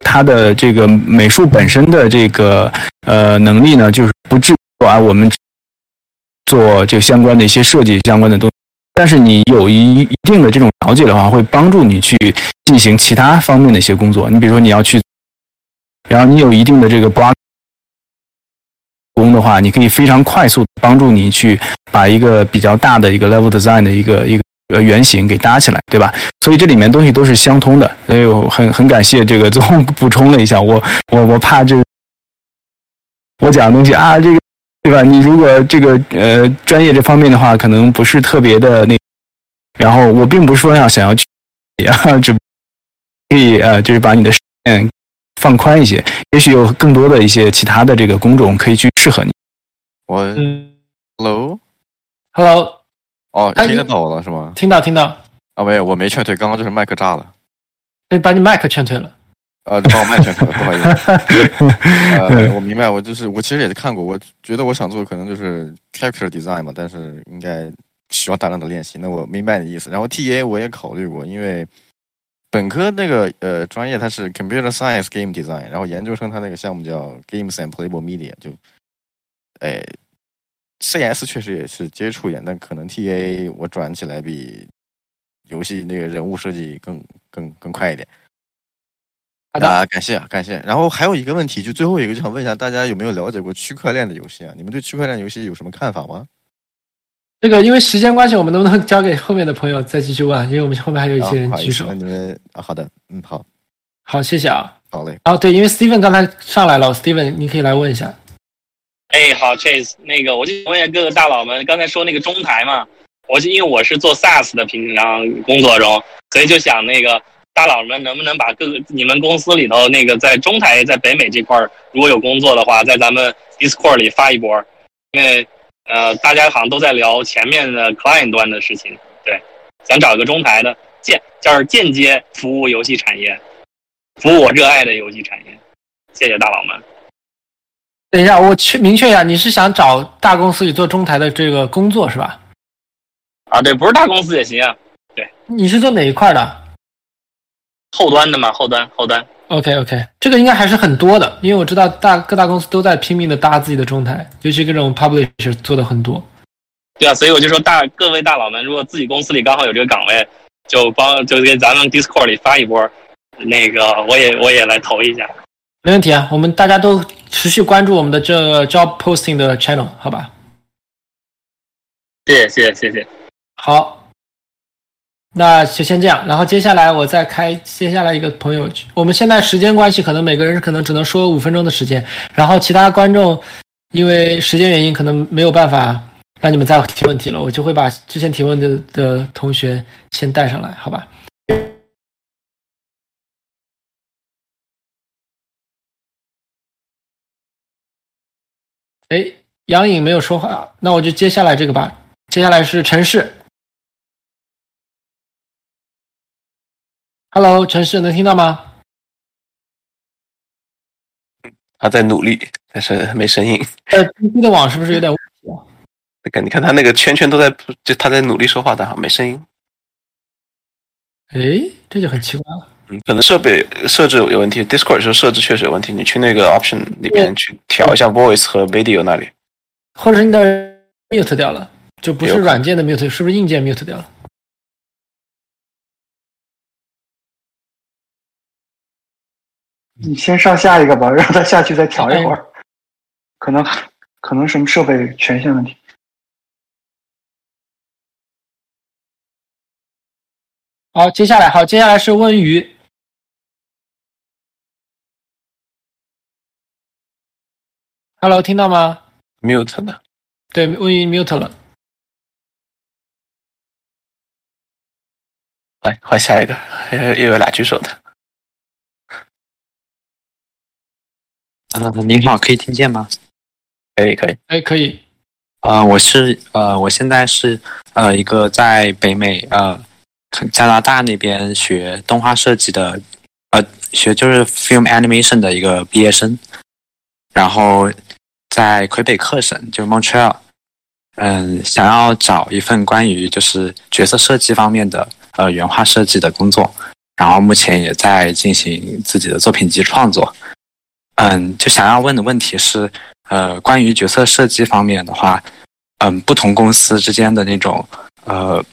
他的这个美术本身的这个呃能力呢，就是不至于啊我们做这个相关的一些设计相关的东。但是你有一一定的这种了解的话，会帮助你去进行其他方面的一些工作。你比如说你要去，然后你有一定的这个 block 工的话，你可以非常快速帮助你去把一个比较大的一个 level design 的一个一个呃原型给搭起来，对吧？所以这里面东西都是相通的。所以我很很感谢这个 最后补充了一下，我我我怕这个我讲的东西啊，这个。对吧？你如果这个呃专业这方面的话，可能不是特别的那，然后我并不是说要想要去，啊，只可以呃，就是把你的嗯放宽一些，也许有更多的一些其他的这个工种可以去适合你。我，Hello，Hello，哦，听得到我了是吗？听到，听到。啊，没有，我没劝退，刚刚就是麦克炸了。被把你麦克劝退了。呃，帮我卖全场，不好意思。呃，我明白，我就是我其实也是看过，我觉得我想做的可能就是 character design 嘛，但是应该需要大量的练习。那我明白你的意思。然后 TA 我也考虑过，因为本科那个呃专业它是 computer science game design，然后研究生它那个项目叫 games and playable media，就哎 CS 确实也是接触一点，但可能 TA 我转起来比游戏那个人物设计更更更快一点。好的，感谢啊，感谢。然后还有一个问题，就最后一个，就想问一下大家有没有了解过区块链的游戏啊？你们对区块链游戏有什么看法吗？这个因为时间关系，我们能不能交给后面的朋友再继续问？因为我们后面还有一些人举手。你们啊，好的，嗯，好，好，谢谢啊。好嘞。啊，对，因为 Steven 刚才上来了，Steven，你可以来问一下。哎，好，Chase，那个我就问一下各个大佬们，刚才说那个中台嘛，我是因为我是做 SaaS 的，平常工作中，所以就想那个。大佬们能不能把各个你们公司里头那个在中台在北美这块儿如果有工作的话，在咱们 Discord 里发一波，因为呃大家好像都在聊前面的 client 端的事情，对，想找一个中台的间就是间接服务游戏产业，服务我热爱的游戏产业，谢谢大佬们。等一下，我去明确一下，你是想找大公司里做中台的这个工作是吧？啊，对，不是大公司也行啊，对。你是做哪一块的？后端的嘛，后端后端。OK OK，这个应该还是很多的，因为我知道大各大公司都在拼命的搭自己的中台，尤其各种 publisher 做的很多。对啊，所以我就说大各位大佬们，如果自己公司里刚好有这个岗位，就帮就给咱们 Discord 里发一波，那个我也我也来投一下。没问题啊，我们大家都持续关注我们的这 job posting 的 channel，好吧？谢谢谢谢谢谢。好。那就先这样，然后接下来我再开接下来一个朋友。我们现在时间关系，可能每个人可能只能说五分钟的时间，然后其他观众因为时间原因，可能没有办法让你们再提问题了。我就会把之前提问的的同学先带上来，好吧？哎，杨颖没有说话，那我就接下来这个吧。接下来是陈氏。Hello，陈氏能听到吗？他在努力，但是没声音。呃，PC 的网是不是有点问题啊？那个，你看他那个圈圈都在，就他在努力说话，但好没声音。哎，这就很奇怪了。嗯，可能设备设置有问题，Discord 时候设置确实有问题。你去那个 Option 里边去调一下 Voice 和 Video 那里，或者是你的 Mute 掉了，就不是软件的 Mute，是不是硬件 Mute 掉了？你先上下一个吧，让他下去再调一会儿。可能可能什么设备权限问题。好，接下来好，接下来是问鱼。Hello，听到吗？Mute 的。对，问鱼 Mute 了。来换下一个，又 又有俩举手的。呃，您好，可以听见吗？可以，可以，哎，可以。呃，我是呃，我现在是呃一个在北美呃加拿大那边学动画设计的，呃，学就是 film animation 的一个毕业生，然后在魁北克省，就 Montreal，嗯，想要找一份关于就是角色设计方面的呃原画设计的工作，然后目前也在进行自己的作品集创作。嗯，就想要问的问题是，呃，关于角色设计方面的话，嗯，不同公司之间的那种呃，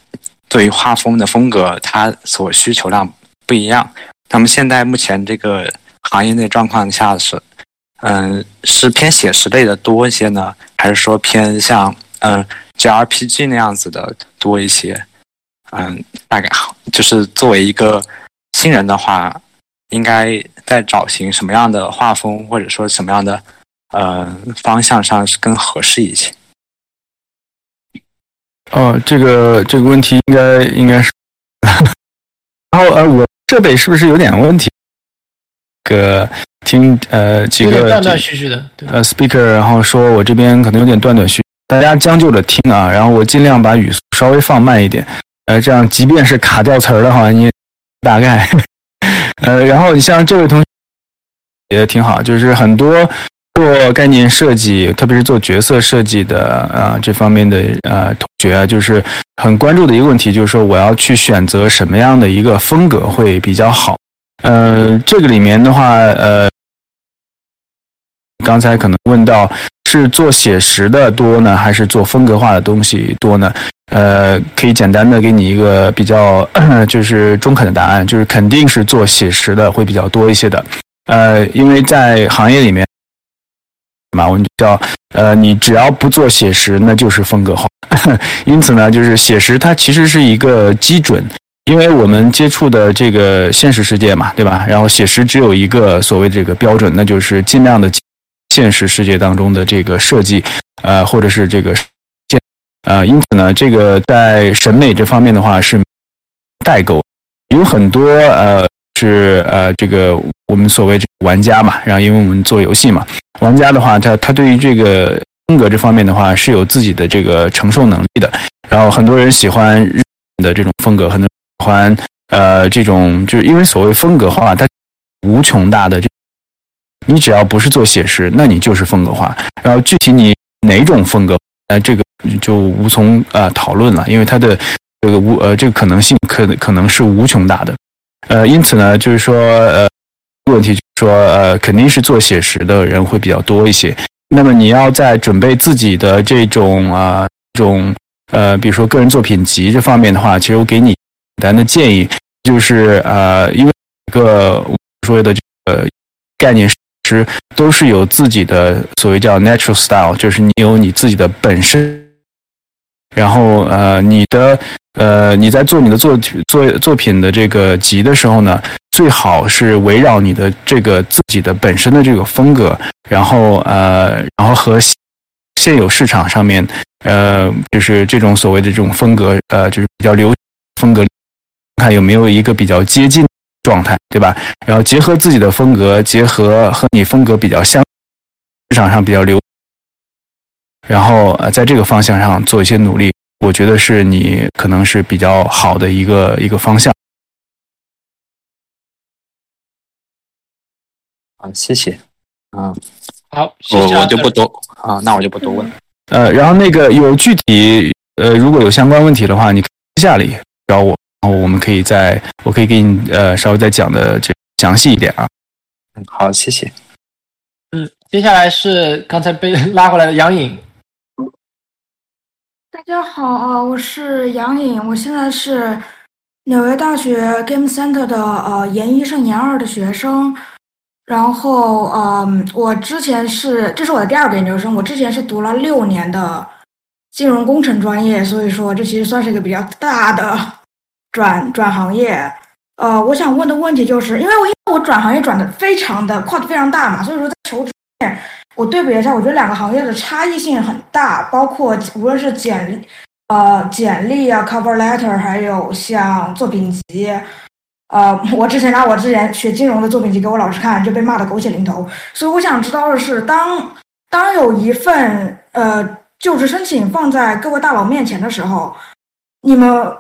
对于画风的风格，它所需求量不一样。那么现在目前这个行业内状况下是，嗯，是偏写实类的多一些呢，还是说偏像嗯 JRPG 那样子的多一些？嗯，大概好就是作为一个新人的话，应该在找寻什么样的画风，或者说什么样的呃方向上是更合适一些？哦，这个这个问题应该应该是，然后呃，我设备是不是有点问题？个听呃几个断断续续的，对呃 speaker，然后说我这边可能有点断断续，大家将就着听啊，然后我尽量把语速稍微放慢一点，呃，这样即便是卡掉词儿的话，你也大概，呃，然后你像这位同学也挺好，就是很多做概念设计，特别是做角色设计的啊、这方面的呃同学啊，就是很关注的一个问题，就是说我要去选择什么样的一个风格会比较好。呃，这个里面的话，呃，刚才可能问到是做写实的多呢，还是做风格化的东西多呢？呃，可以简单的给你一个比较 就是中肯的答案，就是肯定是做写实的会比较多一些的。呃，因为在行业里面，嘛，我们叫呃，你只要不做写实，那就是风格化。因此呢，就是写实它其实是一个基准。因为我们接触的这个现实世界嘛，对吧？然后写实只有一个所谓这个标准，那就是尽量的现实世界当中的这个设计，呃，或者是这个建，呃，因此呢，这个在审美这方面的话是代沟，有很多呃是呃这个我们所谓这个玩家嘛，然后因为我们做游戏嘛，玩家的话，他他对于这个风格这方面的话是有自己的这个承受能力的，然后很多人喜欢日本的这种风格，很多。喜欢呃这种，就是因为所谓风格化，它无穷大的这。你只要不是做写实，那你就是风格化。然后具体你哪种风格，呃，这个就无从呃讨论了，因为它的这个无呃这个可能性可可能是无穷大的。呃，因此呢，就是说呃问题就是说呃肯定是做写实的人会比较多一些。那么你要在准备自己的这种啊这种呃比如说个人作品集这方面的话，其实我给你。简单的建议就是呃，因为一个说的这个概念是都是有自己的所谓叫 natural style，就是你有你自己的本身，然后呃，你的呃你在做你的作作作品的这个集的时候呢，最好是围绕你的这个自己的本身的这个风格，然后呃，然后和现有市场上面呃，就是这种所谓的这种风格呃，就是比较流风格。看有没有一个比较接近状态，对吧？然后结合自己的风格，结合和你风格比较相市场上比较流，然后呃，在这个方向上做一些努力，我觉得是你可能是比较好的一个一个方向。啊，谢谢。嗯，好，我我就不多啊，那我就不多问了。呃，然后那个有具体呃，如果有相关问题的话，你私下里找我。然后我们可以再，我可以给你呃稍微再讲的这详细一点啊。嗯，好，谢谢。嗯，接下来是刚才被拉回来的杨颖。大家好啊，我是杨颖，我现在是纽约大学 Game Center 的呃研一生研二的学生。然后嗯，我之前是这是我的第二个研究生，我之前是读了六年的金融工程专业，所以说这其实算是一个比较大的。转转行业，呃，我想问的问题就是，因为我因为我转行业转的非常的跨度非常大嘛，所以说在求职面，我对比一下，我觉得两个行业的差异性很大，包括无论是简呃简历啊，cover letter，还有像作品集，呃，我之前拿我之前学金融的作品集给我老师看，就被骂的狗血淋头。所以我想知道的是，当当有一份呃就职申请放在各位大佬面前的时候，你们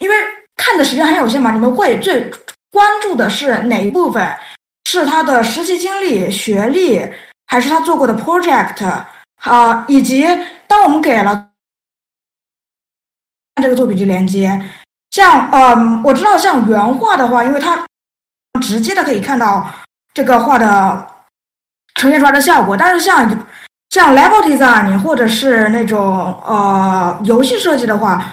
因为。看的时间很有限嘛？你们会最关注的是哪一部分？是他的实习经历、学历，还是他做过的 project 啊？以及当我们给了这个作品集连接。像嗯，我知道像原画的话，因为它直接的可以看到这个画的呈现出来的效果，但是像像 level design 或者是那种呃游戏设计的话，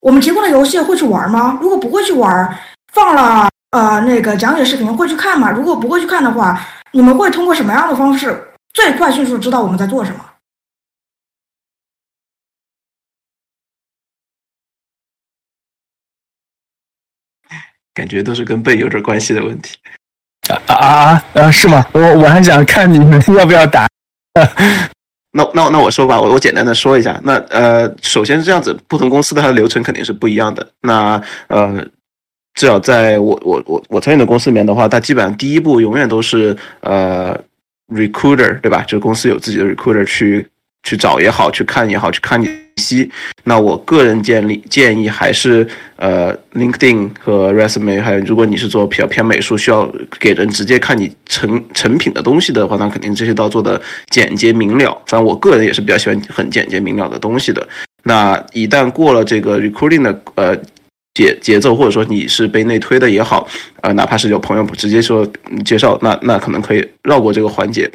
我们提供的游戏会去玩吗？如果不会去玩，放了呃那个讲解视频会去看吗？如果不会去看的话，你们会通过什么样的方式最快迅速知道我们在做什么？感觉都是跟背有点关系的问题。啊啊啊！是吗？我我还想看你们要不要打。那那那我说吧，我我简单的说一下。那呃，首先是这样子，不同公司的它的流程肯定是不一样的。那呃，至少在我我我我参与的公司里面的话，它基本上第一步永远都是呃，recruiter 对吧？就公司有自己的 recruiter 去去找也好，去看也好，去看你。息，那我个人建立建议还是呃，LinkedIn 和 Resume，还有如果你是做比较偏美术，需要给人直接看你成成品的东西的话，那肯定这些都要做的简洁明了。反正我个人也是比较喜欢很简洁明了的东西的。那一旦过了这个 recruiting 的呃节节奏，或者说你是被内推的也好，呃，哪怕是有朋友直接说介绍，那那可能可以绕过这个环节。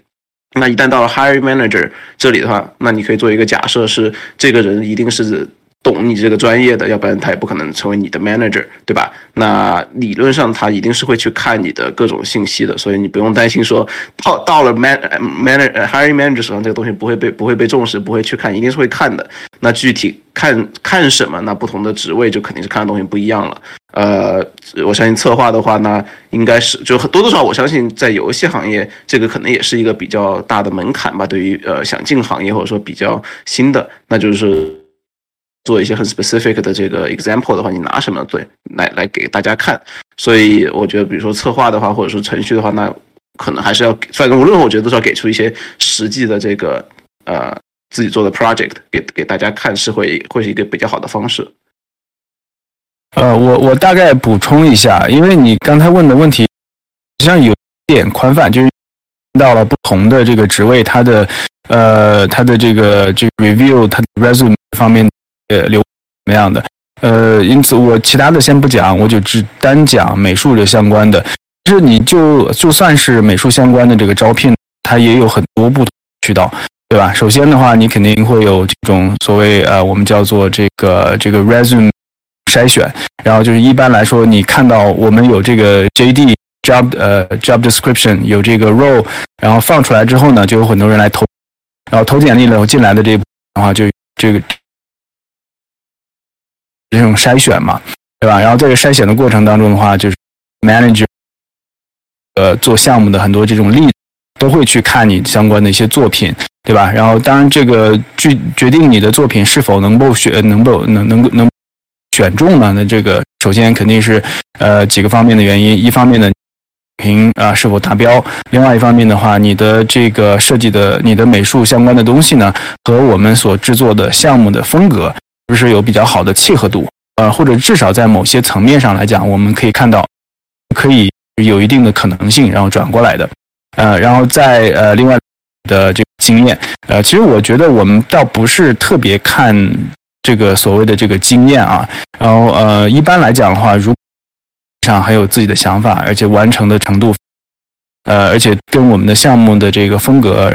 那一旦到了 higher manager 这里的话，那你可以做一个假设，是这个人一定是懂你这个专业的，要不然他也不可能成为你的 manager，对吧？那理论上他一定是会去看你的各种信息的，所以你不用担心说到到了 man manager hiring manager 手上这个东西不会被不会被重视，不会去看，一定是会看的。那具体看看什么？那不同的职位就肯定是看的东西不一样了。呃，我相信策划的话呢，应该是就多多少少，我相信在游戏行业，这个可能也是一个比较大的门槛吧。对于呃想进行业或者说比较新的，那就是做一些很 specific 的这个 example 的话，你拿什么对来来给大家看？所以我觉得，比如说策划的话，或者说程序的话，那可能还是要，反正无论我觉得都是要给出一些实际的这个呃自己做的 project 给给大家看，是会会是一个比较好的方式。呃，我我大概补充一下，因为你刚才问的问题，实际上有点宽泛，就是到了不同的这个职位，它的呃，它的这个这个 review，它的 resume 方面呃流怎么样的？呃，因此我其他的先不讲，我就只单讲美术的相关的。就是你就就算是美术相关的这个招聘，它也有很多不同渠道，对吧？首先的话，你肯定会有这种所谓呃，我们叫做这个这个 resume。筛选，然后就是一般来说，你看到我们有这个 JD job 呃 job description 有这个 role，然后放出来之后呢，就有很多人来投，然后投简历了进来的这的话，就这个这种筛选嘛，对吧？然后在这个筛选的过程当中的话，就是 manager 呃做项目的很多这种例都会去看你相关的一些作品，对吧？然后当然这个决决定你的作品是否能够选，能够能能能。选中呢？那这个首先肯定是呃几个方面的原因。一方面呢，评啊是否达标；另外一方面的话，你的这个设计的、你的美术相关的东西呢，和我们所制作的项目的风格，是不是有比较好的契合度？呃，或者至少在某些层面上来讲，我们可以看到可以有一定的可能性，然后转过来的。呃，然后在呃另外的这个经验，呃，其实我觉得我们倒不是特别看。这个所谓的这个经验啊，然后呃，一般来讲的话，如上还有自己的想法，而且完成的程度，呃，而且跟我们的项目的这个风格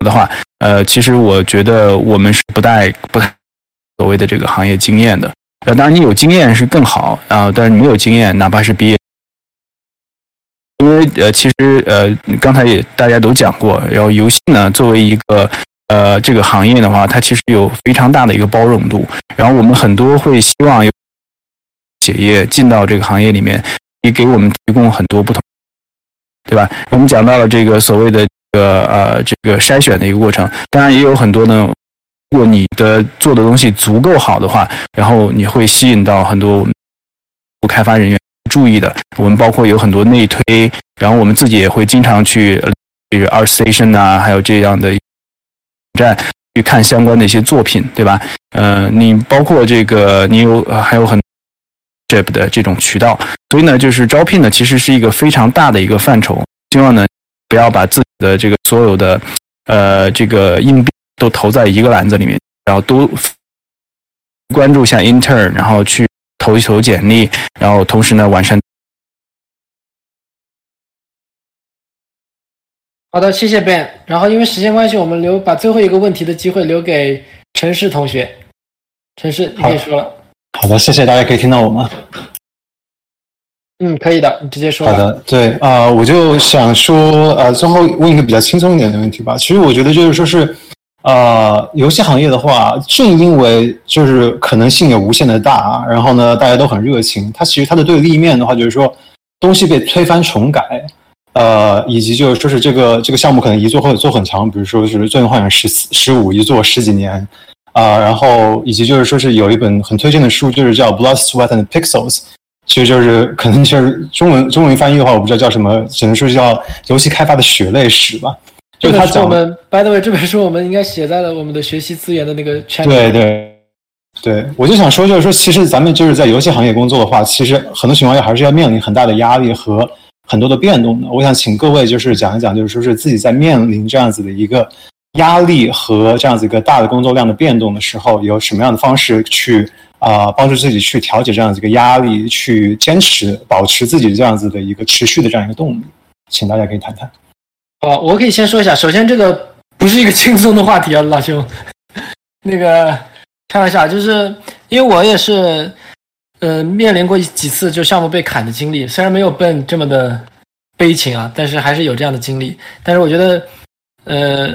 的话，呃，其实我觉得我们是不太不太所谓的这个行业经验的。呃，当然你有经验是更好啊，但是你没有经验，哪怕是毕业，因为呃，其实呃，刚才也大家都讲过，然后游戏呢作为一个。呃，这个行业的话，它其实有非常大的一个包容度。然后我们很多会希望有企业进到这个行业里面，也给我们提供很多不同，对吧？我们讲到了这个所谓的这个呃这个筛选的一个过程，当然也有很多呢。如果你的做的东西足够好的话，然后你会吸引到很多我们开发人员注意的。我们包括有很多内推，然后我们自己也会经常去这个 ArtStation 啊，还有这样的。站去看相关的一些作品，对吧？呃，你包括这个，你有还有很 j 的这种渠道，所以呢，就是招聘呢，其实是一个非常大的一个范畴。希望呢，不要把自己的这个所有的呃这个硬币都投在一个篮子里面，然后都关注一下 intern，然后去投一投简历，然后同时呢完善。好的，谢谢 Ben。然后因为时间关系，我们留把最后一个问题的机会留给陈氏同学。陈氏，你可以说了。好的，谢谢大家，可以听到我吗？嗯，可以的，你直接说。好的，对啊、我就想说，呃，最后问一个比较轻松一点的问题吧。其实我觉得就是说是，呃，游戏行业的话，正因为就是可能性有无限的大，然后呢，大家都很热情，它其实它的对立面的话，就是说东西被推翻重改，呃，以及就是说是这个这个项目可能一做或者做很长，比如说是《最终幻想十四十五》一做十几年，啊、然后以及就是说是有一本很推荐的书，就是叫《Blood, Sweat and Pixels》。其实就是可能就是中文中文翻译的话，我不知道叫什么，只能说叫游戏开发的血泪史吧。就他讲本书我们，by the way，这本书我们应该写在了我们的学习资源的那个圈里。对对对，我就想说，就是说，其实咱们就是在游戏行业工作的话，其实很多情况下还是要面临很大的压力和很多的变动的。我想请各位就是讲一讲，就是说是自己在面临这样子的一个压力和这样子一个大的工作量的变动的时候，有什么样的方式去啊、帮助自己去调节这样子一个压力，去坚持保持自己这样子的一个持续的这样一个动力，请大家可以谈谈。好，我可以先说一下。首先，这个不是一个轻松的话题啊，老兄。那个开玩笑，就是因为我也是，呃，面临过几次就项目被砍的经历，虽然没有笨这么的悲情啊，但是还是有这样的经历。但是我觉得，呃，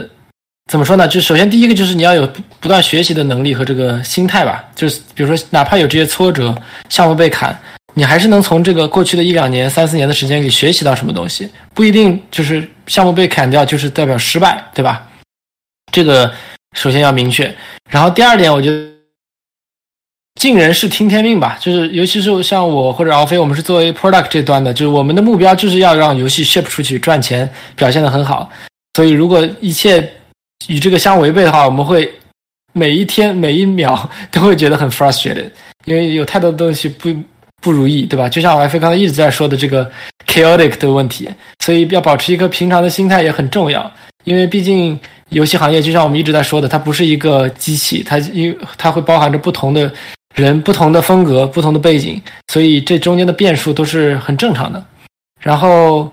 怎么说呢？就首先第一个就是你要有不断学习的能力和这个心态吧。就是比如说，哪怕有这些挫折，项目被砍，你还是能从这个过去的一两年、三四年的时间里学习到什么东西，不一定就是项目被砍掉就是代表失败，对吧？这个首先要明确。然后第二点，我觉得尽人事听天命吧，就是尤其是像我或者敖飞，我们是作为 product 这端的，就是我们的目标就是要让游戏 ship 出去赚钱，表现得很好。所以如果一切与这个相违背的话，我们会每一天每一秒 都会觉得很 frustrated，因为有太多的东西不不如意，对吧？就像我飞刚才一直在说的这个 chaotic 的问题，所以要保持一个平常的心态也很重要。因为毕竟游戏行业就像我们一直在说的，它不是一个机器，它因它会包含着不同的人、不同的风格、不同的背景，所以这中间的变数都是很正常的。然后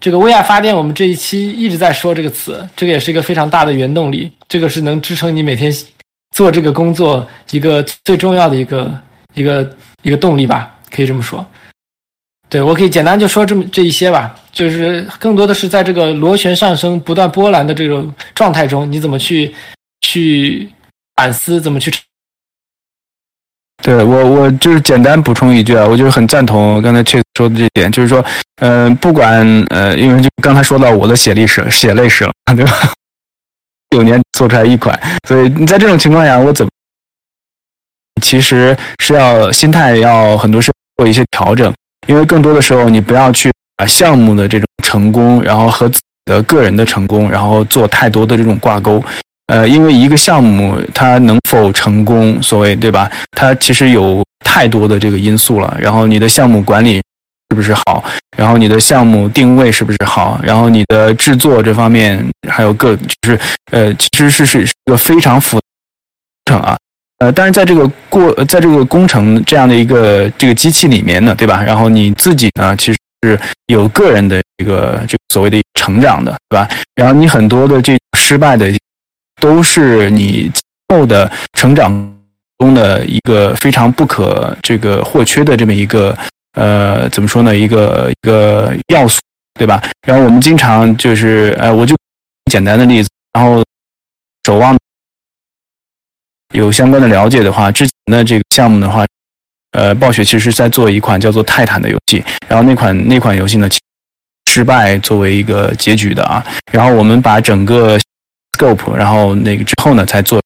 这个为爱发电，我们这一期一直在说这个词，这个也是一个非常大的原动力，这个是能支撑你每天做这个工作一个最重要的一个一个一个动力吧，可以这么说。对我可以简单就说这么这一些吧，就是更多的是在这个螺旋上升、不断波澜的这种状态中，你怎么去去反思，怎么去对我，我就是简单补充一句啊，我就是很赞同刚才 Chase 说的这点，就是说，嗯、不管呃，因为就刚才说到我的血泪史，血泪史了，对吧？九年做出来一款，所以你在这种情况下，我怎么其实是要心态要很多事做一些调整，因为更多的时候你不要去把项目的这种成功，然后和自己的个人的成功，然后做太多的这种挂钩。呃，因为一个项目它能否成功，所谓对吧？它其实有太多的这个因素了。然后你的项目管理是不是好？然后你的项目定位是不是好？然后你的制作这方面还有各就是呃，其实是是一个非常复杂的工程啊。呃，但是在这个过，在这个工程这样的一个这个机器里面呢，对吧？然后你自己呢，其实是有个人的一个这个所谓的成长的，对吧？然后你很多的这失败的，都是你后的成长中的一个非常不可这个或缺的这么一个呃，怎么说呢？一个一个要素，对吧？然后我们经常就是呃，我就简单的例子，然后守望。有相关的了解的话，之前的这个项目的话，呃，暴雪其实在做一款叫做《泰坦》的游戏，然后那款那款游戏呢，失败作为一个结局的啊。然后我们把整个 scope，然后那个之后呢，才做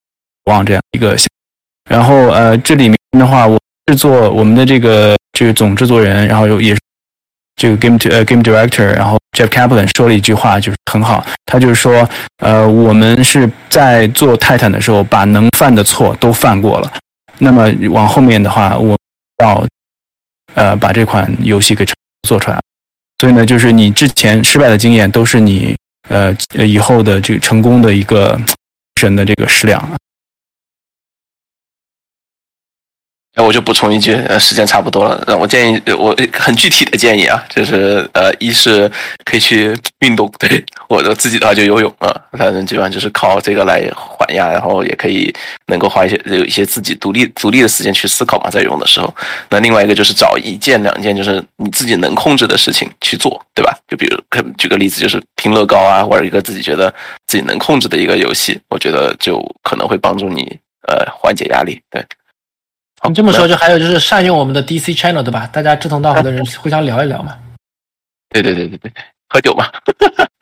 望这样一个项。然后呃，这里面的话，我制作我们的这个这个总制作人，然后有也是这个 game 呃 game director，然后 Jeff Kaplan 说了一句话，就是很好，他就是说，呃，我们是在做泰坦的时候，把能犯的错都犯过了，那么往后面的话，我要呃把这款游戏给做出来。所以呢，就是你之前失败的经验，都是你呃呃以后的这个成功的一个神的这个食粮。那我就补充一句，呃，时间差不多了。那我建议，我很具体的建议啊，就是呃，一是可以去运动，对我的自己的话就游泳啊，反正基本上就是靠这个来缓压，然后也可以能够花一些有一些自己独立独立的时间去思考嘛，在游的时候。那另外一个就是找一件两件就是你自己能控制的事情去做，对吧？就比如举个例子，就是拼乐高啊，或者一个自己觉得自己能控制的一个游戏，我觉得就可能会帮助你呃缓解压力，对。你这么说，就还有就是善用我们的 DC channel，对吧？大家志同道合的人 互相聊一聊嘛。对对对对对，喝酒嘛。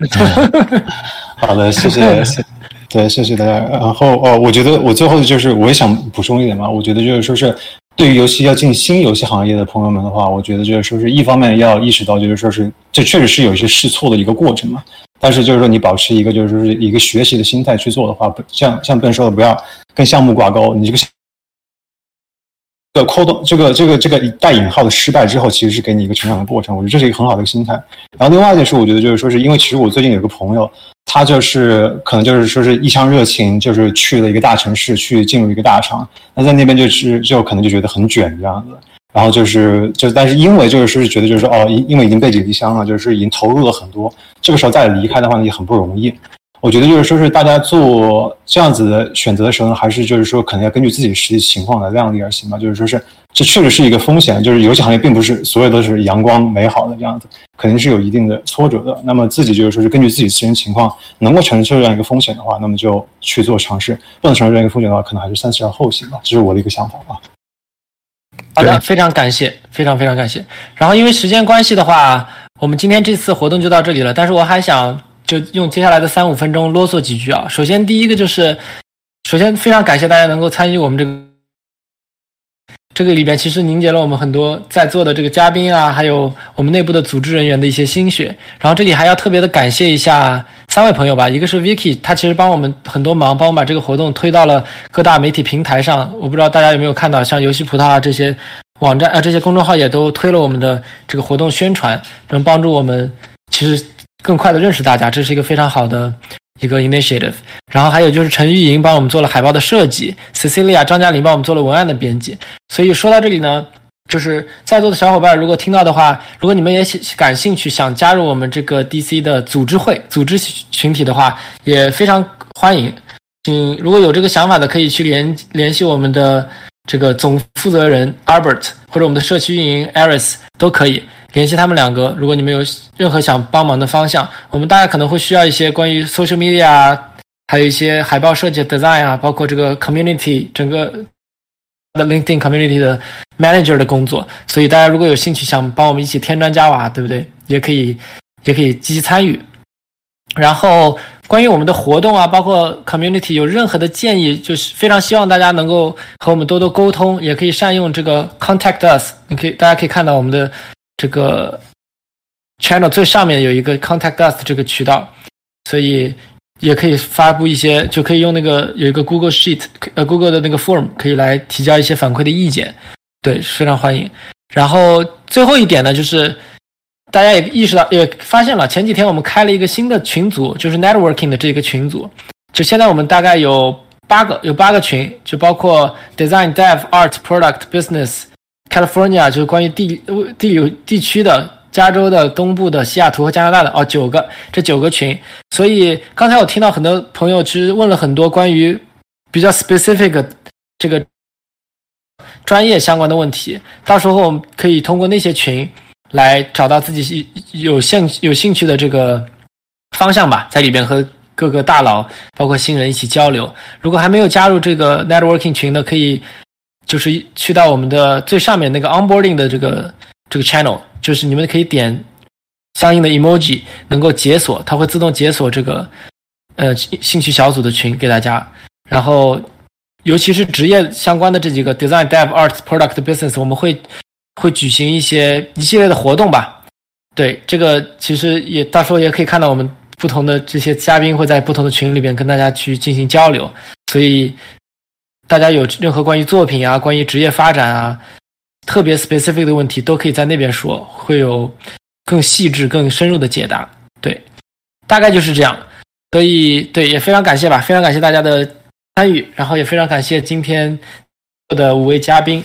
好的，谢谢，谢，对，谢谢大家。然后哦，我觉得我最后就是我也想补充一点嘛，我觉得就是说是对于游戏要进新游戏行业的朋友们的话，我觉得就是说是一方面要意识到就是说是这确实是有一些试错的一个过程嘛，但是就是说你保持一个就是说是一个学习的心态去做的话，不像像笨说的，不要跟项目挂钩，你这个。这个扣动，这个这个这个带引号的失败之后，其实是给你一个成长的过程。我觉得这是一个很好的心态。然后另外就是，我觉得就是说，是因为其实我最近有个朋友，他就是可能就是说是一腔热情，就是去了一个大城市，去进入一个大厂。那在那边就是就可能就觉得很卷这样子。然后就是就但是因为就是说是觉得就是说哦，因因为已经背井离乡了，就是已经投入了很多，这个时候再离开的话呢，也很不容易。我觉得就是说，是大家做这样子的选择的时候呢，还是就是说，可能要根据自己实际情况来量力而行吧。就是说是，这确实是一个风险。就是游戏行业并不是所有都是阳光美好的这样子，肯定是有一定的挫折的。那么自己就是说是根据自己自身情况，能够承受这样一个风险的话，那么就去做尝试；不能承受这样一个风险的话，可能还是三思而后行吧。这是我的一个想法啊。好的，非常感谢，非常非常感谢。然后因为时间关系的话，我们今天这次活动就到这里了。但是我还想。就用接下来的三五分钟啰嗦几句啊。首先，第一个就是，首先非常感谢大家能够参与我们这个，这个里边其实凝结了我们很多在座的这个嘉宾啊，还有我们内部的组织人员的一些心血。然后这里还要特别的感谢一下三位朋友吧，一个是 Vicky，他其实帮我们很多忙，帮我们把这个活动推到了各大媒体平台上。我不知道大家有没有看到，像游戏葡萄啊这些网站啊这些公众号也都推了我们的这个活动宣传，能帮助我们其实。更快的认识大家，这是一个非常好的一个 initiative。然后还有就是陈玉莹帮我们做了海报的设计，Cecilia 张嘉玲帮我们做了文案的编辑。所以说到这里呢，就是在座的小伙伴如果听到的话，如果你们也感兴趣，想加入我们这个 DC 的组织会、组织群体的话，也非常欢迎。请如果有这个想法的，可以去联联系我们的这个总负责人 Albert，或者我们的社区运营 Aris 都可以。联系他们两个，如果你们有任何想帮忙的方向，我们大概可能会需要一些关于 social media 啊，还有一些海报设计 design 啊，包括这个 community 整个的 LinkedIn community 的 manager 的工作。所以大家如果有兴趣想帮我们一起添砖加瓦，对不对？也可以，也可以积极参与。然后关于我们的活动啊，包括 community 有任何的建议，就是非常希望大家能够和我们多多沟通，也可以善用这个 contact us。你可以，大家可以看到我们的。这个 channel 最上面有一个 contact us 这个渠道，所以也可以发布一些，就可以用那个有一个 Google Sheet，呃，Google 的那个 form 可以来提交一些反馈的意见，对，非常欢迎。然后最后一点呢，就是大家也意识到，也发现了，前几天我们开了一个新的群组，就是 networking 的这个群组，就现在我们大概有八个，有八个群，就包括 design、dev、art、product、business。California 就是关于地地理地区的，加州的东部的西雅图和加拿大的哦，九个这九个群。所以刚才我听到很多朋友其实问了很多关于比较 specific 这个专业相关的问题，到时候我们可以通过那些群来找到自己有兴有兴趣的这个方向吧，在里边和各个大佬包括新人一起交流。如果还没有加入这个 networking 群的，可以。就是去到我们的最上面那个 onboarding 的这个这个 channel，就是你们可以点相应的 emoji，能够解锁，它会自动解锁这个呃兴趣小组的群给大家。然后，尤其是职业相关的这几个 design、dev、art、product、business，我们会会举行一些一系列的活动吧。对，这个其实也到时候也可以看到我们不同的这些嘉宾会在不同的群里边跟大家去进行交流，所以。大家有任何关于作品啊、关于职业发展啊、特别 specific 的问题，都可以在那边说，会有更细致、更深入的解答。对，大概就是这样。所以，对，也非常感谢吧，非常感谢大家的参与，然后也非常感谢今天的五位嘉宾。